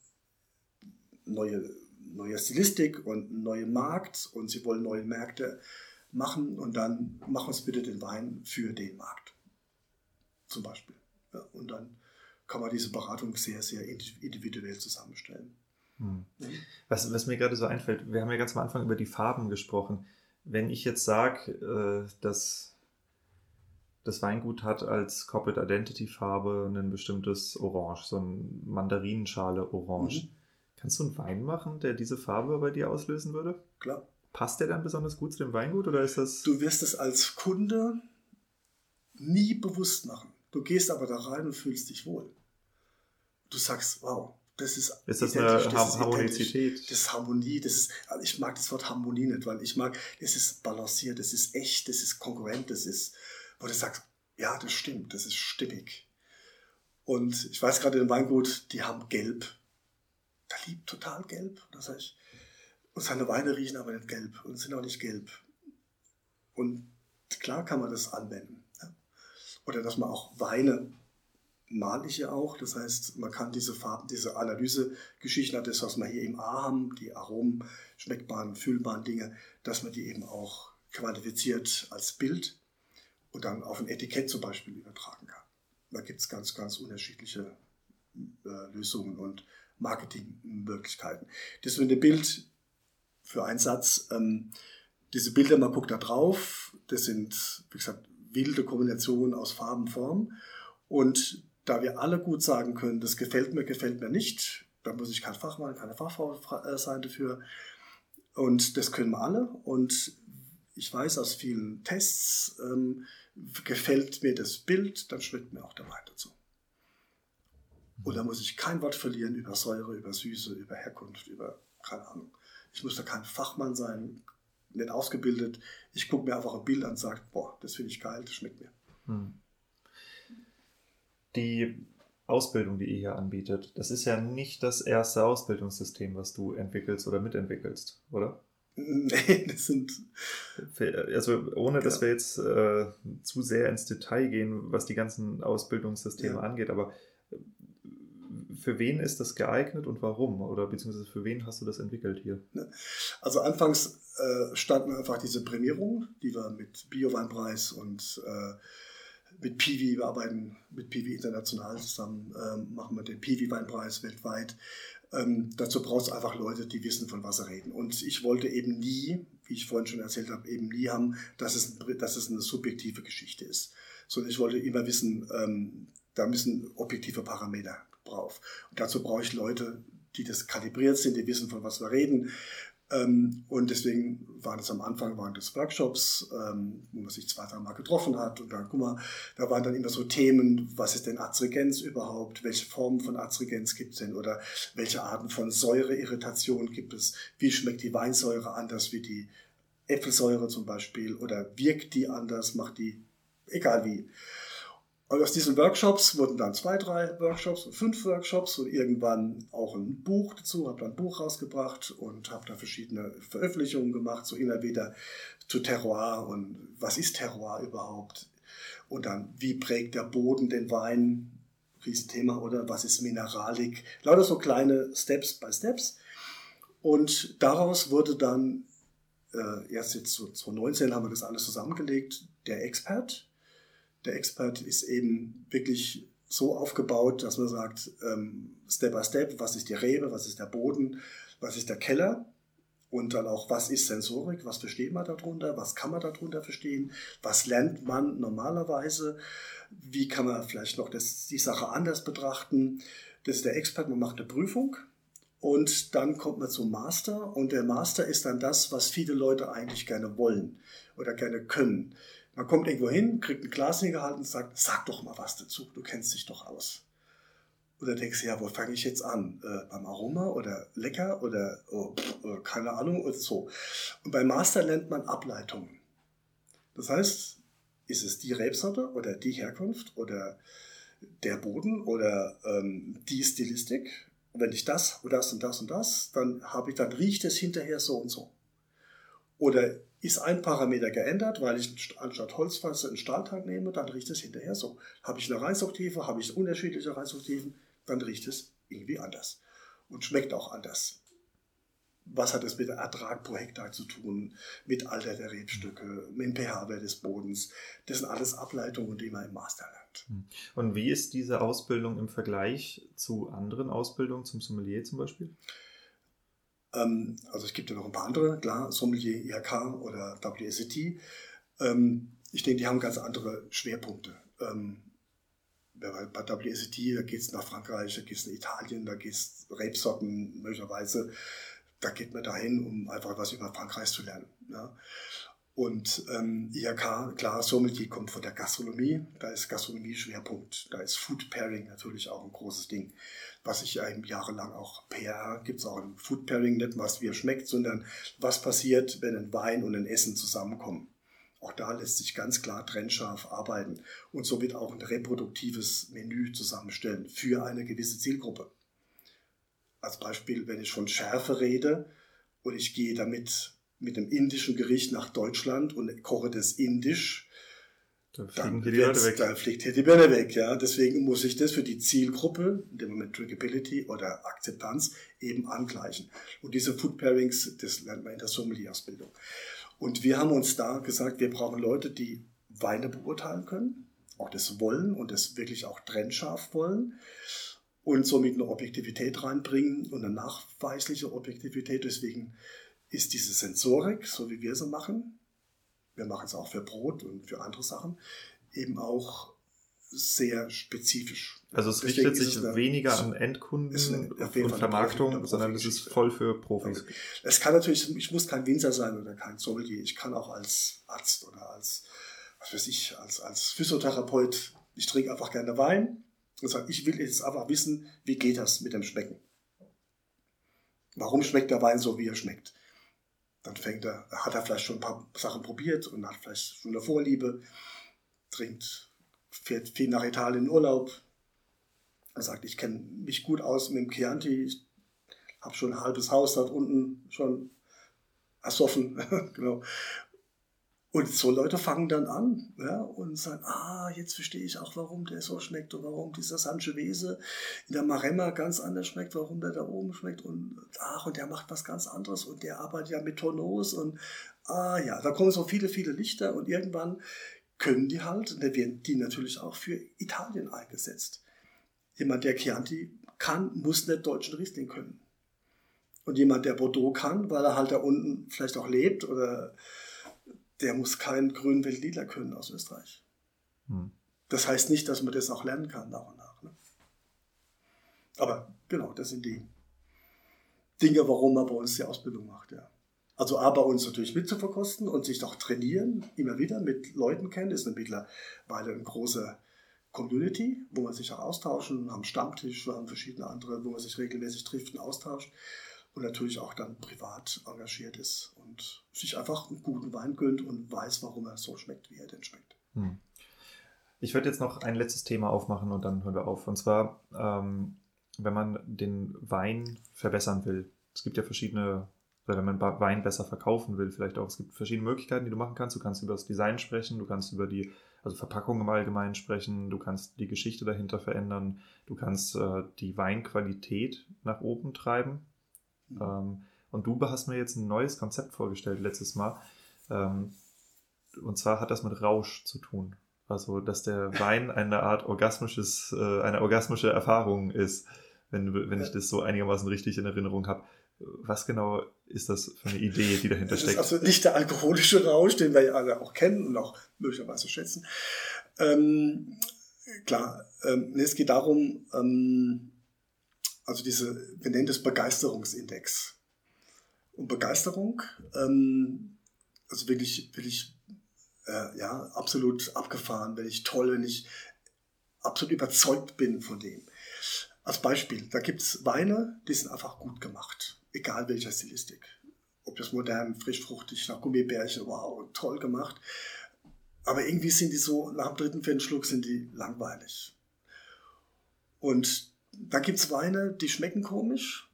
neue, neue Stilistik und neue Markt und sie wollen neue Märkte machen und dann machen uns bitte den Wein für den Markt. Zum Beispiel. Ja, und dann kann man diese Beratung sehr, sehr individuell zusammenstellen. Hm. Was, was mir gerade so einfällt, wir haben ja ganz am Anfang über die Farben gesprochen. Wenn ich jetzt sage, äh, dass das Weingut hat als Corporate Identity Farbe ein bestimmtes Orange, so ein Mandarinenschale Orange. Mhm. Kannst du einen Wein machen, der diese Farbe bei dir auslösen würde? Klar. Passt der dann besonders gut zu dem Weingut oder ist das. Du wirst es als Kunde nie bewusst machen. Du gehst aber da rein und fühlst dich wohl. Du sagst, wow, das ist, ist das eine das Harmonizität? Das ist Harmonie, das ist, also ich mag das Wort Harmonie nicht, weil ich mag, es ist balanciert, es ist echt, es ist konkurrent, es ist, wo du sagst, ja, das stimmt, das ist stimmig. Und ich weiß gerade in dem Weingut, die haben Gelb. Da liebt total Gelb. Das heißt, und seine Weine riechen aber nicht gelb und sind auch nicht gelb. Und klar kann man das anwenden. Ja? Oder dass man auch Weine male ich ja auch. Das heißt, man kann diese Farben, diese Analysegeschichten, das, was wir hier im A haben, die Aromen, schmeckbaren, fühlbaren Dinge, dass man die eben auch quantifiziert als Bild und dann auf ein Etikett zum Beispiel übertragen kann. Da gibt es ganz, ganz unterschiedliche äh, Lösungen und Marketingmöglichkeiten. Das ist ein Bild für einen Satz. Ähm, diese Bilder, man guckt da drauf, das sind, wie gesagt, wilde Kombinationen aus Farben, Form. Und da wir alle gut sagen können, das gefällt mir, gefällt mir nicht, da muss ich kein Fachmann, keine Fachfrau äh, sein dafür. Und das können wir alle. Und ich weiß aus vielen Tests, ähm, gefällt mir das Bild, dann schmeckt mir auch der Wein dazu. Und da muss ich kein Wort verlieren über Säure, über Süße, über Herkunft, über keine Ahnung. Ich muss da kein Fachmann sein, nicht ausgebildet. Ich gucke mir einfach ein Bild an und sage, boah, das finde ich geil, das schmeckt mir. Hm die Ausbildung, die ihr hier anbietet, das ist ja nicht das erste Ausbildungssystem, was du entwickelst oder mitentwickelst, oder? Nee, das sind. Also, ohne dass wir jetzt äh, zu sehr ins Detail gehen, was die ganzen Ausbildungssysteme ja. angeht, aber äh, für wen ist das geeignet und warum? Oder beziehungsweise für wen hast du das entwickelt hier? Also, anfangs äh, standen einfach diese Prämierung, die wir mit Bioweinpreis und äh, mit Piwi, wir arbeiten mit Piwi international zusammen, ähm, machen wir den Piwi-Weinpreis weltweit. Ähm, dazu brauchst du einfach Leute, die wissen, von was sie reden. Und ich wollte eben nie, wie ich vorhin schon erzählt habe, eben nie haben, dass es, dass es eine subjektive Geschichte ist. Sondern ich wollte immer wissen, ähm, da müssen objektive Parameter drauf. Und dazu brauche ich Leute, die das kalibriert sind, die wissen, von was wir reden. Ähm, und deswegen waren es am Anfang waren das Workshops, ähm, wo man sich zwei, drei Mal getroffen hat. Und dann, guck mal, da waren dann immer so Themen, was ist denn Azregenz überhaupt? Welche Formen von Azregenz gibt es denn? Oder welche Arten von Säureirritation gibt es? Wie schmeckt die Weinsäure anders wie die Äpfelsäure zum Beispiel? Oder wirkt die anders? Macht die, egal wie. Und aus diesen Workshops wurden dann zwei, drei Workshops und fünf Workshops und irgendwann auch ein Buch dazu, habe dann ein Buch rausgebracht und habe da verschiedene Veröffentlichungen gemacht, so immer wieder zu Terroir und was ist Terroir überhaupt? Und dann, wie prägt der Boden den Wein? Riesenthema, oder was ist Mineralik? Lauter so kleine Steps by Steps. Und daraus wurde dann, äh, erst jetzt so 2019 haben wir das alles zusammengelegt, der Expert, der Expert ist eben wirklich so aufgebaut, dass man sagt, ähm, Step by Step, was ist die Rebe, was ist der Boden, was ist der Keller und dann auch, was ist Sensorik, was versteht man darunter, was kann man darunter verstehen, was lernt man normalerweise, wie kann man vielleicht noch das, die Sache anders betrachten. Das ist der Expert, man macht eine Prüfung und dann kommt man zum Master und der Master ist dann das, was viele Leute eigentlich gerne wollen oder gerne können. Man kommt irgendwo hin, kriegt ein Glas hingehalten und sagt, sag doch mal was dazu, du kennst dich doch aus. Oder denkst du, ja, wo fange ich jetzt an? Äh, beim Aroma oder lecker oder oh, pff, keine Ahnung oder so. Und beim Master lernt man Ableitungen. Das heißt, ist es die Rebsorte oder die Herkunft oder der Boden oder ähm, die Stilistik? Und wenn ich das und das und das und das, dann habe ich, dann riecht es hinterher so und so. Oder ist ein Parameter geändert, weil ich anstatt Holzfasse einen Stahltank nehme, dann riecht es hinterher so. Habe ich eine Reisoktive, habe ich unterschiedliche Reisoktiven, dann riecht es irgendwie anders und schmeckt auch anders. Was hat es mit Ertrag pro Hektar zu tun, mit Alter der Rebstücke, mit dem pH-Wert des Bodens? Das sind alles Ableitungen, die man im Master lernt. Hm. Und wie ist diese Ausbildung im Vergleich zu anderen Ausbildungen, zum Sommelier zum Beispiel? Ähm, also es gibt ja noch ein paar andere, klar, Sommelier, IHK oder WSET. Ähm, ich denke, die haben ganz andere Schwerpunkte. Ähm, bei WSET, da geht es nach Frankreich, da geht es nach Italien, da geht es Rebsorten möglicherweise. Da geht man dahin, um einfach was über Frankreich zu lernen. Ja. Und ähm, IHK, klar, Sommelier kommt von der Gastronomie, da ist Gastronomie Schwerpunkt, da ist Food Pairing natürlich auch ein großes Ding was ich ja eben jahrelang auch PR, gibt es auch im Food Pairing, nicht was wie er schmeckt, sondern was passiert, wenn ein Wein und ein Essen zusammenkommen. Auch da lässt sich ganz klar trennscharf arbeiten und somit auch ein reproduktives Menü zusammenstellen für eine gewisse Zielgruppe. Als Beispiel, wenn ich von Schärfe rede und ich gehe damit mit einem indischen Gericht nach Deutschland und koche das indisch, dann fliegen hier die Leute weg. Dann fliegt hier die Birne weg, ja. Deswegen muss ich das für die Zielgruppe, in dem Moment Drinkability oder Akzeptanz, eben angleichen. Und diese Food Pairings, das lernt man in der Sommelier-Ausbildung. Und wir haben uns da gesagt, wir brauchen Leute, die Weine beurteilen können, auch das wollen und das wirklich auch trennscharf wollen und somit eine Objektivität reinbringen und eine nachweisliche Objektivität. Deswegen ist diese Sensorik, so wie wir sie machen, wir machen es auch für Brot und für andere Sachen, eben auch sehr spezifisch. Also es Deswegen richtet sich es eine, weniger an Endkunden und Vermarktung, sondern es ist voll für Profis. Es kann natürlich, ich muss kein Winzer sein oder kein Sommelier, ich kann auch als Arzt oder als, was weiß ich, als, als Physiotherapeut, ich trinke einfach gerne Wein und sage, ich will jetzt einfach wissen, wie geht das mit dem Schmecken. Warum schmeckt der Wein so, wie er schmeckt? Dann fängt er, hat er vielleicht schon ein paar Sachen probiert und hat vielleicht schon eine Vorliebe, trinkt, fährt viel nach Italien in Urlaub. Er sagt, ich kenne mich gut aus mit dem Chianti, ich habe schon ein halbes Haus dort unten schon ersoffen. genau. Und so Leute fangen dann an ja, und sagen, ah, jetzt verstehe ich auch, warum der so schmeckt und warum dieser Sangiovese in der Maremma ganz anders schmeckt, warum der da oben schmeckt und ach, und der macht was ganz anderes und der arbeitet ja mit Tonos und ah ja, da kommen so viele, viele Lichter und irgendwann können die halt, und da werden die natürlich auch für Italien eingesetzt. Jemand, der Chianti kann, muss nicht deutschen Riesling können. Und jemand, der Bordeaux kann, weil er halt da unten vielleicht auch lebt oder der muss kein grün lila können aus Österreich. Hm. Das heißt nicht, dass man das auch lernen kann nach und nach. Ne? Aber genau, das sind die Dinge, warum man bei uns die Ausbildung macht. Ja. Also A, bei uns natürlich mitzuverkosten und sich doch trainieren, immer wieder mit Leuten kennen, ist mittlerweile eine große Community, wo man sich auch austauschen, haben Stammtisch, wir haben verschiedene andere, wo man sich regelmäßig trifft und austauscht und natürlich auch dann privat engagiert ist und sich einfach einen guten Wein gönnt und weiß, warum er so schmeckt, wie er denn schmeckt. Hm. Ich würde jetzt noch ein letztes Thema aufmachen und dann hören wir auf. Und zwar, ähm, wenn man den Wein verbessern will. Es gibt ja verschiedene, oder wenn man Wein besser verkaufen will, vielleicht auch. Es gibt verschiedene Möglichkeiten, die du machen kannst. Du kannst über das Design sprechen, du kannst über die also Verpackung im Allgemeinen sprechen, du kannst die Geschichte dahinter verändern, du kannst äh, die Weinqualität nach oben treiben. Mhm. Ähm, und du hast mir jetzt ein neues Konzept vorgestellt letztes Mal. Ähm, und zwar hat das mit Rausch zu tun. Also, dass der Wein eine Art orgasmisches, äh, eine orgasmische Erfahrung ist, wenn, wenn ich das so einigermaßen richtig in Erinnerung habe. Was genau ist das für eine Idee, die dahinter steckt? Das ist also nicht der alkoholische Rausch, den wir ja alle auch kennen und auch möglicherweise schätzen. Ähm, klar, ähm, es geht darum, ähm, also diese, wir nennen das Begeisterungsindex. Und Begeisterung, ähm, also wirklich, wirklich äh, ja, absolut abgefahren, wenn ich toll, wenn ich absolut überzeugt bin von dem. Als Beispiel, da gibt es Weine, die sind einfach gut gemacht, egal welcher Stilistik. Ob das modern, frisch, fruchtig, nach Gummibärchen, wow, toll gemacht. Aber irgendwie sind die so, nach dem dritten, vierten Schluck sind die langweilig. Und da gibt es Weine, die schmecken komisch,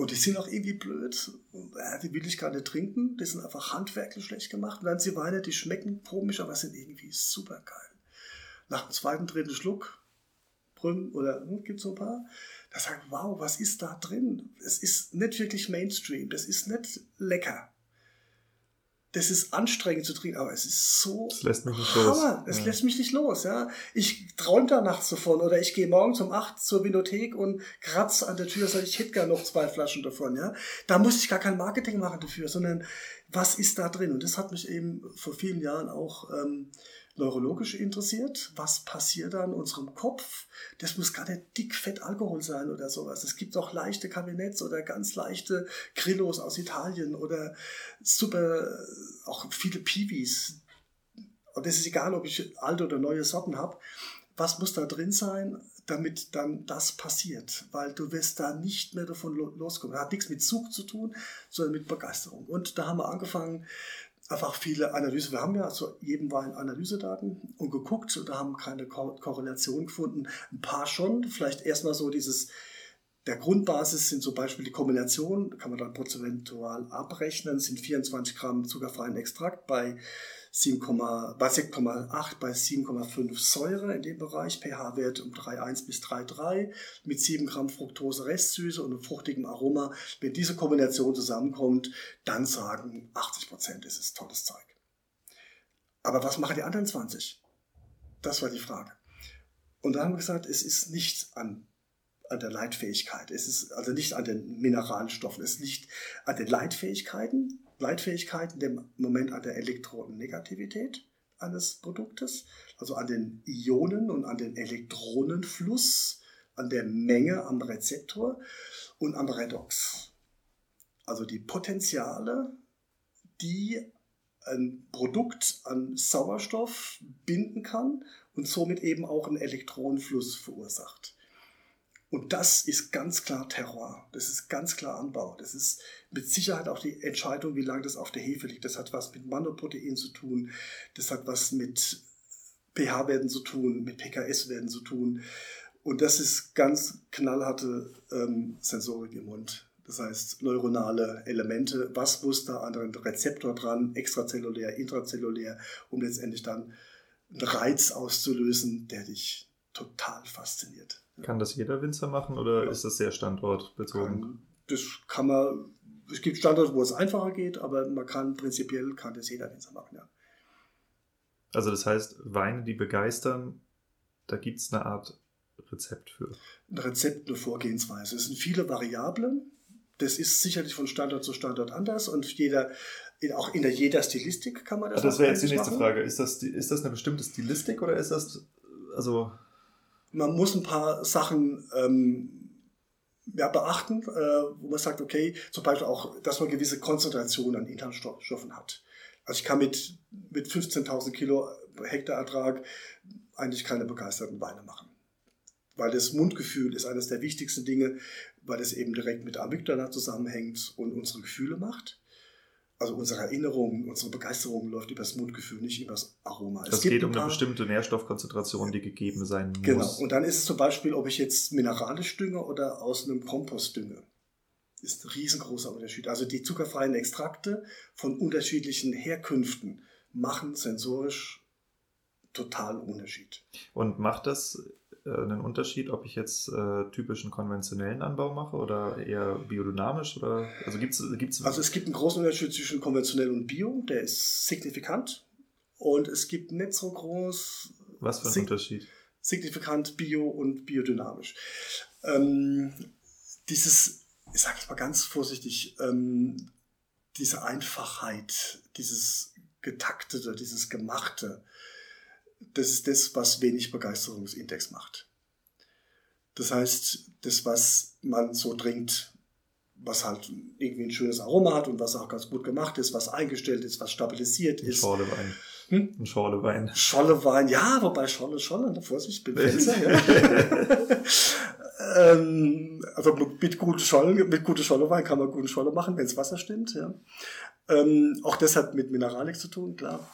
und die sind auch irgendwie blöd. Ja, die will ich gar nicht trinken. Die sind einfach handwerklich schlecht gemacht. Und dann sie Weine, die schmecken komisch, aber sind irgendwie super geil. Nach dem zweiten, dritten Schluck, Brünn oder hm, gibt es so ein paar, da sagen, wow, was ist da drin? Es ist nicht wirklich Mainstream. Das ist nicht lecker das ist anstrengend zu trinken, aber es ist so das lässt mich nicht Hammer. Es ja. lässt mich nicht los, ja. Ich träume da nachts davon oder ich gehe morgens um acht zur Vinothek und kratze an der Tür, sage ich hätte gerne noch zwei Flaschen davon, ja. Da muss ich gar kein Marketing machen dafür, sondern was ist da drin? Und das hat mich eben vor vielen Jahren auch ähm, neurologisch interessiert. Was passiert da in unserem Kopf? Das muss gar nicht dick, fett Alkohol sein oder sowas. Es gibt auch leichte Kabinetts oder ganz leichte Grillos aus Italien oder super, auch viele Piwis. Und das ist egal, ob ich alte oder neue Sorten habe. Was muss da drin sein, damit dann das passiert? Weil du wirst da nicht mehr davon loskommen. Das hat nichts mit Zug zu tun, sondern mit Begeisterung. Und da haben wir angefangen, einfach viele Analyse. Wir haben ja zu jedem Wein Analysedaten und geguckt und haben keine Ko Korrelation gefunden. Ein paar schon. Vielleicht erstmal so dieses, der Grundbasis sind zum Beispiel die Kombination, kann man dann prozentual abrechnen, sind 24 Gramm zuckerfreien Extrakt bei 7,8 bei 7,5 Säure in dem Bereich, pH-Wert um 3,1 bis 3,3 mit 7 Gramm Fructose Restsüße und einem fruchtigen Aroma. Wenn diese Kombination zusammenkommt, dann sagen 80 Prozent, es ist tolles Zeug. Aber was machen die anderen 20? Das war die Frage. Und da haben wir gesagt, es ist nicht an, an der Leitfähigkeit. Es ist also nicht an den Mineralstoffen. Es liegt an den Leitfähigkeiten Leitfähigkeit in dem Moment an der Elektronegativität eines Produktes, also an den Ionen und an den Elektronenfluss, an der Menge am Rezeptor und am Redox. Also die Potenziale, die ein Produkt an Sauerstoff binden kann und somit eben auch einen Elektronenfluss verursacht. Und das ist ganz klar Terroir. Das ist ganz klar Anbau. Das ist mit Sicherheit auch die Entscheidung, wie lange das auf der Hefe liegt. Das hat was mit Mandelprotein zu tun. Das hat was mit pH-Werten zu tun, mit PKS-Werten zu tun. Und das ist ganz knallharte ähm, Sensorik im Mund. Das heißt, neuronale Elemente. Was muss da an den Rezeptor dran, extrazellulär, intrazellulär, um letztendlich dann einen Reiz auszulösen, der dich total fasziniert. Kann das jeder Winzer machen oder ja. ist das sehr standortbezogen? Das kann man, es gibt Standorte, wo es einfacher geht, aber man kann prinzipiell kann das jeder Winzer machen, ja. Also das heißt, Weine, die begeistern, da gibt es eine Art Rezept für. Ein Rezept, eine Vorgehensweise. Es sind viele Variablen. Das ist sicherlich von Standort zu Standort anders und jeder, auch in der jeder Stilistik kann man das. Also das wäre jetzt die nächste machen. Frage. Ist das, ist das eine bestimmte Stilistik oder ist das also man muss ein paar Sachen ähm, ja, beachten, äh, wo man sagt, okay, zum Beispiel auch, dass man gewisse Konzentration an Inhaltsstoffen hat. Also ich kann mit, mit 15.000 Kilo Hektar Ertrag eigentlich keine begeisterten Weine machen. Weil das Mundgefühl ist eines der wichtigsten Dinge, weil es eben direkt mit Amygdala zusammenhängt und unsere Gefühle macht. Also unsere Erinnerung, unsere Begeisterung läuft übers Mundgefühl, nicht übers Aroma. Es, geht um eine bestimmte Nährstoffkonzentration, die gegeben sein muss. Genau. Und dann ist es zum Beispiel, ob ich jetzt mineralisch dünge oder aus einem Kompost dünge. Ist ein riesengroßer Unterschied. Also die zuckerfreien Extrakte von unterschiedlichen Herkünften machen sensorisch total Unterschied. Und macht das äh, einen Unterschied, ob ich jetzt äh, typischen konventionellen Anbau mache oder eher biodynamisch? Oder, also, gibt's, gibt's also es gibt einen großen Unterschied zwischen konventionell und bio, der ist signifikant. Und es gibt nicht so groß. Was für ein Unterschied? Signifikant bio und biodynamisch. Ähm, dieses, ich sage es mal ganz vorsichtig, ähm, diese Einfachheit, dieses Getaktete, dieses Gemachte, das ist das, was wenig Begeisterungsindex macht. Das heißt, das, was man so trinkt, was halt irgendwie ein schönes Aroma hat und was auch ganz gut gemacht ist, was eingestellt ist, was stabilisiert ist. Schorle Wein. Hm? Ein Schorle Wein. Scholle Wein, ja, wobei Scholle, Scholle, ne, Vorsicht, bin Fenster, ja. ähm, also mit guten Schollen, mit guten Schollewein kann man guten Scholle machen, wenn das Wasser stimmt, ja. Ähm, auch das hat mit Mineralik zu tun, klar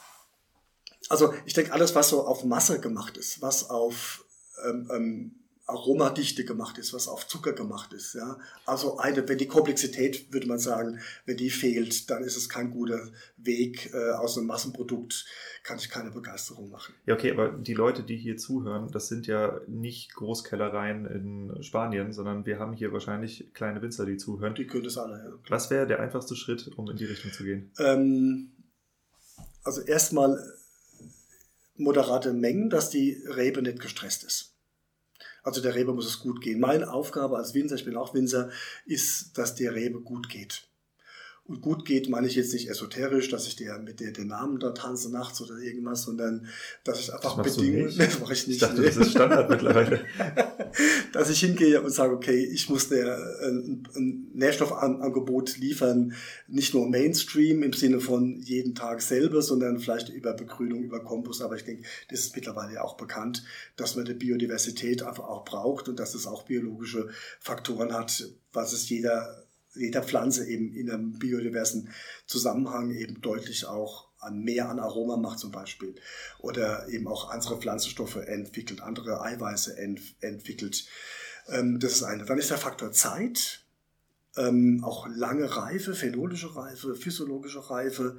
also ich denke, alles, was so auf Masse gemacht ist, was auf ähm, ähm, Aromadichte gemacht ist, was auf Zucker gemacht ist, ja. Also eine, wenn die Komplexität, würde man sagen, wenn die fehlt, dann ist es kein guter Weg. Äh, aus einem Massenprodukt kann ich keine Begeisterung machen. Ja, okay, aber die Leute, die hier zuhören, das sind ja nicht Großkellereien in Spanien, sondern wir haben hier wahrscheinlich kleine Winzer, die zuhören. Die können das alle, ja. Was wäre der einfachste Schritt, um in die Richtung zu gehen? Ähm, also erstmal moderate Mengen, dass die Rebe nicht gestresst ist. Also der Rebe muss es gut gehen. Meine Aufgabe als Winzer, ich bin auch Winzer, ist, dass der Rebe gut geht. Und gut geht, meine ich jetzt nicht esoterisch, dass ich der mit der den Namen da tanze nachts oder irgendwas, sondern dass ich einfach Bedingungen. Das mache ich nicht. Ich dachte, nee. das ist Standard mittlerweile. dass ich hingehe und sage, okay, ich muss der ein, ein Nährstoffangebot liefern, nicht nur Mainstream im Sinne von jeden Tag selber, sondern vielleicht über Begrünung, über Kompost. Aber ich denke, das ist mittlerweile ja auch bekannt, dass man die Biodiversität einfach auch braucht und dass es auch biologische Faktoren hat, was es jeder jeder Pflanze eben in einem biodiversen Zusammenhang eben deutlich auch an mehr an Aroma macht zum Beispiel oder eben auch andere Pflanzenstoffe entwickelt, andere Eiweiße ent, entwickelt. Ähm, das ist eine. Dann ist der Faktor Zeit, ähm, auch lange Reife, phenolische Reife, physiologische Reife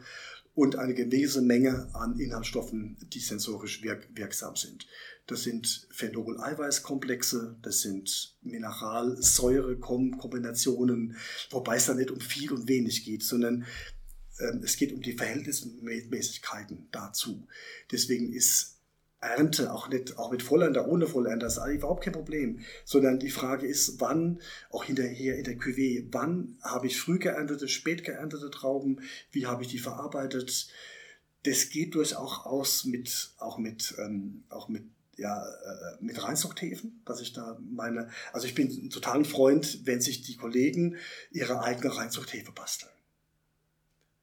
und eine gewisse Menge an Inhaltsstoffen, die sensorisch wirk wirksam sind. Das sind Phenol-Eiweiß-Komplexe, das sind Mineralsäure-Kombinationen, wobei es da nicht um viel und wenig geht, sondern ähm, es geht um die Verhältnismäßigkeiten dazu. Deswegen ist Ernte, auch nicht, auch mit Vollernter, ohne Vollernter, das ist überhaupt kein Problem. Sondern die Frage ist, wann, auch hinterher in der Cuvée, wann habe ich früh geerntete, spät geerntete Trauben, wie habe ich die verarbeitet? Das geht durchaus aus mit, auch mit, ähm, auch mit, ja, äh, mit Reinzuchthäfen, dass ich da meine, also ich bin ein totaler Freund, wenn sich die Kollegen ihre eigene Reinzuchthefe basteln.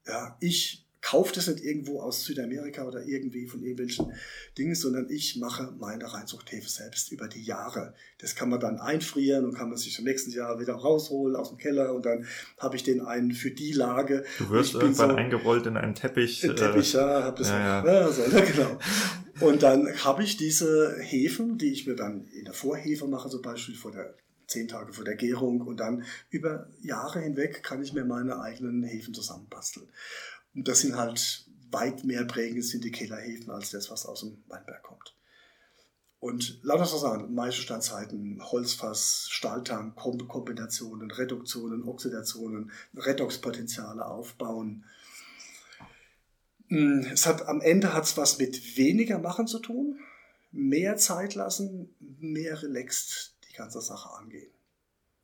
Ja, ich kaufe das nicht irgendwo aus Südamerika oder irgendwie von irgendwelchen Dingen, sondern ich mache meine Reinzuchthefe selbst über die Jahre. Das kann man dann einfrieren und kann man sich im nächsten Jahr wieder rausholen aus dem Keller und dann habe ich den einen für die Lage. Du wirst irgendwann so, eingerollt in einen Teppich. Ein Teppich, äh, ja, hab das ja, ja. ja so, ne, genau. Und dann habe ich diese Hefen, die ich mir dann in der Vorhefe mache, zum Beispiel vor der zehn Tage vor der Gärung und dann über Jahre hinweg kann ich mir meine eigenen Hefen zusammenbasteln. Und das sind halt weit mehr prägend sind die Kellerhefen als das, was aus dem Weinberg kommt. Und lauter so sagen, Meilensteinzeiten, Holzfass, Stahltank, Kombinationen, Reduktionen, Oxidationen, Redoxpotenziale aufbauen. Hm, es hat, am Ende hat es was mit weniger machen zu tun, mehr Zeit lassen, mehr relaxed die ganze Sache angehen.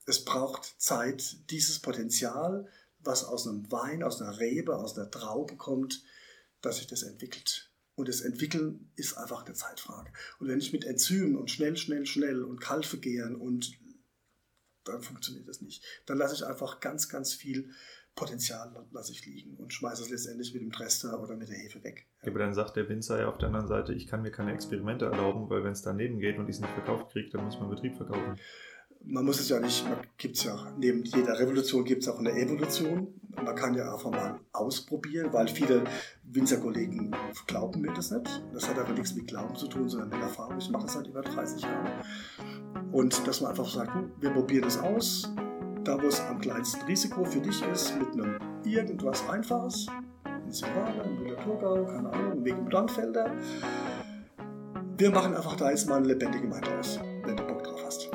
Es braucht Zeit, dieses Potenzial was aus einem Wein, aus einer Rebe, aus einer Traube kommt, dass sich das entwickelt. Und das Entwickeln ist einfach eine Zeitfrage. Und wenn ich mit Enzymen und schnell, schnell, schnell und Kalfe gären und dann funktioniert das nicht. Dann lasse ich einfach ganz, ganz viel Potenzial lasse ich liegen und schmeiße es letztendlich mit dem Trester oder mit der Hefe weg. Ja. Aber dann sagt der Winzer ja auf der anderen Seite, ich kann mir keine Experimente erlauben, weil wenn es daneben geht und ich es nicht verkauft kriege, dann muss man Betrieb verkaufen. Man muss es ja nicht, man gibt es ja, neben jeder Revolution gibt es auch eine Evolution. Man kann ja einfach mal ausprobieren, weil viele Winzerkollegen glauben mir das nicht. Das hat aber nichts mit Glauben zu tun, sondern mit Erfahrung. Ich mache das seit über 30 Jahren. Und dass man einfach sagt, wir probieren das aus, da wo es am kleinsten Risiko für dich ist, mit einem irgendwas Einfaches, ein Silvaner, ein Müller-Thurgau, keine Ahnung, wegen Brandfelder. Wir machen einfach da jetzt mal eine lebendige Gemeinde aus, wenn du Bock drauf hast.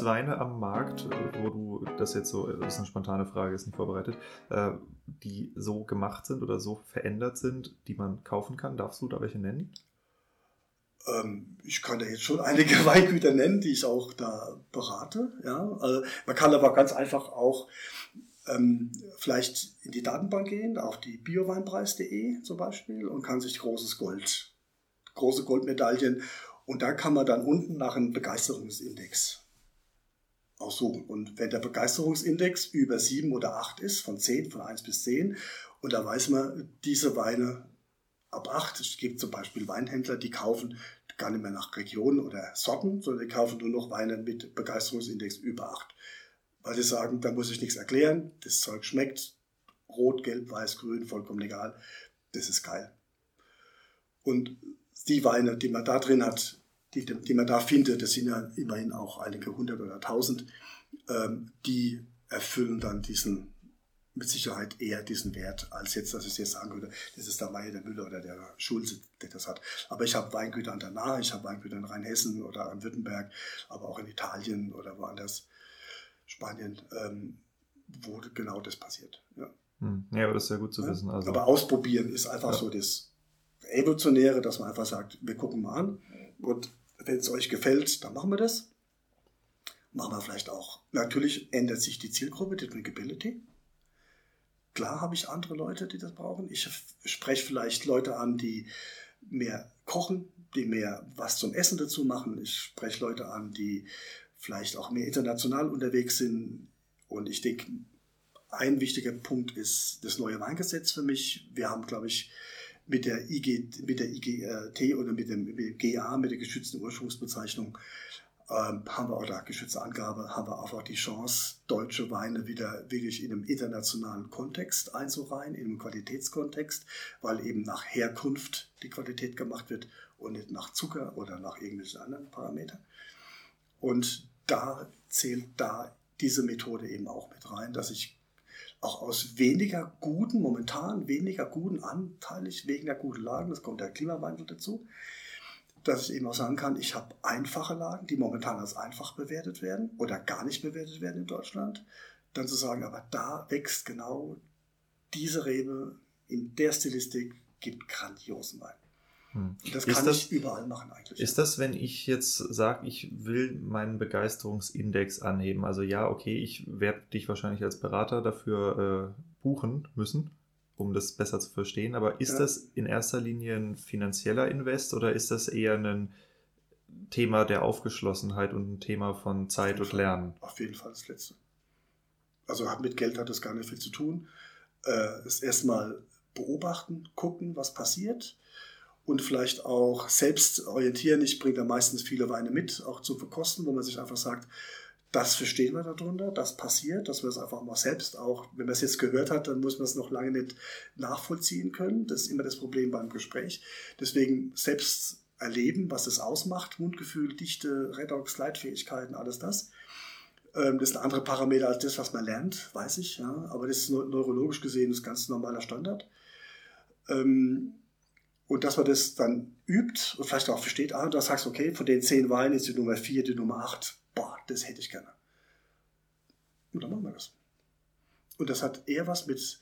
Gibt es Weine am Markt, äh, wo du, das jetzt so, das ist eine spontane Frage, ist nicht vorbereitet, äh, die so gemacht sind oder so verändert sind, die man kaufen kann? Darfst du da welche nennen? Ähm, ich kann da jetzt schon einige Weingüter nennen, die ich auch da berate. Ja? Also man kann aber ganz einfach auch ähm, vielleicht in die Datenbank gehen, auf die bioweinpreis.de zum Beispiel und kann sich großes Gold, große Goldmedaillen und da kann man dann unten nach einem Begeisterungsindex aussuchen. Und wenn der Begeisterungsindex über 7 oder 8 ist, von 10, von 1 bis 10, und da weiß man, diese Weine ab 8, es gibt zum Beispiel Weinhändler, die kaufen gar nicht mehr nach Regionen oder Sorten, sondern die kaufen nur noch Weine mit Begeisterungsindex über 8. Weil sie sagen, da muss ich nichts erklären, das Zeug schmeckt, rot, gelb, weiß, grün, vollkommen egal, das ist geil. Und die Weine, die man da drin hat, die, die man da findet, das sind ja immerhin auch einige hundert oder tausend, ähm, die erfüllen dann diesen, mit Sicherheit eher diesen Wert, als jetzt, dass ich jetzt sagen würde, das ist der Meier, der Müller oder der Schulze, der das hat. Aber ich habe Weingüter an der Nahe, ich habe Weingüter in Rheinhessen oder an Württemberg, aber auch in Italien oder woanders, Spanien, ähm, wo genau das passiert. Ja. Hm. ja, aber das ist ja gut zu wissen. Also. Aber ausprobieren ist einfach ja. so das Evolutionäre, dass man einfach sagt, wir gucken mal an und wenn es euch gefällt, dann machen wir das. Machen wir vielleicht auch. Natürlich ändert sich die Zielgruppe, die Drinkability. Klar habe ich andere Leute, die das brauchen. Ich spreche vielleicht Leute an, die mehr kochen, die mehr was zum Essen dazu machen. Ich spreche Leute an, die vielleicht auch mehr international unterwegs sind. Und ich denke, ein wichtiger Punkt ist das neue Weingesetz für mich. Wir haben, glaube ich, mit der, IG, mit der IGT oder mit dem, GA, mit der geschützten Ursprungsbezeichnung, ähm, haben wir, oder geschützte Angabe, haben wir einfach die Chance, deutsche Weine wieder wirklich in einem internationalen Kontext einzureihen, in einem Qualitätskontext, weil eben nach Herkunft die Qualität gemacht wird und nicht nach Zucker oder nach irgendwelchen anderen Parametern. Und da zählt da diese Methode eben auch mit rein, dass ich auch aus weniger guten, momentan weniger guten, anteilig weniger guten Lagen, das kommt der Klimawandel dazu, dass ich eben auch sagen kann, ich habe einfache Lagen, die momentan als einfach bewertet werden oder gar nicht bewertet werden in Deutschland. Dann zu sagen, aber da wächst genau diese Rebe in der Stilistik, gibt grandiosen Wein. Hm. Das kann das, ich überall machen eigentlich. Ist das, wenn ich jetzt sage, ich will meinen Begeisterungsindex anheben? Also ja, okay, ich werde dich wahrscheinlich als Berater dafür äh, buchen müssen, um das besser zu verstehen. Aber ist ja. das in erster Linie ein finanzieller Invest oder ist das eher ein Thema der Aufgeschlossenheit und ein Thema von Zeit und Fall. Lernen? Auf jeden Fall das Letzte. Also mit Geld hat das gar nicht viel zu tun. Äh, ist erstmal beobachten, gucken, was passiert und vielleicht auch selbst orientieren. Ich bringe da meistens viele Weine mit, auch zum Verkosten, wo man sich einfach sagt, das verstehen wir darunter, das passiert, dass wir es einfach mal selbst auch, wenn man es jetzt gehört hat, dann muss man es noch lange nicht nachvollziehen können. Das ist immer das Problem beim Gespräch. Deswegen selbst erleben, was es ausmacht, Mundgefühl, Dichte, Redox, Leitfähigkeiten, alles das. Ähm, das ist ein anderer Parameter als das, was man lernt, weiß ich, ja. aber das ist neurologisch gesehen das ganz normaler Standard. Und dass man das dann übt und vielleicht auch versteht, ah, da sagst du, okay, von den zehn Weinen ist die Nummer vier, die Nummer acht, boah, das hätte ich gerne. Und dann machen wir das. Und das hat eher was mit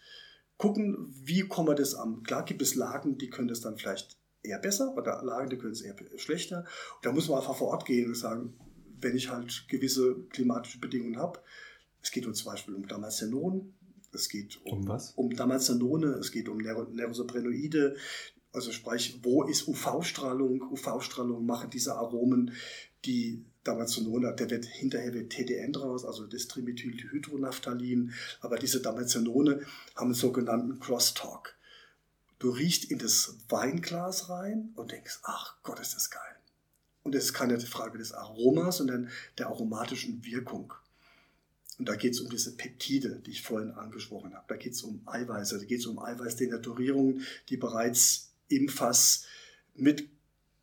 gucken, wie kommen wir das an. Klar gibt es Lagen, die können das dann vielleicht eher besser oder Lagen, die können es eher schlechter. Und da muss man einfach vor Ort gehen und sagen, wenn ich halt gewisse klimatische Bedingungen habe, es geht uns zum Beispiel um Damaszenon, es geht um, um was? Um Damaszenone, es geht um Nerosoprenoide, also sprich, wo ist UV-Strahlung? UV-Strahlung machen diese Aromen, die Damaszenone, der wird hinterher wird TDN draus, also das Trimethylhydronaphthalin, aber diese Damaszenone haben einen sogenannten Crosstalk. Du riechst in das Weinglas rein und denkst, ach Gott, ist das geil. Und es ist keine Frage des Aromas, sondern der aromatischen Wirkung. Und da geht es um diese Peptide, die ich vorhin angesprochen habe. Da geht es um Eiweiße, da geht es um Eiweißdenaturierungen, die bereits im Fass mit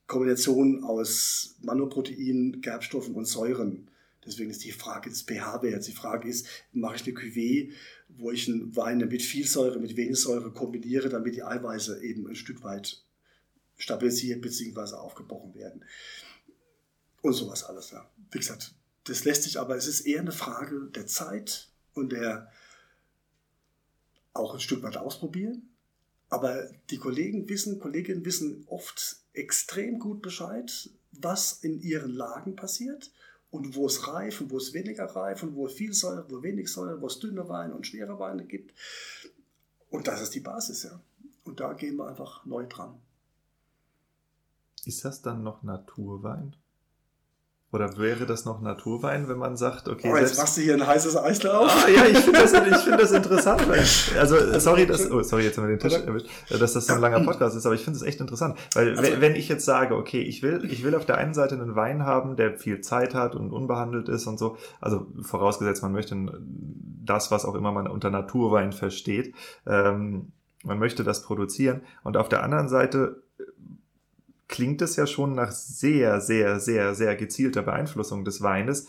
Kombinationen aus Manoproteinen, Gerbstoffen und Säuren. Deswegen ist die Frage des pH-Werts. Die Frage ist, mache ich eine Cuvée, wo ich einen Wein mit viel Säure, mit wenig Säure kombiniere, damit die Eiweiße eben ein Stück weit stabilisiert bzw. aufgebrochen werden. Und sowas alles. Ja. Wie gesagt, das lässt sich aber, es ist eher eine Frage der Zeit und der auch ein Stück weit ausprobieren. Aber die Kollegen wissen, Kolleginnen wissen oft extrem gut Bescheid, was in ihren Lagen passiert und wo es reif und wo es weniger reif und wo viel Säure, wo wenig Säure, wo es dünne Weine und schwere Weine gibt. Und das ist die Basis, ja. Und da gehen wir einfach neu dran. Ist das dann noch Naturwein? Oder wäre das noch Naturwein, wenn man sagt, okay. Oh, jetzt machst du hier ein heißes Eisler auf. Ah, ja, ich finde das, find das interessant. Weil, also, sorry, dass, oh, sorry, jetzt haben wir den Tisch erwischt, dass das so ein langer Podcast ist, aber ich finde es echt interessant. Weil, also, wenn ich jetzt sage, okay, ich will, ich will auf der einen Seite einen Wein haben, der viel Zeit hat und unbehandelt ist und so, also vorausgesetzt, man möchte das, was auch immer man unter Naturwein versteht, ähm, man möchte das produzieren. Und auf der anderen Seite klingt es ja schon nach sehr, sehr, sehr, sehr gezielter Beeinflussung des Weines,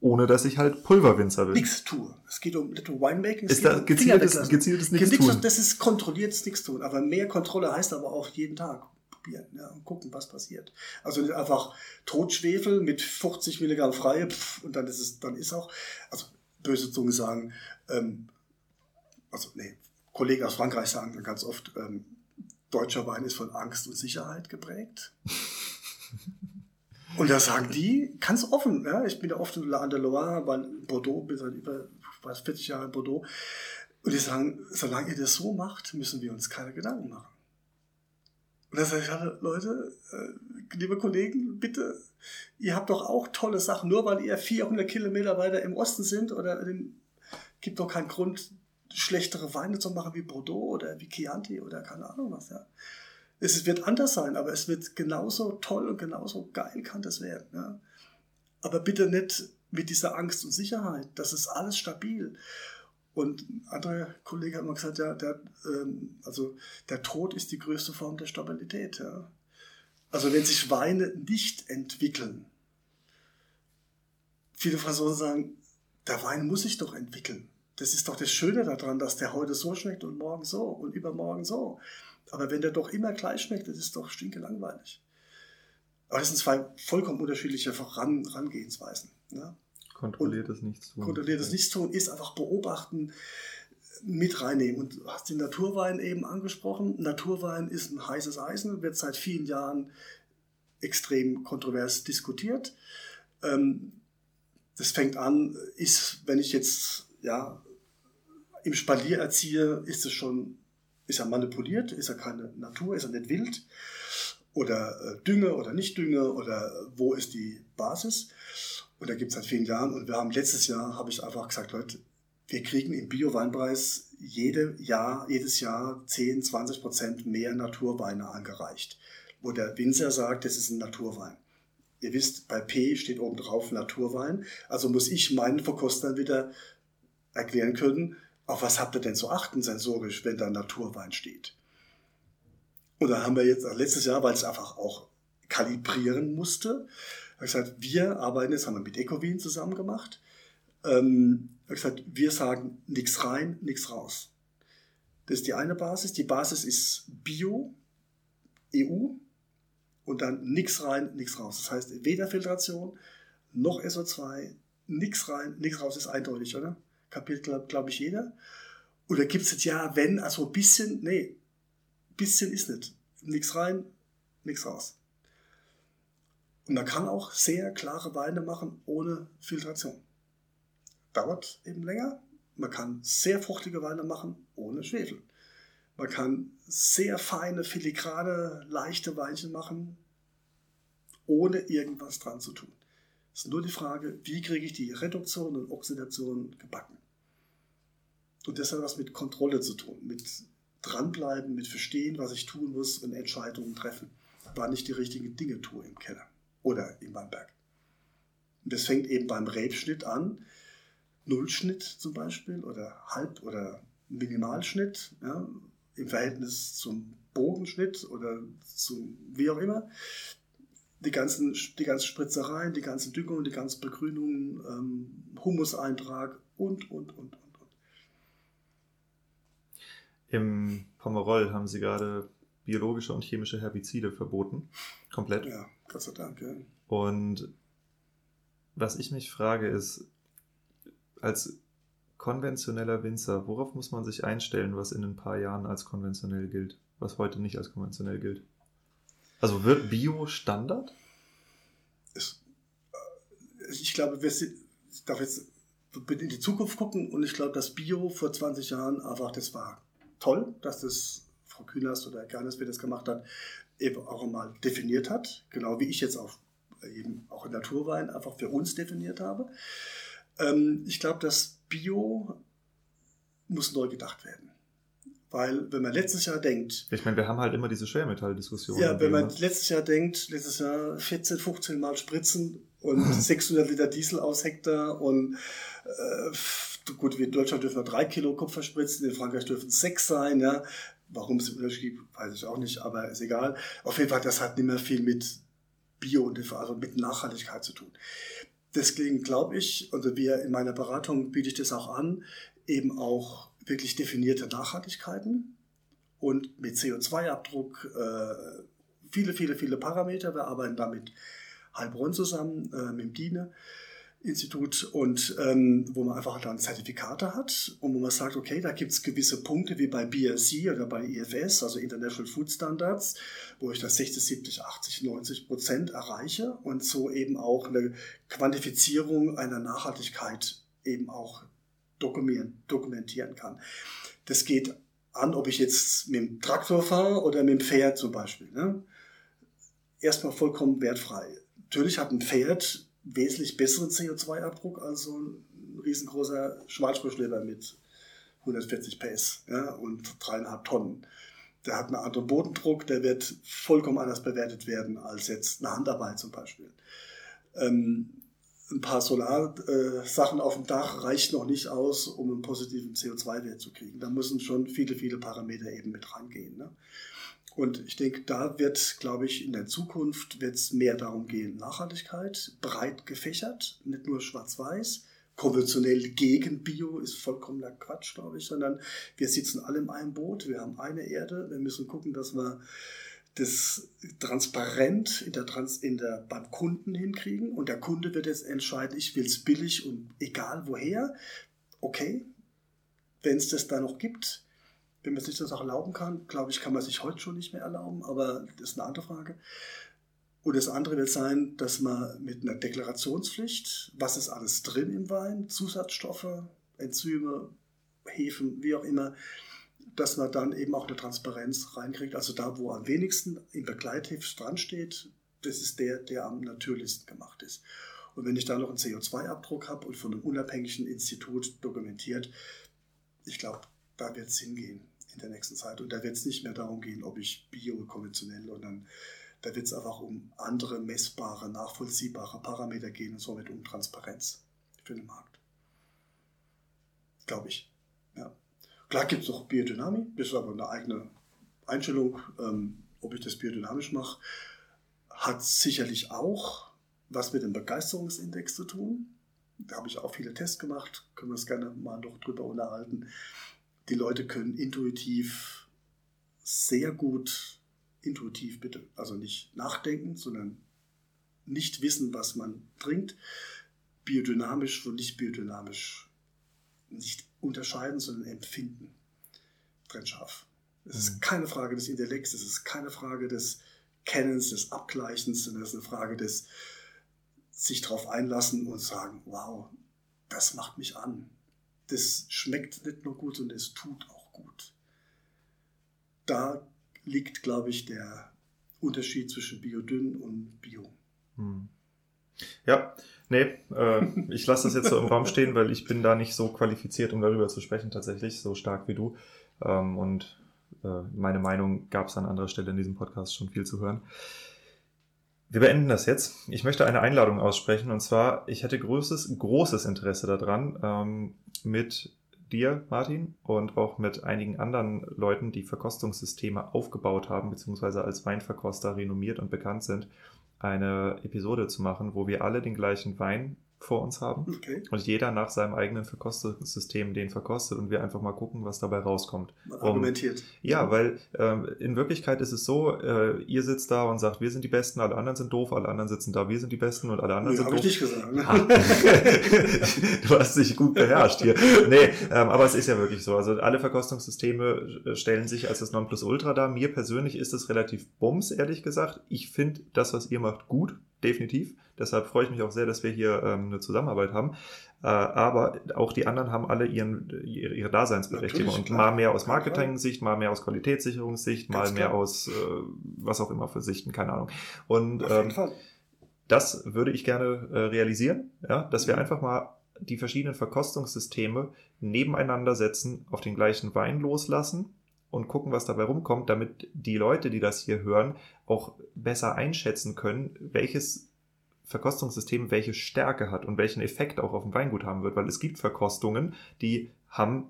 ohne dass ich halt Pulverwinzer bin. Nichts tue. Es geht um Little Winemaking. Es ist da um gezieltes, gezieltes nichts tun? Das ist kontrolliertes nichts tun. Aber mehr Kontrolle heißt aber auch jeden Tag probieren ja, und gucken, was passiert. Also einfach Totschwefel mit 50 Milligramm freie pff, und dann ist es, dann ist auch, also böse Zungen sagen, ähm, also nee, Kollegen aus Frankreich sagen dann ganz oft, ähm, deutscher Wein ist von Angst und Sicherheit geprägt. und da sagen die ganz offen, ja, ich bin ja oft an der Loire, in Bordeaux, bin seit über fast 40 Jahren in Bordeaux. Und die sagen, solange ihr das so macht, müssen wir uns keine Gedanken machen. Und da sage ich, Leute, äh, liebe Kollegen, bitte, ihr habt doch auch tolle Sachen, nur weil ihr 400 Kilometer weiter im Osten sind oder gibt doch keinen Grund, schlechtere Weine zu machen wie Bordeaux oder wie Chianti oder keine Ahnung was. Ja. Es wird anders sein, aber es wird genauso toll und genauso geil kann das werden. Ja. Aber bitte nicht mit dieser Angst und Sicherheit. Das ist alles stabil. Und ein anderer Kollege hat mal gesagt, ja, der, ähm, also der Tod ist die größte Form der Stabilität. Ja. Also wenn sich Weine nicht entwickeln, viele Franzosen sagen, der Wein muss sich doch entwickeln. Das ist doch das Schöne daran, dass der heute so schmeckt und morgen so und übermorgen so. Aber wenn der doch immer gleich schmeckt, das ist doch stinke langweilig. Aber das sind zwei vollkommen unterschiedliche Herangehensweisen. Ne? Kontrolliertes Nichtstun. Kontrolliertes Nichtstun ist einfach beobachten, mit reinnehmen. Und du hast den Naturwein eben angesprochen. Naturwein ist ein heißes Eisen, wird seit vielen Jahren extrem kontrovers diskutiert. Ähm, das fängt an, ist, wenn ich jetzt ja, im Spalier erziehe, ist es schon, ist er manipuliert, ist er keine Natur, ist er nicht wild oder äh, Dünge oder nicht Dünge oder wo ist die Basis. Und da gibt es seit vielen Jahren und wir haben letztes Jahr, habe ich einfach gesagt, Leute, wir kriegen im Bio-Weinpreis jede Jahr, jedes Jahr 10, 20 Prozent mehr Naturweine angereicht. wo der Winzer sagt, das ist ein Naturwein. Ihr wisst, bei P steht oben drauf Naturwein. Also muss ich meinen Verkostern wieder erklären können, auf was habt ihr denn zu achten sensorisch, wenn da Naturwein steht. Und da haben wir jetzt letztes Jahr, weil es einfach auch kalibrieren musste, habe gesagt, wir arbeiten, das haben wir mit Ecovin zusammen gemacht. Ähm, gesagt, wir sagen nichts rein, nichts raus. Das ist die eine Basis. Die Basis ist Bio, EU und dann nichts rein, nichts raus. Das heißt, weder Filtration noch SO2, nichts rein, nichts raus ist eindeutig, oder? Kapitel, glaube glaub ich, jeder. Oder gibt es jetzt ja, wenn, also ein bisschen, nee, bisschen ist nicht. Nichts rein, nichts raus. Und man kann auch sehr klare Weine machen ohne Filtration. Dauert eben länger. Man kann sehr fruchtige Weine machen ohne Schwefel. Man kann sehr feine, filigrane, leichte Weinchen machen, ohne irgendwas dran zu tun. Es ist nur die Frage, wie kriege ich die Reduktion und Oxidation gebacken. Und das hat was mit Kontrolle zu tun, mit dranbleiben, mit verstehen, was ich tun muss und Entscheidungen treffen, wann ich die richtigen Dinge tue im Keller oder im Weinberg. Und das fängt eben beim Rebschnitt an, Nullschnitt zum Beispiel oder Halb- oder Minimalschnitt ja, im Verhältnis zum Bogenschnitt oder zum wie auch immer. Die ganzen, die ganzen Spritzereien, die ganzen Düngungen, die ganzen Begrünungen, ähm, Humuseintrag und, und, und, und. Im Pomerol haben sie gerade biologische und chemische Herbizide verboten. Komplett. Ja, Gott sei Dank, ja. Und was ich mich frage ist, als konventioneller Winzer, worauf muss man sich einstellen, was in ein paar Jahren als konventionell gilt, was heute nicht als konventionell gilt? Also wird Bio Standard? Äh, ich glaube, wir sind, ich darf jetzt in die Zukunft gucken und ich glaube, dass Bio vor 20 Jahren einfach das war toll, dass das Frau Kühners oder Gernes, wer das gemacht hat, eben auch einmal definiert hat, genau wie ich jetzt auch eben auch in Naturwein einfach für uns definiert habe. Ähm, ich glaube, dass Bio muss neu gedacht werden. Weil, wenn man letztes Jahr denkt. Ich meine, wir haben halt immer diese Schwermetalldiskussion. Ja, wenn man letztes Jahr denkt, letztes Jahr 14, 15 Mal spritzen und 600 Liter Diesel aus Hektar und äh, gut, wir in Deutschland dürfen wir drei Kilo Kupfer spritzen, in Frankreich dürfen es sechs sein, ja. Warum es Unterschied gibt, weiß ich auch nicht, aber ist egal. Auf jeden Fall, das hat nicht mehr viel mit Bio und also mit Nachhaltigkeit zu tun. Deswegen glaube ich, also wir in meiner Beratung biete ich das auch an, eben auch wirklich definierte Nachhaltigkeiten und mit CO2-Abdruck äh, viele, viele, viele Parameter. Wir arbeiten damit Heilbronn zusammen, äh, mit dem DINE. Institut und ähm, wo man einfach dann Zertifikate hat und wo man sagt, okay, da gibt es gewisse Punkte wie bei BSC oder bei IFS, also International Food Standards, wo ich das 60, 70, 80, 90 Prozent erreiche und so eben auch eine Quantifizierung einer Nachhaltigkeit eben auch dokumentieren, dokumentieren kann. Das geht an, ob ich jetzt mit dem Traktor fahre oder mit dem Pferd zum Beispiel. Ne? Erstmal vollkommen wertfrei. Natürlich hat ein Pferd wesentlich besseren CO2-Abdruck als so ein riesengroßer Schmalspurschleber mit 140 PS ja, und dreieinhalb Tonnen. Der hat einen anderen Bodendruck, der wird vollkommen anders bewertet werden als jetzt eine Handarbeit zum Beispiel. Ähm, ein paar Solarsachen auf dem Dach reicht noch nicht aus, um einen positiven CO2-Wert zu kriegen. Da müssen schon viele, viele Parameter eben mit rangehen. Ne? Und ich denke, da wird, glaube ich, in der Zukunft wird es mehr darum gehen, Nachhaltigkeit, breit gefächert, nicht nur schwarz-weiß, konventionell gegen Bio ist vollkommener Quatsch, glaube ich, sondern wir sitzen alle in einem Boot, wir haben eine Erde, wir müssen gucken, dass wir das transparent in der Trans in der, beim Kunden hinkriegen. Und der Kunde wird jetzt entscheiden, ich will es billig und egal woher. Okay, wenn es das da noch gibt, wenn man sich das auch erlauben kann, glaube ich, kann man sich heute schon nicht mehr erlauben, aber das ist eine andere Frage. Und das andere wird sein, dass man mit einer Deklarationspflicht, was ist alles drin im Wein, Zusatzstoffe, Enzyme, Hefen, wie auch immer, dass man dann eben auch eine Transparenz reinkriegt. Also da, wo am wenigsten im Begleitheft dran steht, das ist der, der am natürlichsten gemacht ist. Und wenn ich da noch einen CO2-Abdruck habe und von einem unabhängigen Institut dokumentiert, ich glaube, da wird es hingehen in der nächsten Zeit. Und da wird es nicht mehr darum gehen, ob ich bio, konventionell dann Da wird es einfach um andere messbare, nachvollziehbare Parameter gehen und somit um Transparenz für den Markt. Glaube ich. Ja. Klar gibt es auch Biodynamik, das ist aber eine eigene Einstellung, ähm, ob ich das biodynamisch mache. Hat sicherlich auch was mit dem Begeisterungsindex zu tun. Da habe ich auch viele Tests gemacht, können wir uns gerne mal noch drüber unterhalten. Die Leute können intuitiv sehr gut, intuitiv bitte, also nicht nachdenken, sondern nicht wissen, was man trinkt, biodynamisch und nicht biodynamisch nicht unterscheiden, sondern empfinden. Trennscharf. Es ist mhm. keine Frage des Intellekts, es ist keine Frage des Kennens, des Abgleichens, sondern es ist eine Frage des sich darauf einlassen und sagen, wow, das macht mich an. Das schmeckt nicht nur gut, sondern es tut auch gut. Da liegt, glaube ich, der Unterschied zwischen Biodünn und Bio. Hm. Ja, nee, äh, ich lasse das jetzt so im Raum stehen, weil ich bin da nicht so qualifiziert, um darüber zu sprechen, tatsächlich, so stark wie du. Ähm, und äh, meine Meinung gab es an anderer Stelle in diesem Podcast schon viel zu hören. Wir beenden das jetzt. Ich möchte eine Einladung aussprechen und zwar, ich hätte großes, großes Interesse daran, ähm, mit dir, Martin, und auch mit einigen anderen Leuten, die Verkostungssysteme aufgebaut haben, beziehungsweise als Weinverkoster renommiert und bekannt sind, eine Episode zu machen, wo wir alle den gleichen Wein vor uns haben okay. und jeder nach seinem eigenen Verkostungssystem den verkostet und wir einfach mal gucken, was dabei rauskommt. Man argumentiert. Um, ja, weil ähm, in Wirklichkeit ist es so, äh, ihr sitzt da und sagt, wir sind die Besten, alle anderen sind doof, alle anderen sitzen da, wir sind die Besten und alle anderen nee, sind doof. ich nicht gesagt. Ne? du hast dich gut beherrscht hier. Nee, ähm, aber es ist ja wirklich so. Also alle Verkostungssysteme äh, stellen sich als das Nonplusultra dar. Mir persönlich ist es relativ bums, ehrlich gesagt. Ich finde das, was ihr macht, gut definitiv. Deshalb freue ich mich auch sehr, dass wir hier ähm, eine Zusammenarbeit haben. Äh, aber auch die anderen haben alle ihren, ihre, ihre Daseinsberechtigung. Und mal mehr aus Marketing-Sicht, mal mehr aus Qualitätssicherungssicht, mal mehr klar. aus äh, was auch immer für Sichten, keine Ahnung. Und ähm, das würde ich gerne äh, realisieren, ja, dass wir mhm. einfach mal die verschiedenen Verkostungssysteme nebeneinander setzen, auf den gleichen Wein loslassen und gucken, was dabei rumkommt, damit die Leute, die das hier hören, auch besser einschätzen können, welches Verkostungssystem welche Stärke hat und welchen Effekt auch auf dem Weingut haben wird, weil es gibt Verkostungen, die haben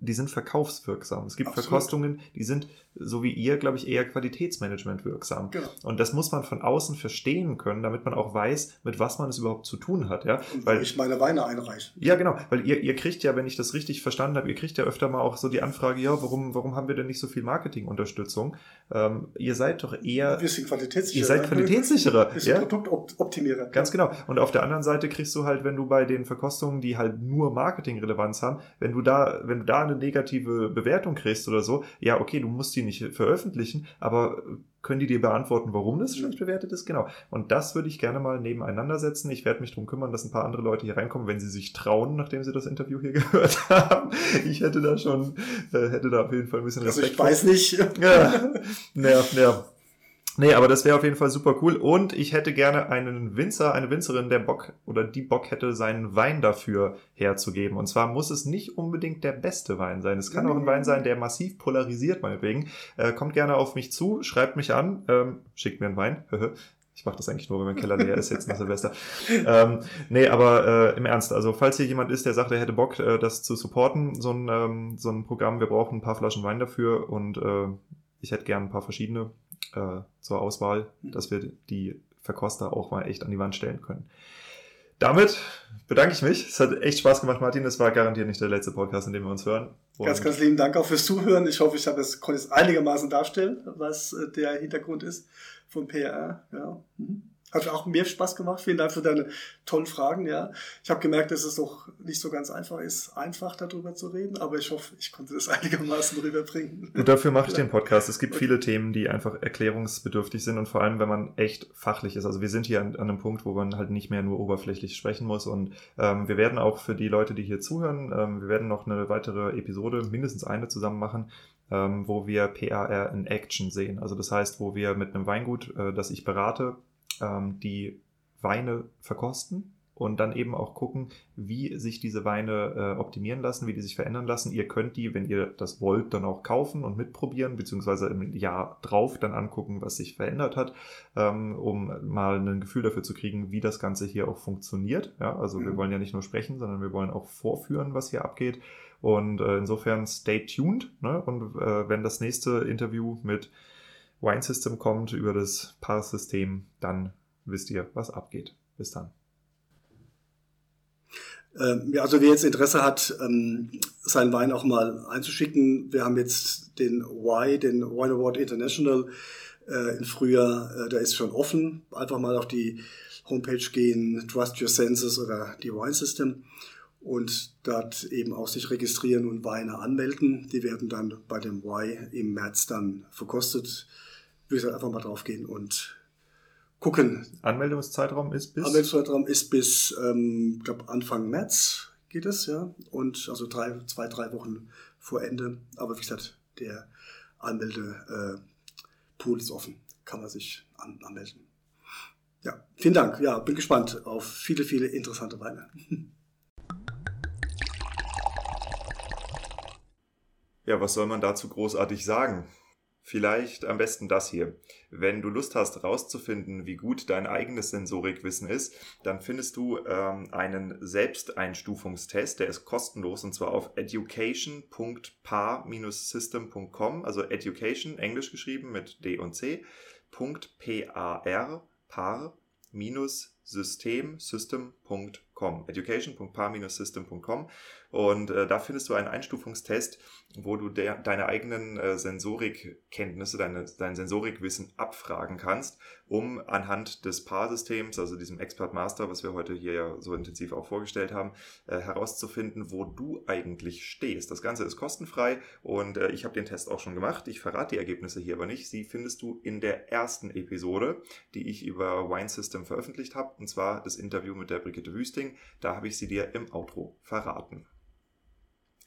die sind verkaufswirksam. Es gibt Absolut. Verkostungen, die sind, so wie ihr, glaube ich, eher Qualitätsmanagement wirksam. Genau. Und das muss man von außen verstehen können, damit man auch weiß, mit was man es überhaupt zu tun hat. Ja? Und weil ich meine Weine einreiche. Ja, genau. Weil ihr, ihr kriegt ja, wenn ich das richtig verstanden habe, ihr kriegt ja öfter mal auch so die Anfrage, ja, warum, warum haben wir denn nicht so viel Marketingunterstützung? Ähm, ihr seid doch eher. Wir sind qualitätssicherer. Ihr seid qualitätssicherer. Wir sind ja? Produktoptimierer. Ganz genau. Und auf der anderen Seite kriegst du halt, wenn du bei den Verkostungen, die halt nur Marketingrelevanz haben, wenn du da, wenn du da eine negative Bewertung kriegst oder so, ja, okay, du musst die nicht veröffentlichen, aber können die dir beantworten, warum das schlecht bewertet ist? Genau. Und das würde ich gerne mal nebeneinander setzen. Ich werde mich darum kümmern, dass ein paar andere Leute hier reinkommen, wenn sie sich trauen, nachdem sie das Interview hier gehört haben. Ich hätte da schon, äh, hätte da auf jeden Fall ein bisschen Respekt. Also ich weiß nicht. Ja, ja, ja. Nee, aber das wäre auf jeden Fall super cool. Und ich hätte gerne einen Winzer, eine Winzerin, der Bock oder die Bock hätte, seinen Wein dafür herzugeben. Und zwar muss es nicht unbedingt der beste Wein sein. Es kann auch ein Wein sein, der massiv polarisiert, meinetwegen. Äh, kommt gerne auf mich zu, schreibt mich an, ähm, schickt mir einen Wein. Ich mache das eigentlich nur, wenn mein Keller leer ist jetzt nach Silvester. ähm, nee, aber äh, im Ernst, also falls hier jemand ist, der sagt, er hätte Bock, äh, das zu supporten, so ein, ähm, so ein Programm, wir brauchen ein paar Flaschen Wein dafür und äh, ich hätte gern ein paar verschiedene äh, zur Auswahl, mhm. dass wir die Verkoster auch mal echt an die Wand stellen können. Damit bedanke ich mich. Es hat echt Spaß gemacht, Martin. Es war garantiert nicht der letzte Podcast, in dem wir uns hören. Und ganz, ganz lieben Dank auch fürs Zuhören. Ich hoffe, ich habe es, konnte es einigermaßen darstellen, was äh, der Hintergrund ist von PR. Ja. Mhm. Hat auch mir Spaß gemacht. Vielen Dank für deine tollen Fragen. Ja, ich habe gemerkt, dass es doch nicht so ganz einfach ist, einfach darüber zu reden. Aber ich hoffe, ich konnte das einigermaßen rüberbringen. Und dafür mache ich den Podcast. Es gibt okay. viele Themen, die einfach erklärungsbedürftig sind und vor allem, wenn man echt fachlich ist. Also wir sind hier an, an einem Punkt, wo man halt nicht mehr nur oberflächlich sprechen muss. Und ähm, wir werden auch für die Leute, die hier zuhören, ähm, wir werden noch eine weitere Episode, mindestens eine zusammen machen, ähm, wo wir PAR in Action sehen. Also das heißt, wo wir mit einem Weingut, äh, das ich berate, ähm, die Weine verkosten und dann eben auch gucken, wie sich diese Weine äh, optimieren lassen, wie die sich verändern lassen. Ihr könnt die, wenn ihr das wollt, dann auch kaufen und mitprobieren, beziehungsweise im Jahr drauf dann angucken, was sich verändert hat, ähm, um mal ein Gefühl dafür zu kriegen, wie das Ganze hier auch funktioniert. Ja, also mhm. wir wollen ja nicht nur sprechen, sondern wir wollen auch vorführen, was hier abgeht. Und äh, insofern stay tuned. Ne? Und äh, wenn das nächste Interview mit Wine System kommt über das Paar-System, dann wisst ihr, was abgeht. Bis dann. Ähm, ja, also wer jetzt Interesse hat, ähm, seinen Wein auch mal einzuschicken, wir haben jetzt den Y, den Wine Award International äh, im Frühjahr, äh, der ist schon offen. Einfach mal auf die Homepage gehen, Trust Your Senses oder die Wine System und dort eben auch sich registrieren und Weine anmelden. Die werden dann bei dem Y im März dann verkostet. Wie gesagt, einfach mal draufgehen und gucken. Anmeldungszeitraum ist bis? Anmeldungszeitraum ist bis, ähm, glaube Anfang März geht es, ja. Und also drei, zwei, drei Wochen vor Ende. Aber wie gesagt, der Anmeldepool äh, ist offen. Kann man sich an, anmelden. Ja, vielen Dank. Ja, bin gespannt auf viele, viele interessante Weine. Ja, was soll man dazu großartig sagen? Vielleicht am besten das hier. Wenn du Lust hast, rauszufinden, wie gut dein eigenes Sensorikwissen ist, dann findest du ähm, einen Selbsteinstufungstest, der ist kostenlos und zwar auf education.par-system.com, also Education, englisch geschrieben mit D und C, .par, par-system, system.com, education.par-system.com und äh, da findest du einen Einstufungstest, wo du der, deine eigenen äh, Sensorikkenntnisse, deine, dein Sensorikwissen abfragen kannst, um anhand des PAR-Systems, also diesem Expert Master, was wir heute hier ja so intensiv auch vorgestellt haben, äh, herauszufinden, wo du eigentlich stehst. Das Ganze ist kostenfrei und äh, ich habe den Test auch schon gemacht. Ich verrate die Ergebnisse hier aber nicht. Sie findest du in der ersten Episode, die ich über Wine System veröffentlicht habe, und zwar das Interview mit der Brigitte Wüsting. Da habe ich sie dir im Outro verraten.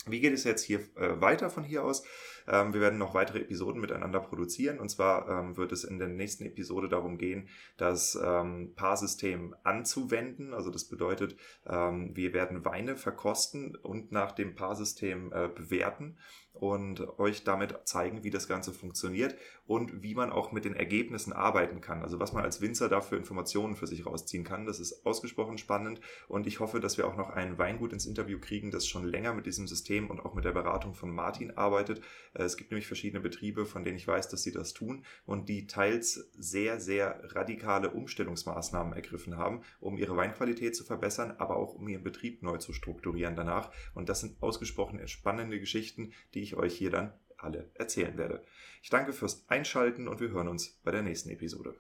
Wie geht es jetzt hier äh, weiter von hier aus? Ähm, wir werden noch weitere Episoden miteinander produzieren. Und zwar ähm, wird es in der nächsten Episode darum gehen, das ähm, Paarsystem anzuwenden. Also das bedeutet, ähm, wir werden Weine verkosten und nach dem Paarsystem äh, bewerten und euch damit zeigen, wie das Ganze funktioniert und wie man auch mit den Ergebnissen arbeiten kann. Also was man als Winzer dafür Informationen für sich rausziehen kann. Das ist ausgesprochen spannend und ich hoffe, dass wir auch noch ein Weingut ins Interview kriegen, das schon länger mit diesem System und auch mit der Beratung von Martin arbeitet. Äh, es gibt nämlich verschiedene Betriebe, von denen ich weiß, dass sie das tun und die teils sehr, sehr radikale Umstellungsmaßnahmen ergriffen haben, um ihre Weinqualität zu verbessern, aber auch um ihren Betrieb neu zu strukturieren danach. Und das sind ausgesprochen spannende Geschichten, die ich ich euch hier dann alle erzählen werde. Ich danke fürs Einschalten und wir hören uns bei der nächsten Episode.